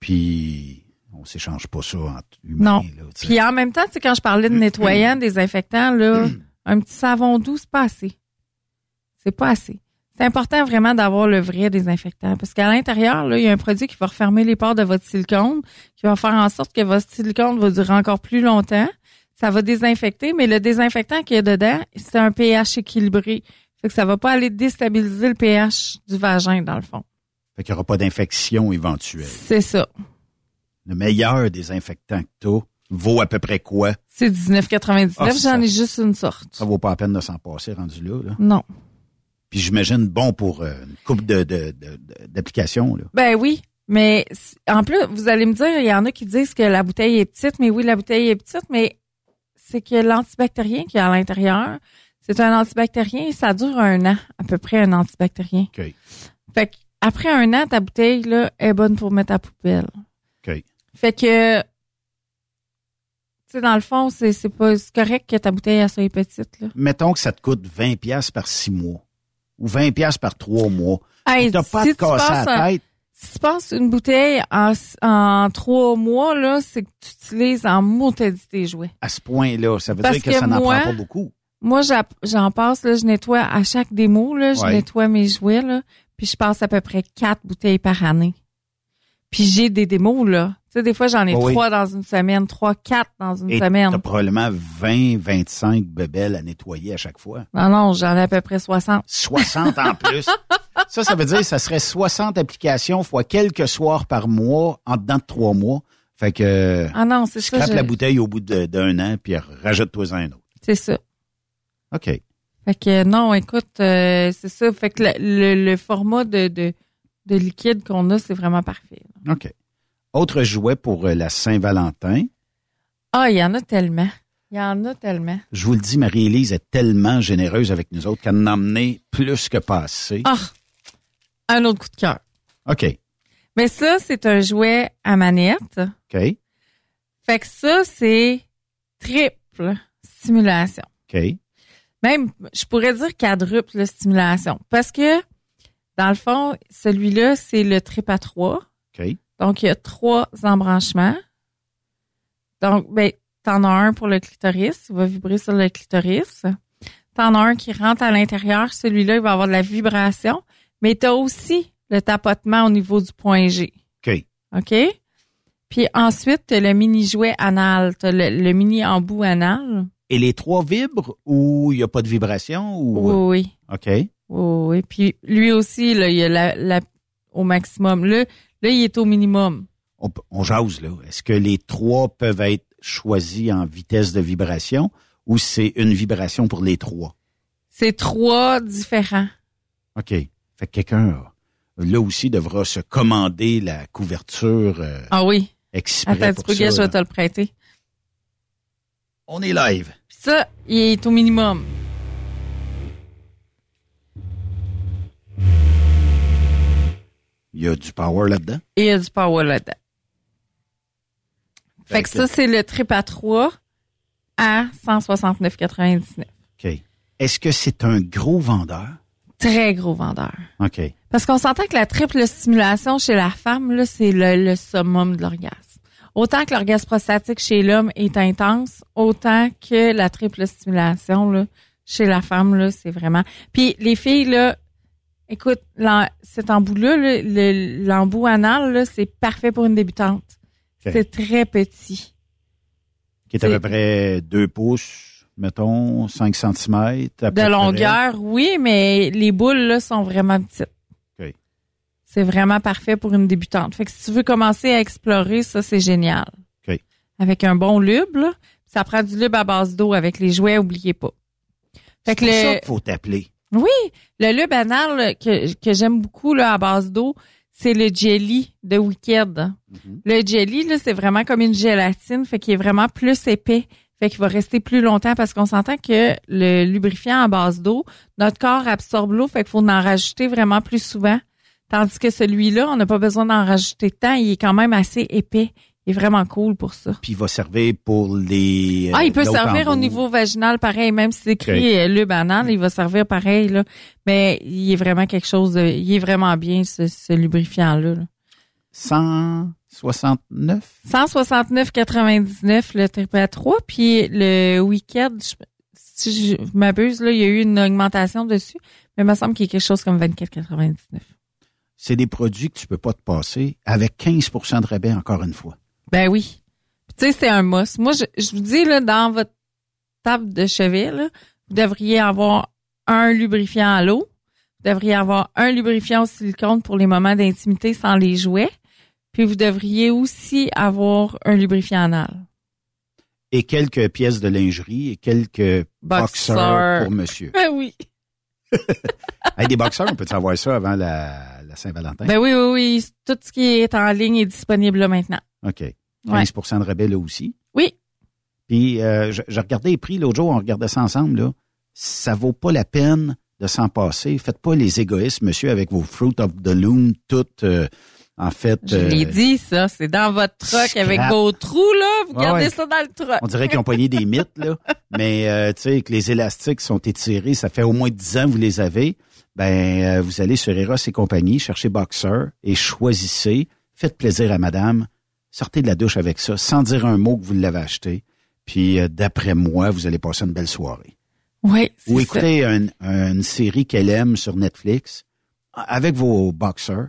Puis, on s'échange pas ça entre humains. Non. là. Puis en même temps, tu sais, quand je parlais de <clears throat> nettoyant, désinfectant, là, <clears throat> un petit savon doux, c'est pas assez. C'est pas assez. C'est important vraiment d'avoir le vrai désinfectant. Parce qu'à l'intérieur, là, il y a un produit qui va refermer les pores de votre silicone, qui va faire en sorte que votre silicone va durer encore plus longtemps. Ça va désinfecter, mais le désinfectant qu'il y a dedans, c'est un pH équilibré. Fait que ça va pas aller déstabiliser le pH du vagin, dans le fond. Fait qu'il n'y aura pas d'infection éventuelle. C'est ça. Le meilleur désinfectant que tu vaut à peu près quoi? C'est 19,99. Ah, J'en ai juste une sorte. Ça vaut pas la peine de s'en passer rendu là. là. Non. Puis j'imagine bon pour euh, une coupe de, de, de- de- d'applications. Ben oui, mais en plus, vous allez me dire, il y en a qui disent que la bouteille est petite, mais oui, la bouteille est petite, mais c'est que l'antibactérien qui est à l'intérieur, c'est un antibactérien et ça dure un an, à peu près un antibactérien. OK. Fait que après un an, ta bouteille là, est bonne pour mettre à poubelle. Fait que, tu sais, dans le fond, c'est c'est pas c'est correct que ta bouteille elle soit petite. Là. Mettons que ça te coûte 20 pièces par six mois ou 20 pièces par trois mois. Hey, T'as pas si de casser la tête. Si tu passes une bouteille en, en trois mois, là, c'est que tu utilises en dit tes jouets. À ce point-là, ça veut Parce dire que, que ça n'en prend pas beaucoup. Moi, j'en passe, là, je nettoie à chaque démo, là, je Ouais. nettoie mes jouets, là, puis je passe à peu près quatre bouteilles par année. Puis j'ai des démos, là. Tu sais, des fois, j'en ai oui. trois dans une semaine, trois, quatre dans une Et semaine. t'as probablement 20, 25 bebelles à nettoyer à chaque fois. Non, non, j'en ai à peu près 60. 60 en <laughs> plus. ça, ça veut dire que ça serait 60 applications fois quelques soirs par mois en dedans de trois mois. Fait que Ah non, c'est ça. je- la bouteille au bout d'un an puis rajoute-toi un autre. C'est ça. OK. Fait que non, écoute, euh, c'est ça. Fait que le, le- le format de, de, de liquide qu'on a, c'est vraiment parfait. OK. Autre jouet pour euh, la Saint-Valentin. Ah, il y en a tellement. Il y en a tellement. Je vous le dis, Marie-Élise est tellement généreuse avec nous autres qu'elle en a emmené plus que pas assez. Ah, un autre coup de cœur. OK. Mais ça, c'est un jouet à manette. OK. Fait que ça, c'est triple stimulation. OK. Même, je pourrais dire quadruple stimulation. Parce que, dans le fond, celui-là, c'est le trip à trois. OK. Donc, il y a trois embranchements. Donc, ben, t'en as un pour le clitoris. Il va vibrer sur le clitoris. T'en as un qui rentre à l'intérieur. Celui-là, il va avoir de la vibration. Mais t'as aussi le tapotement au niveau du point G. OK. OK? Puis ensuite, t'as le mini jouet anal. T'as le, le mini embout anal. Et les trois vibrent ou il n'y a pas de vibration? Ou... Oui, oui. OK. Oui, oui. Puis lui aussi, là, il est la, la- au maximum. Là, là, il est au minimum. On, on jase, là. Est-ce que les trois peuvent être choisis en vitesse de vibration ou c'est une vibration pour les trois? C'est trois différents. OK. Fait que quelqu'un, là aussi, devra se commander la couverture euh, Ah oui. exprès Attends un pour petit peu, ça, gars, je vais te le prêter. On est live. Puis ça, il est au minimum. Il y a du power là-dedans. Il y a du power là-dedans. Fait que ça, c'est le trip à 3 à 169,99. OK. Est-ce que c'est un gros vendeur? Très gros vendeur. OK. Parce qu'on s'entend que la triple stimulation chez la femme, là, c'est le, le summum de l'orgasme. Autant que l'orgasme prostatique chez l'homme est intense, autant que la triple stimulation là, chez la femme, là, c'est vraiment. Puis les filles, là, écoute, cet embout-là, là, le- l'embout anal, c'est parfait pour une débutante. C'est très petit. Qui est à peu près 2 pouces, mettons, 5 cm. De longueur, oui, mais les boules là, sont vraiment petites. OK. C'est vraiment parfait pour une débutante. Fait que si tu veux commencer à explorer, ça, c'est génial. OK. Avec un bon lube, là, ça prend du lube à base d'eau avec les jouets, oubliez pas. Fait C'est que pour ça le, qu'il faut t'appeler. Oui, le lube anal là, que, que j'aime beaucoup là, à base d'eau, c'est le jelly de Wicked. Mm-hmm. Le jelly, là, c'est vraiment comme une gélatine, fait qu'il est vraiment plus épais. Fait qu'il va rester plus longtemps parce qu'on s'entend que le lubrifiant à base d'eau, notre corps absorbe l'eau, fait qu'il faut en rajouter vraiment plus souvent. Tandis que celui-là, on n'a pas besoin d'en rajouter tant, il est quand même assez épais. Il est vraiment cool pour ça. Puis il va servir pour les. Ah, il euh, peut servir au niveau vaginal pareil, même si c'est écrit euh, lube anal, il va servir pareil là. Mais il est vraiment quelque chose, de, il est vraiment bien ce, ce lubrifiant là. 169? 169,99 le triple à 3 puis le week-end, si je m'abuse là, il y a eu une augmentation dessus, mais il me semble qu'il y a quelque chose comme 24,99. C'est des produits que tu peux pas te passer avec 15% de rabais encore une fois. Ben oui. Puis, Tu sais, c'est un must. Moi, je, je vous dis, là, dans votre table de chevet, là, vous devriez avoir un lubrifiant à l'eau. Vous devriez avoir un lubrifiant au silicone pour les moments d'intimité sans les jouets. Puis vous devriez aussi avoir un lubrifiant anal. Et quelques pièces de lingerie et quelques Boxer. boxeurs pour monsieur. Ben oui. <laughs> Hey, des boxeurs, on peut savoir ça avant la, la Saint-Valentin? Ben oui, oui, oui. Tout ce qui est en ligne est disponible là maintenant. OK. 15% de rabais là aussi. Oui. Puis, euh, je, je regardais les prix l'autre jour, on regardait ça ensemble, là. Ça vaut pas la peine de s'en passer. Faites pas les égoïstes, monsieur, avec vos Fruit of the Loom, toutes, euh, en fait... Je euh, l'ai dit, ça. C'est dans votre truck avec vos trous, là. Vous Ouais, gardez ouais. ça dans le truck. On dirait qu'ils ont pogné des <laughs> mythes, là. Mais, euh, tu sais, que les élastiques sont étirés, ça fait au moins 10 ans que vous les avez. Ben, euh, vous allez sur Eros et compagnie, cherchez Boxer et choisissez. Faites plaisir à madame. Sortez de la douche avec ça, sans dire un mot que vous l'avez acheté. Puis, euh, d'après moi, vous allez passer une belle soirée. Oui, c'est Ou ça. écoutez un- une série qu'elle aime sur Netflix avec vos boxers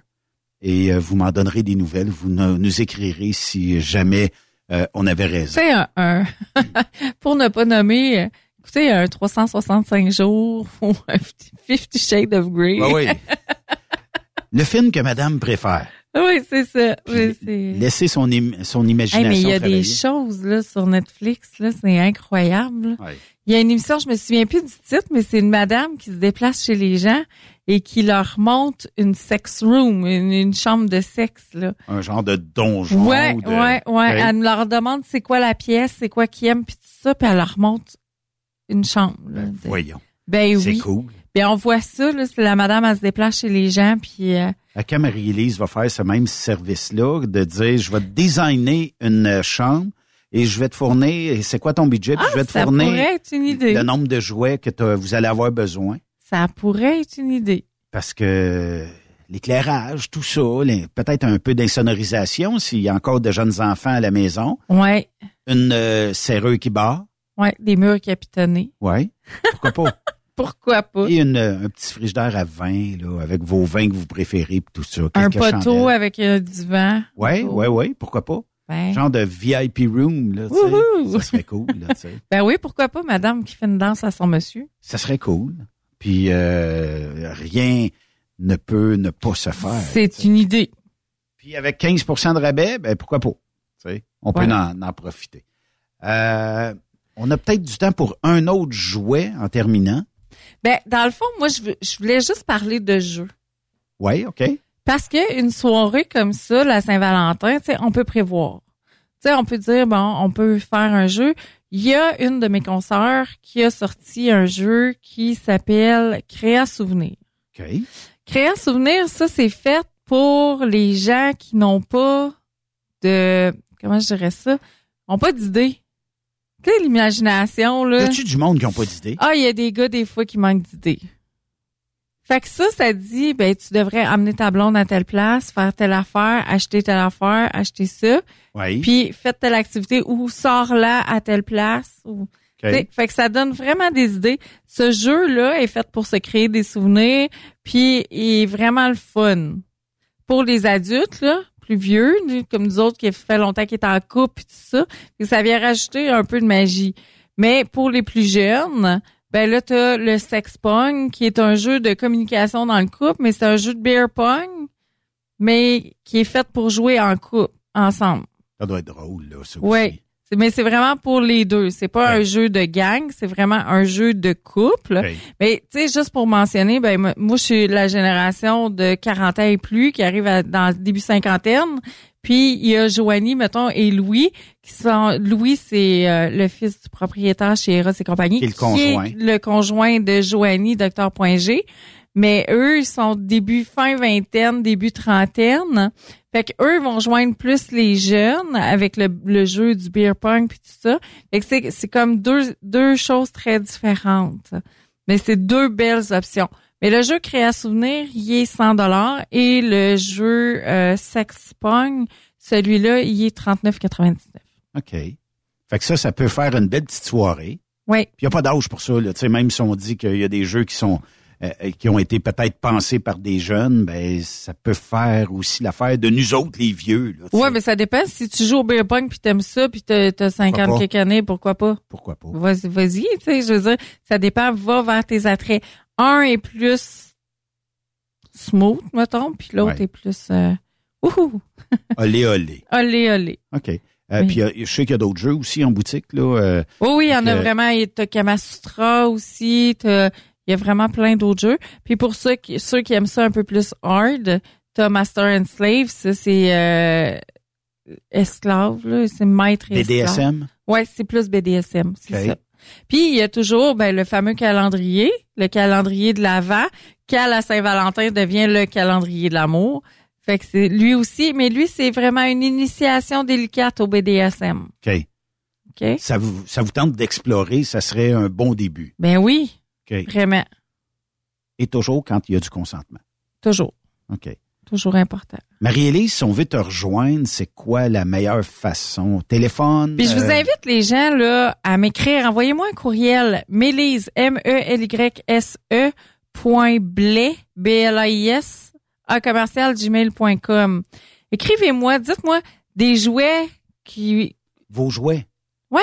et euh, vous m'en donnerez des nouvelles. Vous ne- nous écrirez si jamais euh, on avait raison. sais, un, un- <laughs> pour ne pas nommer, écoutez, un 365 jours <laughs> ou un 50 Shades of Grey. Ah oui. Le film que madame préfère. Oui, c'est ça. Oui, c'est- Laissez son, im- son Hey, imagination mais il y a travailler. des choses là sur Netflix, là, c'est incroyable. Ouais. Il y a une émission, je me souviens plus du titre, mais c'est une madame qui se déplace chez les gens et qui leur monte une sex room, une, une chambre de sexe là. Un genre de donjon. Ouais, de- ouais, ouais. Elle leur demande c'est quoi la pièce, c'est quoi qu'ils aiment, puis tout ça, puis elle leur monte une chambre. là, de- Voyons. Ben C'est oui. cool. Puis on voit ça, là, c'est la madame, elle se déplace chez les gens, puis euh, À Marie-Élise va faire ce même service-là, de dire, je vais te designer une euh, chambre et je vais te fournir, c'est quoi ton budget, puis Ah, je vais te ça fournir pourrait être une idée. le nombre de jouets que vous allez avoir besoin. ça pourrait être une idée. Parce que l'éclairage, tout ça, peut-être un peu d'insonorisation s'il y a encore de jeunes enfants à la maison. Ouais, Une euh, serrure qui barre, ouais, des murs capitonnés. ouais. Pourquoi pas? <laughs> Pourquoi pas? Et une, euh, un petit frigidaire à vin, là, avec vos vins que vous préférez, puis tout ça. Un poteau chandelles. avec euh, du vent. Ouais, Poteau. ouais, ouais, pourquoi pas? Ben, Genre de VIP room, là, tu sais. Ça serait cool, là, tu sais. <laughs> ben oui, pourquoi pas, madame qui fait une danse à son monsieur? Ça serait cool. Puis euh, rien ne peut ne pas se faire. C'est une idée. Puis avec 15% de rabais, ben pourquoi pas? Tu sais, on peut en, en profiter. Euh, on a peut-être du temps pour un autre jouet en terminant. Ben, dans le fond, moi, je, veux- je voulais juste parler de jeu. Oui, OK. Parce que une soirée comme ça, la Saint-Valentin, tu sais, on peut prévoir. Tu sais, on peut dire, bon, on peut faire un jeu. Il y a une de mes consoeurs qui a sorti un jeu qui s'appelle Créa Souvenir. OK. Créa Souvenir, ça, c'est fait pour les gens qui n'ont pas de, comment je dirais ça, n'ont pas d'idée. Tu sais, l'imagination, Y là. a-tu du monde qui n'a pas d'idée? Ah, il y a des gars, des fois, qui manquent d'idées. Fait que ça, ça dit, ben, tu devrais amener ta blonde à telle place, faire telle affaire, acheter telle affaire, acheter ça. Oui. Puis, faites telle activité ou sors là à telle place. Ou, OK. T'sais, Fait que ça donne vraiment des idées. Ce jeu-là est fait pour se créer des souvenirs, puis il est vraiment le fun. Pour les adultes, là, plus vieux, comme nous autres qui fait longtemps qu'ils est en couple et tout ça, et ça vient rajouter un peu de magie. Mais pour les plus jeunes, ben là, t'as le sex pong, qui est un jeu de communication dans le couple, mais c'est un jeu de beer pong, mais qui est fait pour jouer en couple, ensemble. Ça doit être drôle, là, ça Oui. aussi. C'est- Mais c'est vraiment pour les deux. C'est pas un jeu de gang, c'est vraiment un jeu de couple. Mais tu sais, juste pour mentionner, ben moi- je suis la génération de 40 ans et plus qui arrive à- dans le début cinquantaine. Puis il y a Joanie, mettons, et Louis, qui sont Louis, c'est euh, le fils du propriétaire chez Eros et compagnie, Et le conjoint. est le conjoint de Joanie, Docteur Point G. Mais eux, ils sont début fin vingtaine, début trentaine. Fait que eux vont joindre plus les jeunes avec le, le jeu du beer pong puis tout ça. Fait que c'est, c'est comme deux, deux choses très différentes. Mais c'est deux belles options. Mais le jeu Créa Souvenir, il est 100 dollars et le jeu euh, Sex Pong, celui-là, il est 39,99. OK. Fait que ça, ça peut faire une belle petite soirée. Oui. Puis il n'y a pas d'âge pour ça. Là. Tu sais, Même si on dit qu'il y a des jeux qui sont euh, qui ont été peut-être pensés par des jeunes, ben ça peut faire aussi l'affaire de nous autres, les vieux. Là, Ouais, sais. mais ça dépend. Si tu joues au beer pong puis t'aimes ça puis t'as, t'as 50 pas? quelques années, pourquoi pas? Pourquoi pas? Vas-y, vas-y, tu sais, je veux dire, ça dépend, va vers tes attraits. Un est plus smooth, mettons, puis l'autre Ouais. est plus euh, ouhou, <laughs> Olé, olé. olé, olé. OK. Euh, Oui. Puis euh, je sais qu'il y a d'autres jeux aussi en boutique. Là, euh, Oui, oui, il y en a vraiment. Il y a t'as Kamasutra aussi. t'as- Il y a vraiment plein d'autres jeux. Puis pour ceux qui, ceux qui aiment ça un peu plus hard, t'as Master and Slave, ça c'est euh, esclave, là, c'est maître et esclave. BDSM? Ouais, c'est plus BDSM, c'est ça. Puis il y a toujours ben, le fameux calendrier, le calendrier de l'Avent, qu'à la Saint-Valentin devient le calendrier de l'amour. Fait que c'est lui aussi, mais lui c'est vraiment une initiation délicate au BDSM. OK. OK? Ça vous, ça vous tente d'explorer, ça serait un bon début. Ben oui, Vraiment, Et toujours quand il y a du consentement. toujours, OK. toujours important. Marie-Élise, si on veut te rejoindre, c'est quoi la meilleure façon? Téléphone? Puis je vous euh, invite les gens là à m'écrire. Envoyez-moi un courriel. Mélise, M-E-L-Y-S-E, point blais, B-L-A-I-S, à commercial gmail.com. Écrivez-moi, dites-moi des jouets qui... Vos jouets. Ouais.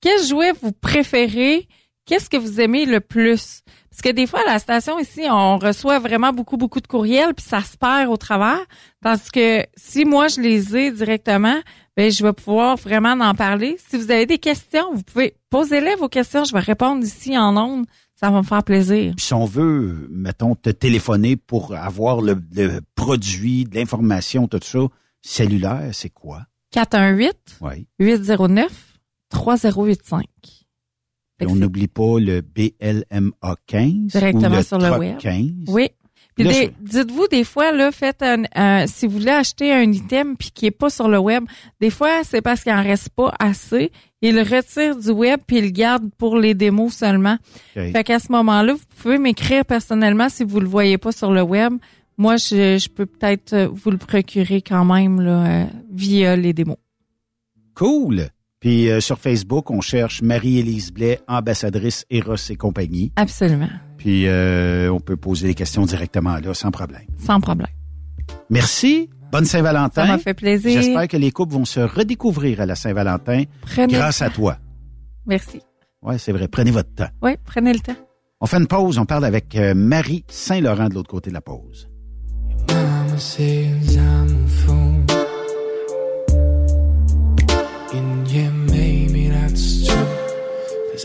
Quels jouets vous préférez? Qu'est-ce que vous aimez le plus? Parce que des fois, à la station ici, on reçoit vraiment beaucoup, beaucoup de courriels, puis ça se perd au travers. Tandis que si moi, je les ai directement, ben, je vais pouvoir vraiment en parler. Si vous avez des questions, vous pouvez poser-les vos questions. Je vais répondre ici en ondes. Ça va me faire plaisir. Puis si on veut, mettons, te téléphoner pour avoir le, le produit, de l'information, tout ça, cellulaire, c'est quoi? 418 Oui. 809 3085. Et on n'oublie pas le BLMA 15 Directement ou le sur le web. 15. Oui. Puis des- dites-vous des fois là, faites un, un- si vous voulez acheter un item puis qui est pas sur le web, des fois c'est parce qu'il en reste pas assez. Il le retire du web puis il le garde pour les démos seulement. OK. Fait qu'à ce moment-là, vous pouvez m'écrire personnellement si vous le voyez pas sur le web. Moi, je, je peux peut-être vous le procurer quand même là, euh, via les démos. Cool. Puis euh, sur Facebook, on cherche Marie-Élise Blais, ambassadrice Eros et compagnie. Absolument. Puis euh, on peut poser les questions directement là, sans problème. Sans problème. Merci. Bonne Saint-Valentin. Ça m'a fait plaisir. J'espère que les couples vont se redécouvrir à la Saint-Valentin Prenez- grâce à toi. Merci. Ouais, c'est vrai. Prenez votre temps. Oui, prenez le temps. On fait une pause. On parle avec euh, Marie Saint-Laurent de l'autre côté de la pause. Mama says I'm a fool.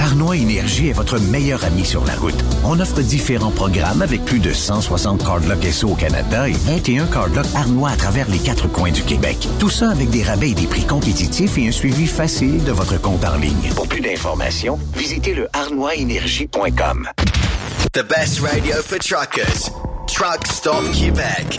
Arnois Énergie est votre meilleur ami sur la route. On offre différents programmes avec plus de 160 cardlocks SO au Canada et 21 cardlocks Arnois à travers les quatre coins du Québec. Tout ça avec des rabais et des prix compétitifs et un suivi facile de votre compte en ligne. Pour plus d'informations, visitez le arnoisénergie.com. The best radio for truckers. Truck Stop Québec.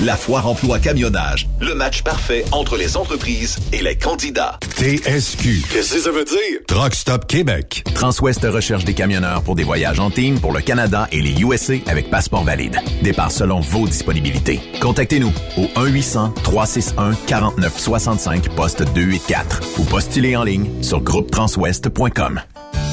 La foire emploi camionnage, le match parfait entre les entreprises et les candidats. TSQ. Qu'est-ce que ça veut dire? Truck Stop Québec. Transwest recherche des camionneurs pour des voyages en team pour le Canada et les USA avec passeport valide. Départ selon vos disponibilités. Contactez-nous au 1-800-361-4965 poste 284 ou postulez en ligne sur groupetranswest.com.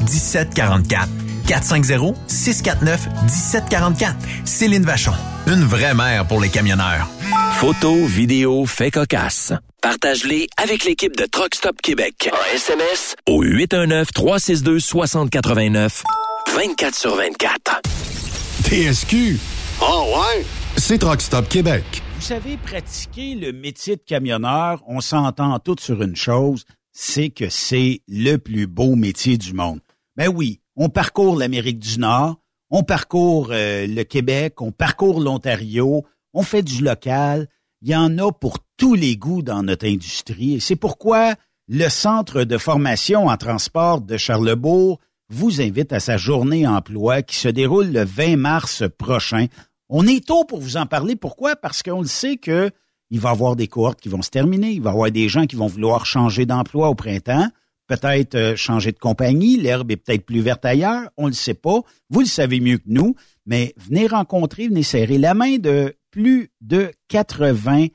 1744. 450-649-1744. Céline Vachon. Une vraie mère pour les camionneurs. Photos, vidéos, faits cocasse. Partage-les avec l'équipe de Truck Stop Québec. En SMS au 819-362-6089. 24 sur 24. TSQ. Oh ouais? C'est Truck Stop Québec. Vous savez, pratiquer le métier de camionneur, on s'entend tous sur une chose, c'est que c'est le plus beau métier du monde. Ben oui, on parcourt l'Amérique du Nord, on parcourt euh, le Québec, on parcourt l'Ontario, on fait du local. Il y en a pour tous les goûts dans notre industrie. Et c'est pourquoi le Centre de formation en transport de Charlebourg vous invite à sa journée emploi qui se déroule le 20 mars prochain. On est tôt pour vous en parler. Pourquoi? Parce qu'on le sait que il va y avoir des cohortes qui vont se terminer. Il va y avoir des gens qui vont vouloir changer d'emploi au printemps peut-être euh, changer de compagnie, l'herbe est peut-être plus verte ailleurs, on ne le sait pas, vous le savez mieux que nous, mais venez rencontrer, venez serrer la main de plus de 80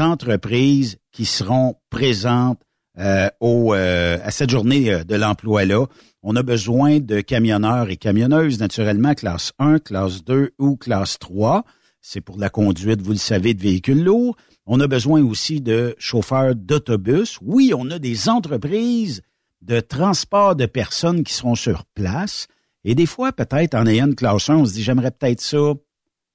entreprises qui seront présentes euh, au, euh, à cette journée de l'emploi-là. On a besoin de camionneurs et camionneuses, naturellement, classe 1, classe 2 ou classe 3. C'est pour la conduite, vous le savez, de véhicules lourds. On a besoin aussi de chauffeurs d'autobus. Oui, on a des entreprises de transport de personnes qui seront sur place. Et des fois, peut-être, en ayant une classe 1, on se dit, j'aimerais peut-être ça.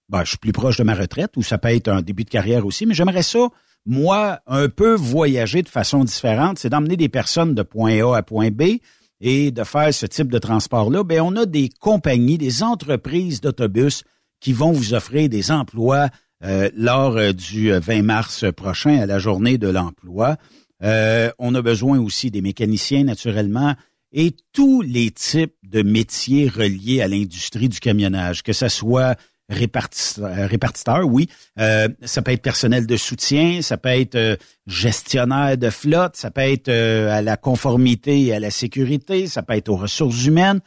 Ben, je suis plus proche de ma retraite, ou ça peut être un début de carrière aussi, mais j'aimerais ça, moi, un peu voyager de façon différente. C'est d'emmener des personnes de point A à point B et de faire ce type de transport-là. Ben, on a des compagnies, des entreprises d'autobus qui vont vous offrir des emplois euh, lors euh, du 20 mars prochain à la journée de l'emploi. Euh, on a besoin aussi des mécaniciens, naturellement, et tous les types de métiers reliés à l'industrie du camionnage, que ce soit répartiteur, répartiteur oui, ça peut être personnel de soutien, ça peut être gestionnaire de flotte, ça peut être à la conformité et à la sécurité, ça peut être aux ressources humaines.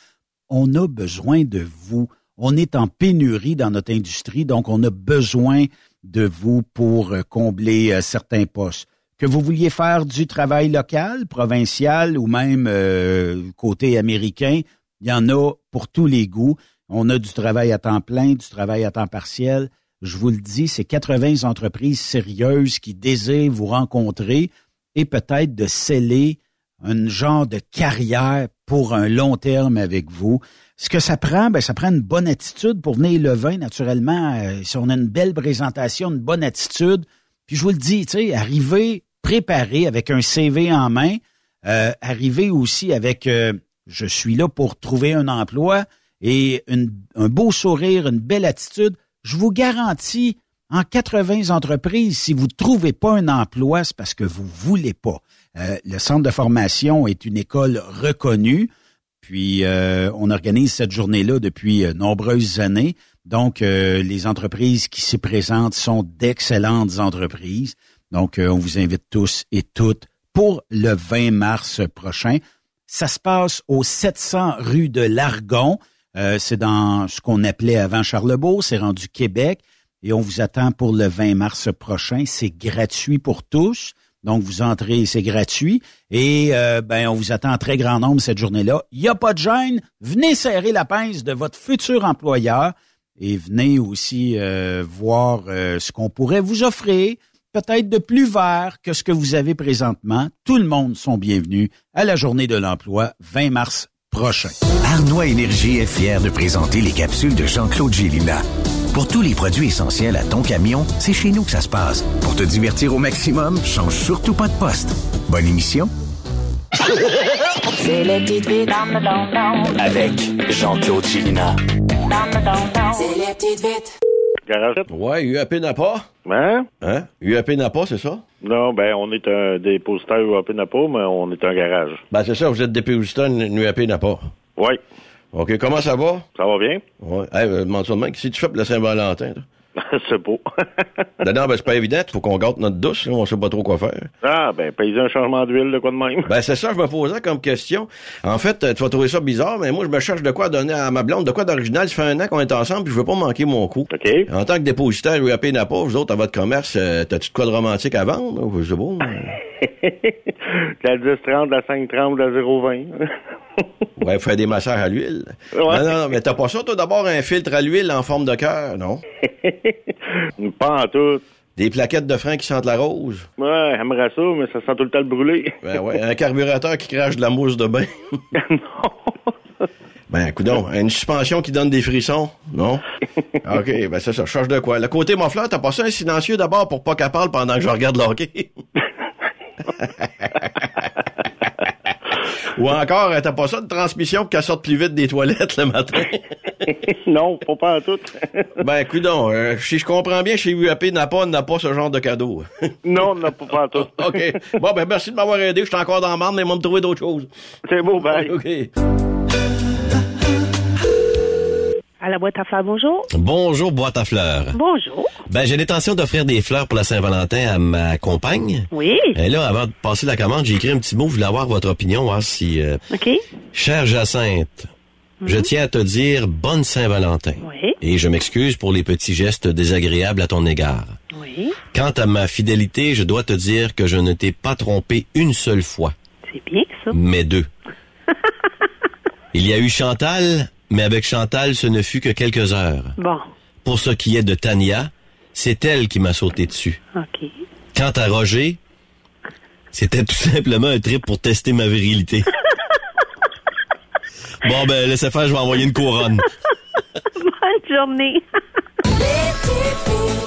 On a besoin de vous on est en pénurie dans notre industrie, donc on a besoin de vous pour euh, combler euh, certains postes. Que vous vouliez faire du travail local, provincial ou même euh, côté américain, il y en a pour tous les goûts. On a du travail à temps plein, du travail à temps partiel. Je vous le dis, c'est 80 entreprises sérieuses qui désirent vous rencontrer et peut-être de sceller un genre de carrière pour un long terme avec vous. Ce que ça prend, ben, ça prend une bonne attitude pour venir le vin, naturellement. Euh, si on a une belle présentation, une bonne attitude, puis je vous le dis, tu sais, arriver préparé avec un CV en main, euh, arriver aussi avec euh, je suis là pour trouver un emploi et un beau sourire, une belle attitude. Je vous garantis, en 80 entreprises, si vous ne trouvez pas un emploi, c'est parce que vous voulez pas. le centre de formation est une école reconnue. Puis euh, on organise cette journée-là depuis euh, nombreuses années. Donc euh, les entreprises qui s'y présentent sont d'excellentes entreprises. Donc on vous invite tous et toutes pour le 20 mars prochain. Ça se passe au 700 rue de Largon. Euh, c'est dans ce qu'on appelait avant Charlebourg, c'est rendu Québec. Et on vous attend pour le 20 mars prochain. C'est gratuit pour tous. Donc, vous entrez, c'est gratuit. Et euh, ben, on vous attend en très grand nombre cette journée-là. Il n'y a pas de gêne. Venez serrer la pince de votre futur employeur et venez aussi euh, voir euh, ce qu'on pourrait vous offrir, peut-être de plus vert que ce que vous avez présentement. Tout le monde sont bienvenus à la journée de l'emploi 20 mars prochain. Arnois Énergie est fier de présenter les capsules de Jean-Claude Gélina. Pour tous les produits essentiels à ton camion, c'est chez nous que ça se passe. Pour te divertir au maximum, change surtout pas de poste. Bonne émission. C'est les petites vites dans le don Avec Jean-Claude Chilina. C'est les petites vites. Garage? Ouais, UAP Napa. Hein? Hein? UAP Napa, c'est ça? Non, ben, on est un dépositaire UAP Napa, mais on est un garage. Ben, c'est ça, vous êtes dépositaire UAP Napa. Oui. OK, comment ça va? Ça va bien? Ouais. Hey, euh, demande ça de même. Que tu fais pour la Saint-Valentin, toi? <laughs> c'est beau. <laughs> non, non, ben, c'est pas évident. Faut qu'on gâte notre douce, là. On sait pas trop quoi faire. ah, ben, payer un changement d'huile, de quoi de même? Ben, c'est ça, je me posais comme question. En fait, euh, tu vas trouver ça bizarre, mais moi, je me cherche de quoi donner à ma blonde, de quoi d'original. Ça fait un an qu'on est ensemble, puis je veux pas manquer mon coup. OK. En tant que dépositaire UAP Napa, vous autres, à votre commerce, euh, t'as-tu de quoi de romantique à vendre? Sais pas. moi. <laughs> la 10-30, la 5-30, la 0-20. <laughs> Ouais, faire des massages à l'huile. Ouais. Non, non, non, mais t'as pas ça, toi, d'abord, un filtre à l'huile en forme de cœur, non? <laughs> Pas en tout. Des plaquettes de frein qui sentent la rose. Ouais, j'aimerais ça, mais ça sent tout le temps le brûler. <laughs> Ben ouais, un carburateur qui crache de la mousse de bain. Ben, coudon, une suspension qui donne des frissons, non? OK, ben c'est ça, change de quoi? Le côté mofleur, t'as pas ça un silencieux d'abord pour pas qu'elle parle pendant que je regarde le hockey? <laughs> Ou encore, euh, t'as pas ça de transmission pour qu'elle sorte plus vite des toilettes le matin? <laughs> non, pas, pas en tout. <laughs> ben, coudon, euh, si je comprends bien, chez UAP Napa n'a pas ce genre de cadeau. non, on n'a pas, pas en tout. OK. Bon, ben, merci de m'avoir aidé. Je suis encore dans la marde, mais ils vont me trouver d'autres choses. C'est beau, bye. OK. À la boîte à fleurs, bonjour. Bonjour, boîte à fleurs. Bonjour. Ben, j'ai l'intention d'offrir des fleurs pour la Saint-Valentin à ma compagne. Oui. Et là, avant de passer la commande, j'ai écrit un petit mot. Je voulais avoir votre opinion, voir si... euh, OK. Chère Jacinthe, je tiens à te dire bonne Saint-Valentin. Oui. Et je m'excuse pour les petits gestes désagréables à ton égard. Oui. Quant à ma fidélité, je dois te dire que je ne t'ai pas trompé une seule fois, C'est bien, ça. mais deux. <laughs> Il y a eu Chantal, mais avec Chantal, ce ne fut que quelques heures. Bon. Pour ce qui est de Tania, c'est elle qui m'a sauté dessus. OK. Quant à Roger, c'était tout simplement un trip pour tester ma virilité. <laughs> bon, ben, laissez faire, je vais envoyer une couronne. Bonne journée. <laughs>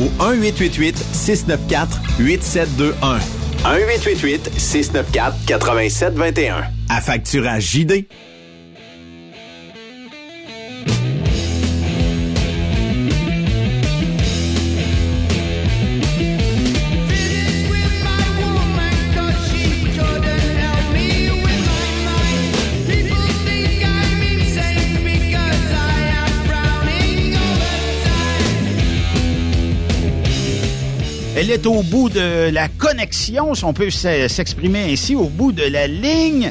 au 1-888-694-8721. 1-888-694-8721. À facturage JD. Elle est au bout de la connexion, si on peut s'exprimer ainsi, au bout de la ligne.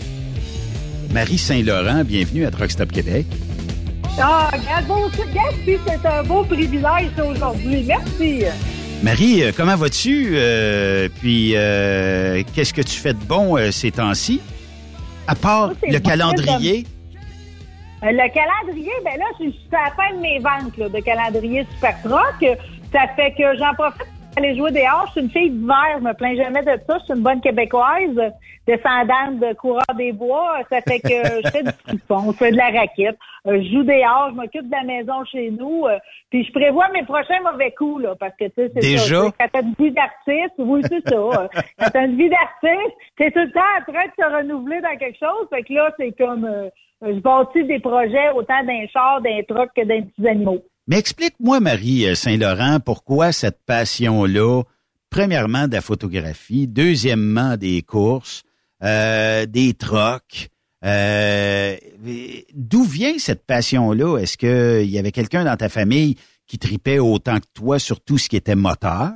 Marie Saint-Laurent, bienvenue à Truck Stop Québec. Ah, bon, c'est un beau privilège aujourd'hui. Merci. Marie, euh, comment vas-tu? Euh, puis, euh, qu'est-ce que tu fais de bon euh, ces temps-ci? À part le calendrier? Le calendrier, ben là, je suis à la fin de mes ventes là, de calendrier Super Truck. Ça fait que j'en profite aller jouer dehors. Je suis une fille d'hiver, je me plains jamais de ça. Je suis une bonne québécoise, descendante de coureur des bois. Ça fait que je fais du fond, je fais de la raquette, euh, je joue dehors, je m'occupe de la maison chez nous. euh, puis je prévois mes prochains mauvais coups, là, parce que tu sais, c'est Déjà? ça. Quand t'as une vie d'artiste, oui, c'est ça. euh, Quand t'as une vie d'artiste, t'es tout le temps en train de se renouveler dans quelque chose. Fait que là, c'est comme euh, je bâtis des projets autant d'un char, d'un truck que d'un petits animaux. Mais explique-moi, Marie euh, Saint-Laurent, pourquoi cette passion-là, premièrement de la photographie, deuxièmement des courses, euh, des trocs. euh, D'où vient cette passion-là? Est-ce qu'il y avait quelqu'un dans ta famille qui tripait autant que toi sur tout ce qui était moteur?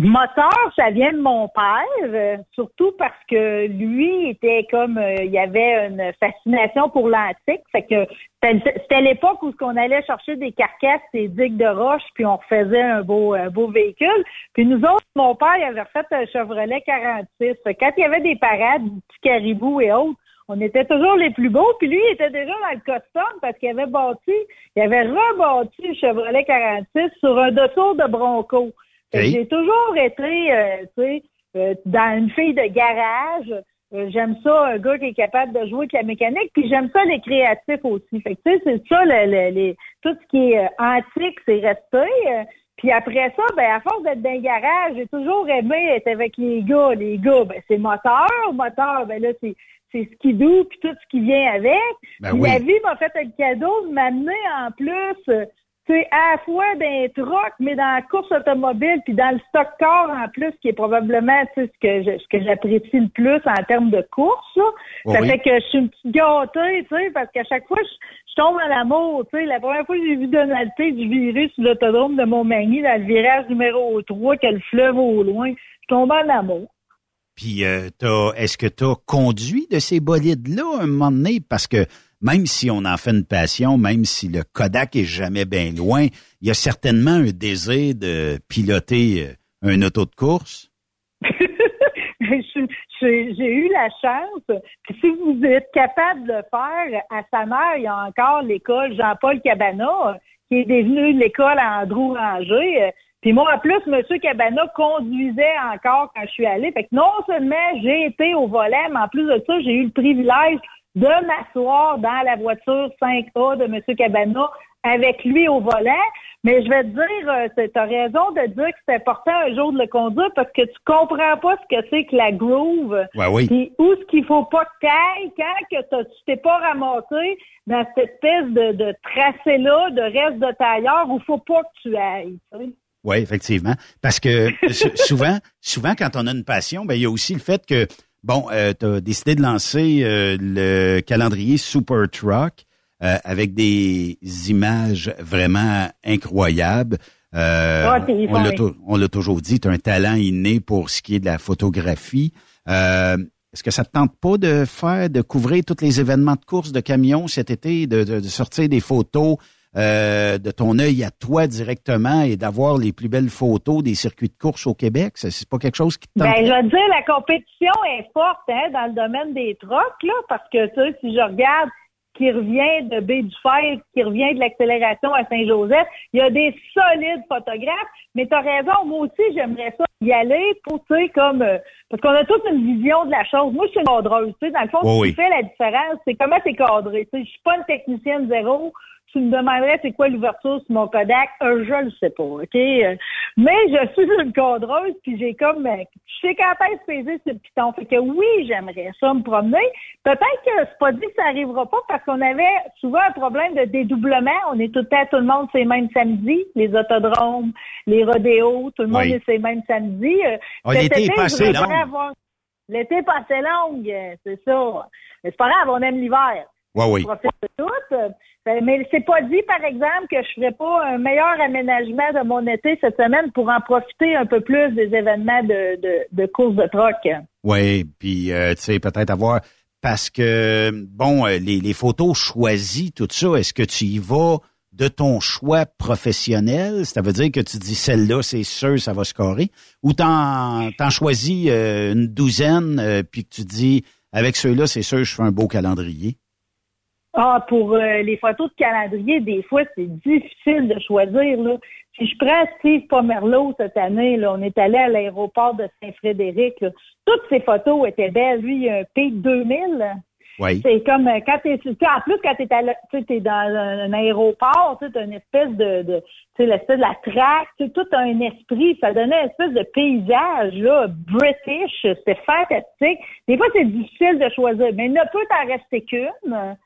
Moteur, ça vient de mon père, euh, surtout parce que lui était comme euh, il y avait une fascination pour l'antique. Fait que c'était l'époque où on allait chercher des carcasses, des digues de roche, puis on refaisait un beau un beau véhicule. Puis nous autres, mon père il avait fait un Chevrolet 46. Fait que quand il y avait des parades, des petits caribous et autres, on était toujours les plus beaux. Puis lui, il était déjà dans le custom parce qu'il avait bâti, il avait rebâti le Chevrolet 46 sur un dessous de Bronco. J'ai toujours été, euh, tu sais, euh, dans une fille de garage. Euh, j'aime ça, un gars qui est capable de jouer avec la mécanique, puis j'aime ça les créatifs aussi. Fait que tu sais, c'est ça, le, le- les, tout ce qui est euh, antique, c'est resté. euh, puis après ça, ben à force d'être dans un garage, j'ai toujours aimé être avec les gars. Les gars, ben c'est moteur, moteur, ben là c'est c'est skidoo puis tout ce qui vient avec. Ben Puis oui. la vie m'a fait le cadeau de m'amener en plus. Sais, à la fois les trucks, mais dans la course automobile, puis dans le stock car en plus, qui est probablement ce que je- ce que j'apprécie le plus en termes de course. là. Oh ça fait que je suis une petite gâtée, tu sais, parce qu'à chaque fois, je, je tombe en amour. Tu sais, la première fois que j'ai vu Donald T, je virais sur l'autodrome de Montmagny, dans le virage numéro 3, que le fleuve au loin, je tombe en amour. Puis, euh, est-ce que tu as conduit de ces bolides-là un moment donné? Parce que même si on en fait une passion, même si le Kodak est jamais bien loin, il y a certainement un désir de piloter euh, un auto de course. <laughs> J'ai eu la chance. Puis si vous êtes capable de le faire, à sa mère, il y a encore l'école Jean-Paul Cabana, qui est devenu l'école Andrew Ranger. Euh, Puis moi, en plus, M. Cabana conduisait encore quand je suis allée. Non seulement j'ai été au volet, mais en plus de ça, j'ai eu le privilège de m'asseoir dans la voiture 5A de M. Cabana avec lui au volant. Mais je vais te dire, tu as raison de dire que c'est important un jour de le conduire parce que tu comprends pas ce que c'est que la groove. Ouais, oui. Puis où ce qu'il faut pas que t'ailles quand que tu t'es pas ramassé dans cette espèce de, de tracé-là, de reste de tailleur où faut pas que tu ailles. Oui, effectivement. Parce que <laughs> sou- souvent, souvent, quand on a une passion, ben, il y a aussi le fait que, bon, tu as décidé de lancer euh, le calendrier Super Truck euh, avec des images vraiment incroyables. Euh, Ah, on l'a on toujours dit, tu as un talent inné pour ce qui est de la photographie. Euh, Est-ce que ça te tente pas de faire, de couvrir tous les événements de course de camions cet été, de, de- de sortir des photos euh, de ton œil à toi directement et d'avoir les plus belles photos des circuits de course au Québec? C'est pas quelque chose qui te tente? Ben, je veux dire, la compétition est forte hein, dans le domaine des trocs, là, parce que tu sais, si je regarde qui revient de Baie du Fer, qui revient de l'accélération à Saint-Joseph, il y a des solides photographes, mais tu as raison, moi aussi, j'aimerais ça y aller pour, tu sais, comme, euh, parce qu'on a toute une vision de la chose. Moi, je suis une cadreuse, tu sais, dans le fond, Oui, ce oui. qui fait la différence, c'est comment c'est cadré. Tu sais, je suis pas une technicienne zéro, tu me demanderais c'est quoi l'ouverture sur mon Kodak, euh, je le sais pas, OK? Euh, Mais je <laughs> suis une cadreuse, puis j'ai comme euh, je sais quand est-ce peser le piton. Fait que oui, j'aimerais ça me promener. Peut-être que c'est pas dit que ça arrivera pas parce qu'on avait souvent un problème de dédoublement. On est tout le temps, tout le monde c'est mêmes samedis, les autodromes, les rodéos, tout le monde Oui. est ces mêmes samedis. L'été est été, pas je assez voudrais long. avoir- L'été est pas assez long, c'est ça. Mais c'est pas grave, on aime l'hiver. Ouais, oui. On Euh, Mais c'est pas dit, par exemple, que je ferais pas un meilleur aménagement de mon été cette semaine pour en profiter un peu plus des événements de, de, de course de troc. Oui, puis euh, tu sais, peut-être avoir parce que bon, euh, les, les photos choisies, tout ça, est-ce que tu y vas de ton choix professionnel? Ça veut dire que tu dis celle-là, c'est sûr, ça va scorer, ou t'en t'en choisis euh, une douzaine, euh, puis que tu dis avec ceux-là, c'est sûr, je fais un beau calendrier. Ah, pour euh, les photos de calendrier, des fois, c'est difficile de choisir. Là. Si je prends Steve Pomerleau cette année, là, on est allé à l'aéroport de Saint-Frédéric. Toutes ses photos étaient belles. Lui, il a un Peak 2000. là. Oui. C'est comme euh, quand t'es en plus quand t'es à t'es dans un, un aéroport, tu une espèce de, de tu sais l'espèce de la traque, tu tout a un esprit, ça donnait une espèce de paysage là, British, c'était fantastique. Des fois c'est difficile de choisir, mais il ne peut en rester qu'une.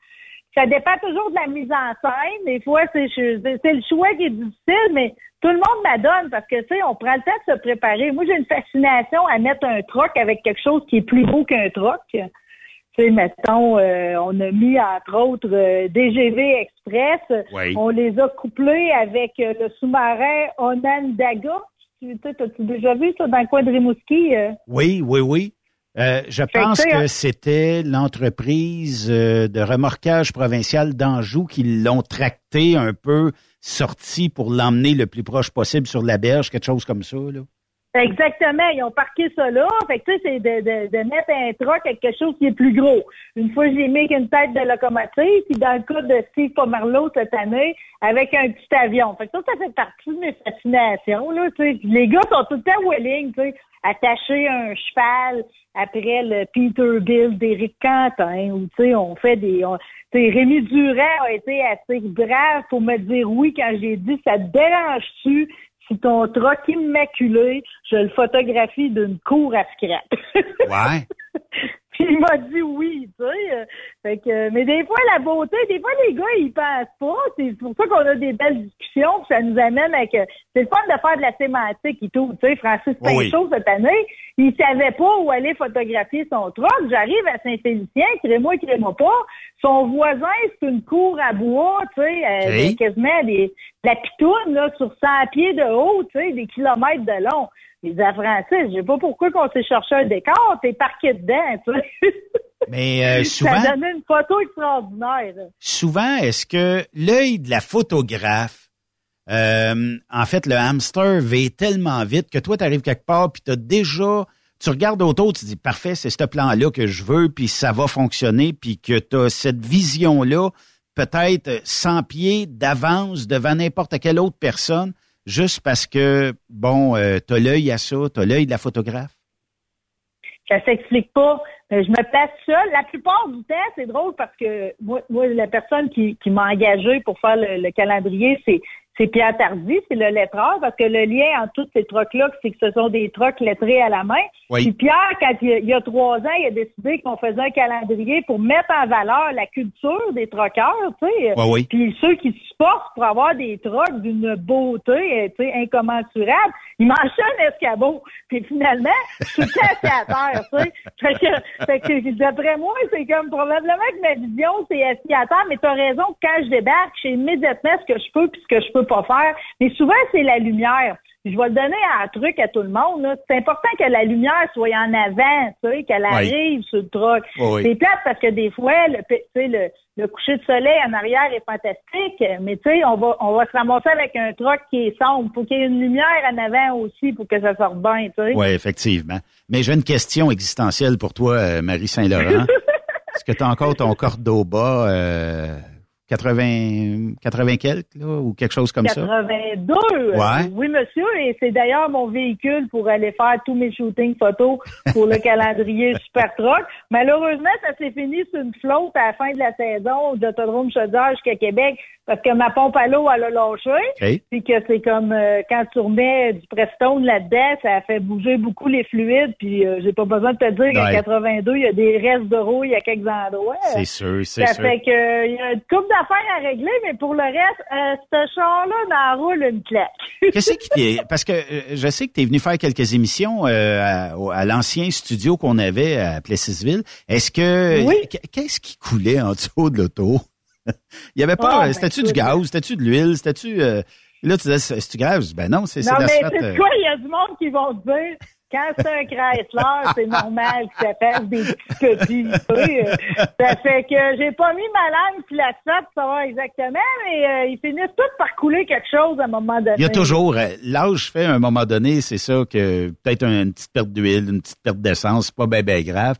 Ça dépend toujours de la mise en scène. Des fois, c'est le choix qui est difficile, mais tout le monde m'adonne parce que, tu sais, on prend le temps de se préparer. Moi, j'ai une fascination à mettre un troc avec quelque chose qui est plus beau qu'un troc. Tu sais, mettons, euh, on a mis, entre autres, euh, DGV Express. Oui. On les a couplés avec euh, le sous-marin Onondaga. Tu sais, t'as-tu déjà vu ça dans le coin de Rimouski? Oui, oui, oui. Euh, je pense que hein. c'était l'entreprise euh, de remorquage provincial d'Anjou qui l'ont tracté un peu, sorti pour l'emmener le plus proche possible sur la berge, quelque chose comme ça. Là. Exactement, ils ont parqué ça là. Fait que tu sais, c'est de, de, de mettre un avec quelque chose qui est plus gros. Une fois, j'ai mis une tête de locomotive, puis dans le cas de Steve Pomerleau cette année, avec un petit avion. Fait que ça, ça fait partie de mes fascinations, là, tu sais. Les gars sont tout le temps willing, tu sais, attacher un cheval après le Peterbilt d'Éric Quentin, ou tu sais, on fait des... on- Rémi Durand a été assez brave pour me dire oui quand j'ai dit « ça te dérange-tu si ton troc immaculé, je le photographie d'une cour à scrap. Ouais. <laughs> Puis <laughs> il m'a dit oui, tu sais. euh, Fait que, mais des fois, la beauté, des fois, les gars, ils pensent pas. C'est pour ça qu'on a des belles discussions, puis ça nous amène avec... euh, C'est le fun de faire de la sémantique et tout. Tu sais, Francis oui. Pinchot, cette année, il savait pas où aller photographier son troc. J'arrive à Saint-Félicien, crée-moi, crée-moi pas. Son voisin, c'est une cour à bois, tu sais, euh, quasiment des, de la pitoune, là, sur 100 pieds de haut, tu sais, des kilomètres de long. Il dit à Francis, je sais pas pourquoi qu'on s'est cherché un décor, t'es parqué dedans, tu sais. <laughs> Mais euh, souvent, Ça donnait une photo extraordinaire. souvent, est-ce que l'œil de la photographe, euh, en fait, le hamster va tellement vite que toi, tu arrives quelque part, puis tu as déjà, tu regardes autour, tu dis, parfait, c'est ce plan-là que je veux, puis ça va fonctionner, puis que tu as cette vision-là, peut-être 100 pieds d'avance devant n'importe quelle autre personne, juste parce que, bon, tu as l'œil à ça, tu as l'œil de la photographe? Ça s'explique pas. Euh, Je me place seule. La plupart du temps, c'est drôle parce que moi, moi la personne qui, qui m'a engagée pour faire le, le calendrier, c'est c'est Pierre Tardy, c'est le lettreur, parce que le lien entre tous ces trocs-là, c'est que ce sont des trocs lettrés à la main. Oui. Puis Pierre, quand il y a, il trois ans, il a décidé qu'on faisait un calendrier pour mettre en valeur la culture des troqueurs, tu sais. Oui, oui. Puis ceux qui se portent pour avoir des trocs d'une beauté, tu sais, incommensurable, ils mangent un escabeau. Puis finalement, je suis assis à terre, tu sais. Fait que, fait que d'après moi, c'est comme probablement que ma vision, c'est assis à terre, mais t'as raison, quand je débarque, je sais immédiatement ce que je peux puis ce que je peux pas faire. Mais souvent, c'est la lumière. Je vais le donner un truc à tout le monde. là. C'est important que la lumière soit en avant, tu sais, qu'elle Oui. arrive sur le truck. Oui. C'est plate parce que des fois, le, tu sais, le, le coucher de soleil en arrière est fantastique, mais tu sais, on va, on va se ramasser avec un truck qui est sombre. Faut qu'il y ait une lumière en avant aussi pour que ça sorte bien, tu sais. Oui, effectivement. Mais j'ai une question existentielle pour toi, euh, Marie Saint-Laurent. <laughs> Est-ce que tu as encore ton cordeau bas euh, 80, 80 quelques, là, ou quelque chose comme ça? 82. euh, Ouais. Oui, monsieur. Et c'est d'ailleurs mon véhicule pour aller faire tous mes shootings photos pour le <laughs> calendrier Super Truck. Malheureusement, ça s'est fini sur une flotte à la fin de la saison d'Autodrome Chaudière jusqu'à Québec parce que ma pompe à l'eau, elle a lâché. Puis que c'est comme euh, quand tu remets du Prestone là-dedans, ça fait bouger beaucoup les fluides. Puis euh, j'ai pas besoin de te dire Ouais. 82, il y a des restes de rouille à quelques endroits. C'est sûr, c'est Ça sûr. fait que euh, il y a une couple d'affaires à régler, mais pour le reste, euh, ce char-là roule une claque. <laughs> Qu'est-ce qui parce que euh, je sais que tu es venu faire quelques émissions euh, à, l'ancien studio qu'on avait à Plessisville. Est-ce que Oui. qu'est-ce qui coulait en dessous de l'auto? <laughs> Il y avait pas ben, c'était-tu du gaz, c'était-tu de l'huile, c'était-tu là tu disais c'est-tu grave Ben non, c'est c'est Non, mais c'est quoi? Il y a du monde qui vont te dire, quand c'est un Chrysler, c'est normal que ça des petits sais. Euh, Ça fait que j'ai pas mis ma langue sur l'asphalte pour savoir exactement, mais euh, ils finissent tous par couler quelque chose à un moment donné. Il y a toujours, euh, l'âge fait à un moment donné, c'est ça que peut-être un- une petite perte d'huile, une petite perte d'essence, c'est pas bien ben grave.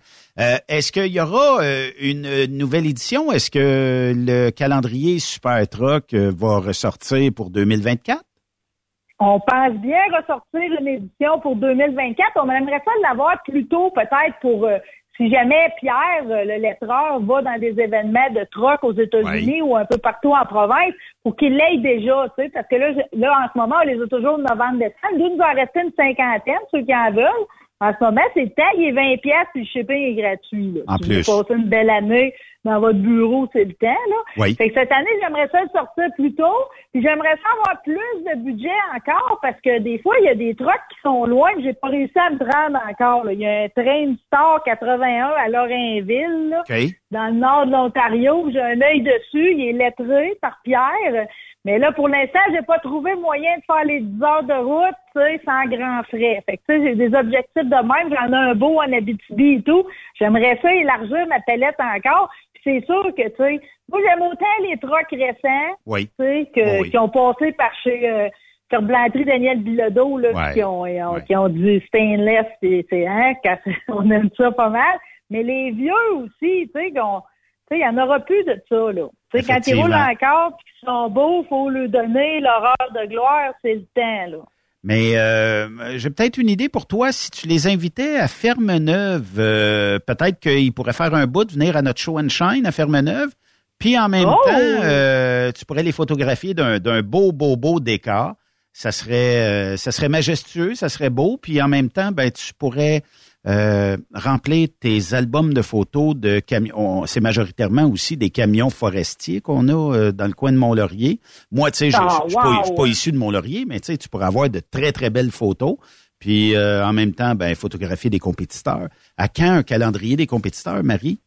Est-ce qu'il y aura une nouvelle édition? Est-ce que le calendrier Super Truck va ressortir pour 2024? On pense bien ressortir une édition pour 2024. On aimerait ça l'avoir plus tôt, peut-être pour euh, si jamais Pierre, euh, le lettreur, va dans des événements de troc aux États-Unis ou un peu partout en province, pour qu'il l'aille déjà, tu sais, parce que là, je- là, en ce moment, on les a toujours novembre-décembre. Nous, il nous en rester une cinquantaine, ceux qui en veulent. En ce moment, c'est le temps, il est 20 pièces puis le shipping est gratuit. Là. En Si vous passez une belle année dans votre bureau, c'est le temps. Là. Oui. Fait que cette année, j'aimerais ça le sortir plus tôt. Puis j'aimerais ça avoir plus de budget encore parce que des fois, il y a des trucks qui sont loin que j'ai pas réussi à me rendre encore. là. Il y a un train Star 81 à Lorrainville. là OK. dans le nord de l'Ontario. J'ai un œil dessus. Il est lettré par Pierre. Mais là, pour l'instant, j'ai pas trouvé moyen de faire les 10 heures de route, tu sais, sans grand frais. Fait que, tu sais, j'ai des objectifs de même. J'en ai un beau en Abitibi et tout. J'aimerais ça élargir ma palette encore. C'est sûr que, tu sais, moi, j'aime autant les trucks récents, Oui. tu sais, que, Oui. qui ont passé par chez, euh, Ferblanterie Daniel Bilodeau, là, Ouais. qui ont, ont- qui ont du stainless, c'est, hein, <laughs> quand- on aime ça pas mal. Mais les vieux aussi, tu sais, qu'on, tu sais, il y en aura plus de ça, là. Sais, quand ils roulent encore puis qu'ils sont beaux, faut leur donner leur heure de gloire, c'est le temps, là. Mais euh, j'ai peut-être une idée pour toi. Si tu les invitais à Ferme-Neuve, euh, peut-être qu'ils pourraient faire un bout, venir à notre show and shine à Ferme-Neuve. Puis en même Oh! temps, euh, tu pourrais les photographier d'un beau, beau, beau décor. Ça serait, ça serait majestueux, ça serait beau. Puis en même temps, ben tu pourrais euh, remplir tes albums de photos de camions. C'est majoritairement aussi des camions forestiers qu'on a euh, dans le coin de Mont-Laurier. Moi, tu sais, je Ah, je- je suis pas, issu de Mont-Laurier, mais tu sais, tu pourrais avoir de très, très belles photos. Puis euh, en même temps, ben, photographier des compétiteurs. À quand un calendrier des compétiteurs, Marie?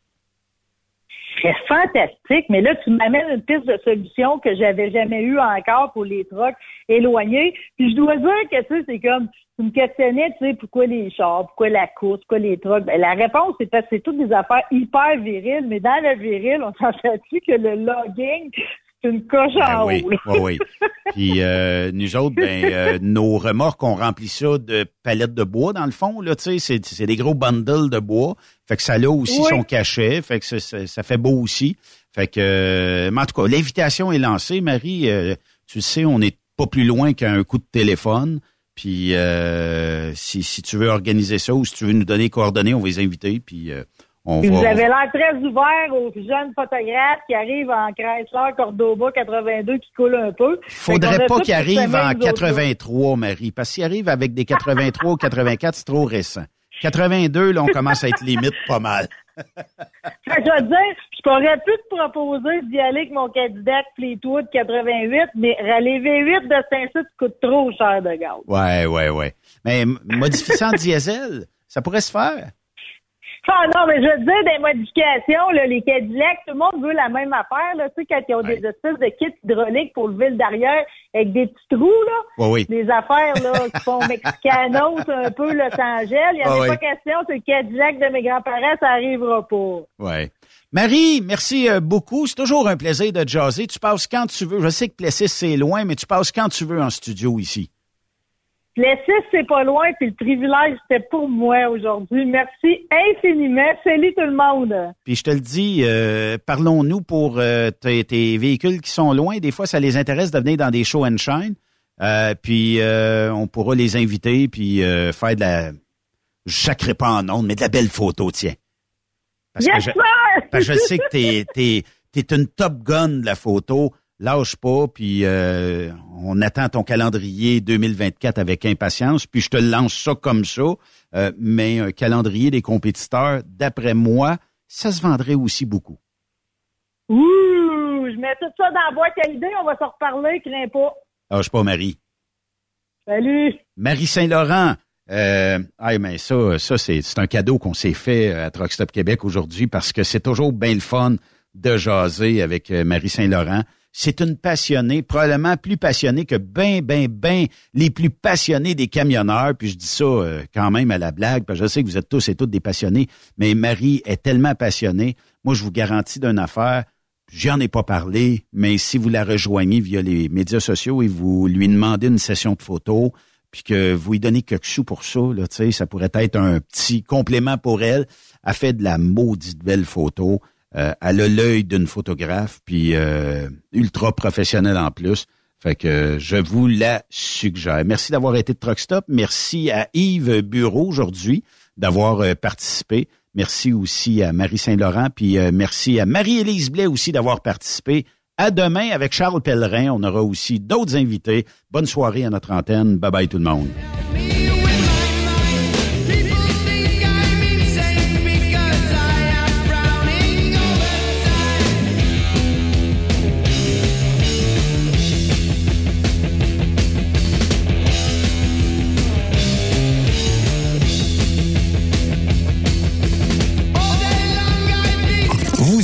C'est fantastique, mais là, tu m'amènes une piste de solution que j'avais jamais eue encore pour les trucks éloignés. Puis je dois dire que, tu sais, c'est comme, tu me questionnais, tu sais, pourquoi les chars, pourquoi la course, pourquoi les trucks? Ben, la réponse, c'est que c'est toutes des affaires hyper viriles, mais dans le viril, on <laughs> s'entend-tu que le logging, c'est une coche Ben en oui, haut. oui, oui. <laughs> Puis euh, nous autres, ben, euh, nos remorques, on remplit ça de palettes de bois, dans le fond. Là, c'est, c'est des gros bundles de bois. Fait que ça a aussi Oui. son cachet. Fait que ça, fait beau aussi. Fait que, euh, mais en tout cas, l'invitation est lancée, Marie. tu le sais, on n'est pas plus loin qu'un coup de téléphone. Puis si, si tu veux organiser ça ou si tu veux nous donner les coordonnées, on va les inviter. Puis on Puis va. vous avez l'air très ouvert aux jeunes photographes qui arrivent en Chrysler Cordoba 82 qui coulent un peu. Faudrait pas tout qu'il cette arrive semaine, en nous autres, là. 83, Marie, parce qu'il arrive avec des 83 ou 84, c'est trop récent. 82, là, on commence à être limite pas mal. <laughs> Fait que je veux dire, je pourrais plus te proposer d'y aller avec mon Cadillac Fleetwood 88, mais râler V8 de Saint-Cyr coûte trop cher de gaz. Ouais, ouais, ouais. Mais m- modifier ça en diesel, ça pourrait se faire. Ah non, mais je veux dire, des modifications, là, les Cadillacs, tout le monde veut la même affaire, là, tu sais, quand ils ont des espèces de kits hydrauliques pour lever le derrière avec des petits trous, là. Ouais, oui. Des affaires, là, qui font mexicanos, un peu Los Angeles. Il n'y en Ouais, pas question, c'est le Cadillac de mes grands-parents, ça arrivera pas. Ouais. Marie, merci euh, beaucoup. C'est toujours un plaisir de jaser. Tu passes quand tu veux. Je sais que Plessis, c'est loin, mais tu passes quand tu veux en studio ici. Plessis, c'est pas loin, puis le privilège, c'était pour moi aujourd'hui. Merci infiniment. Salut tout le monde. Puis je te le dis, euh, parlons-nous pour euh, tes, tes véhicules qui sont loin. Des fois, ça les intéresse de venir dans des show and shine. Euh, puis euh, on pourra les inviter puis euh, faire de la. Je sacrerai pas en ondes, mais de la belle photo, tiens. Parce Yes, que je, parce que je sais que t'es t'es t'es une top gun de la photo. Lâche pas, puis euh, on attend ton calendrier 2024 avec impatience. Puis je te lance ça comme ça. Euh, mais un calendrier des compétiteurs, d'après moi, ça se vendrait aussi beaucoup. Ouh, je mets tout ça dans la boîte à idées, on va se reparler, crains pas. Lâche pas, Marie. Salut. Marie Saint-Laurent. Euh, ah, mais ça, ça c'est c'est un cadeau qu'on s'est fait à Truck Stop Québec aujourd'hui parce que c'est toujours bien le fun de jaser avec Marie Saint-Laurent. C'est une passionnée, probablement plus passionnée que ben, ben, ben les plus passionnés des camionneurs. Puis je dis ça euh, quand même à la blague, parce que je sais que vous êtes tous et toutes des passionnés, mais Marie est tellement passionnée. Moi, je vous garantis d'une affaire, J'en ai pas parlé, mais si vous la rejoignez via les médias sociaux et vous lui demandez une session de photos, puis que vous lui donnez quelque chose pour ça, là, ça pourrait être un petit complément pour elle. Elle fait de la maudite belle photo. Euh, elle a l'œil d'une photographe, puis euh, ultra professionnelle en plus. Fait que je vous la suggère. Merci d'avoir été de Truck Stop. Merci à Yves Bureau aujourd'hui d'avoir euh, participé. Merci aussi à Marie Saint-Laurent, puis euh, merci à Marie-Élise Blais aussi d'avoir participé. À demain avec Charles Pellerin. On aura aussi d'autres invités. Bonne soirée à notre antenne. Bye bye tout le monde.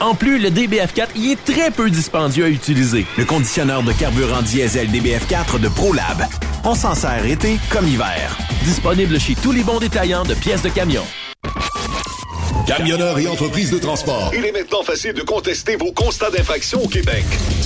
En plus, le DBF4 y est très peu dispendieux à utiliser. Le conditionneur de carburant diesel DBF4 de ProLab. On s'en sert été comme hiver. Disponible chez tous les bons détaillants de pièces de camion. Camionneurs et entreprises de transport. Il est maintenant facile de contester vos constats d'infraction au Québec.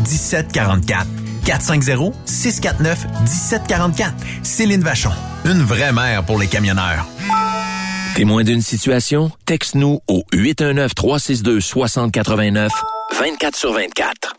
1744. 450-649-1744. Céline Vachon. Une vraie mère pour les camionneurs. Témoin d'une situation? Texte-nous au 819-362-6089, 24 sur 24.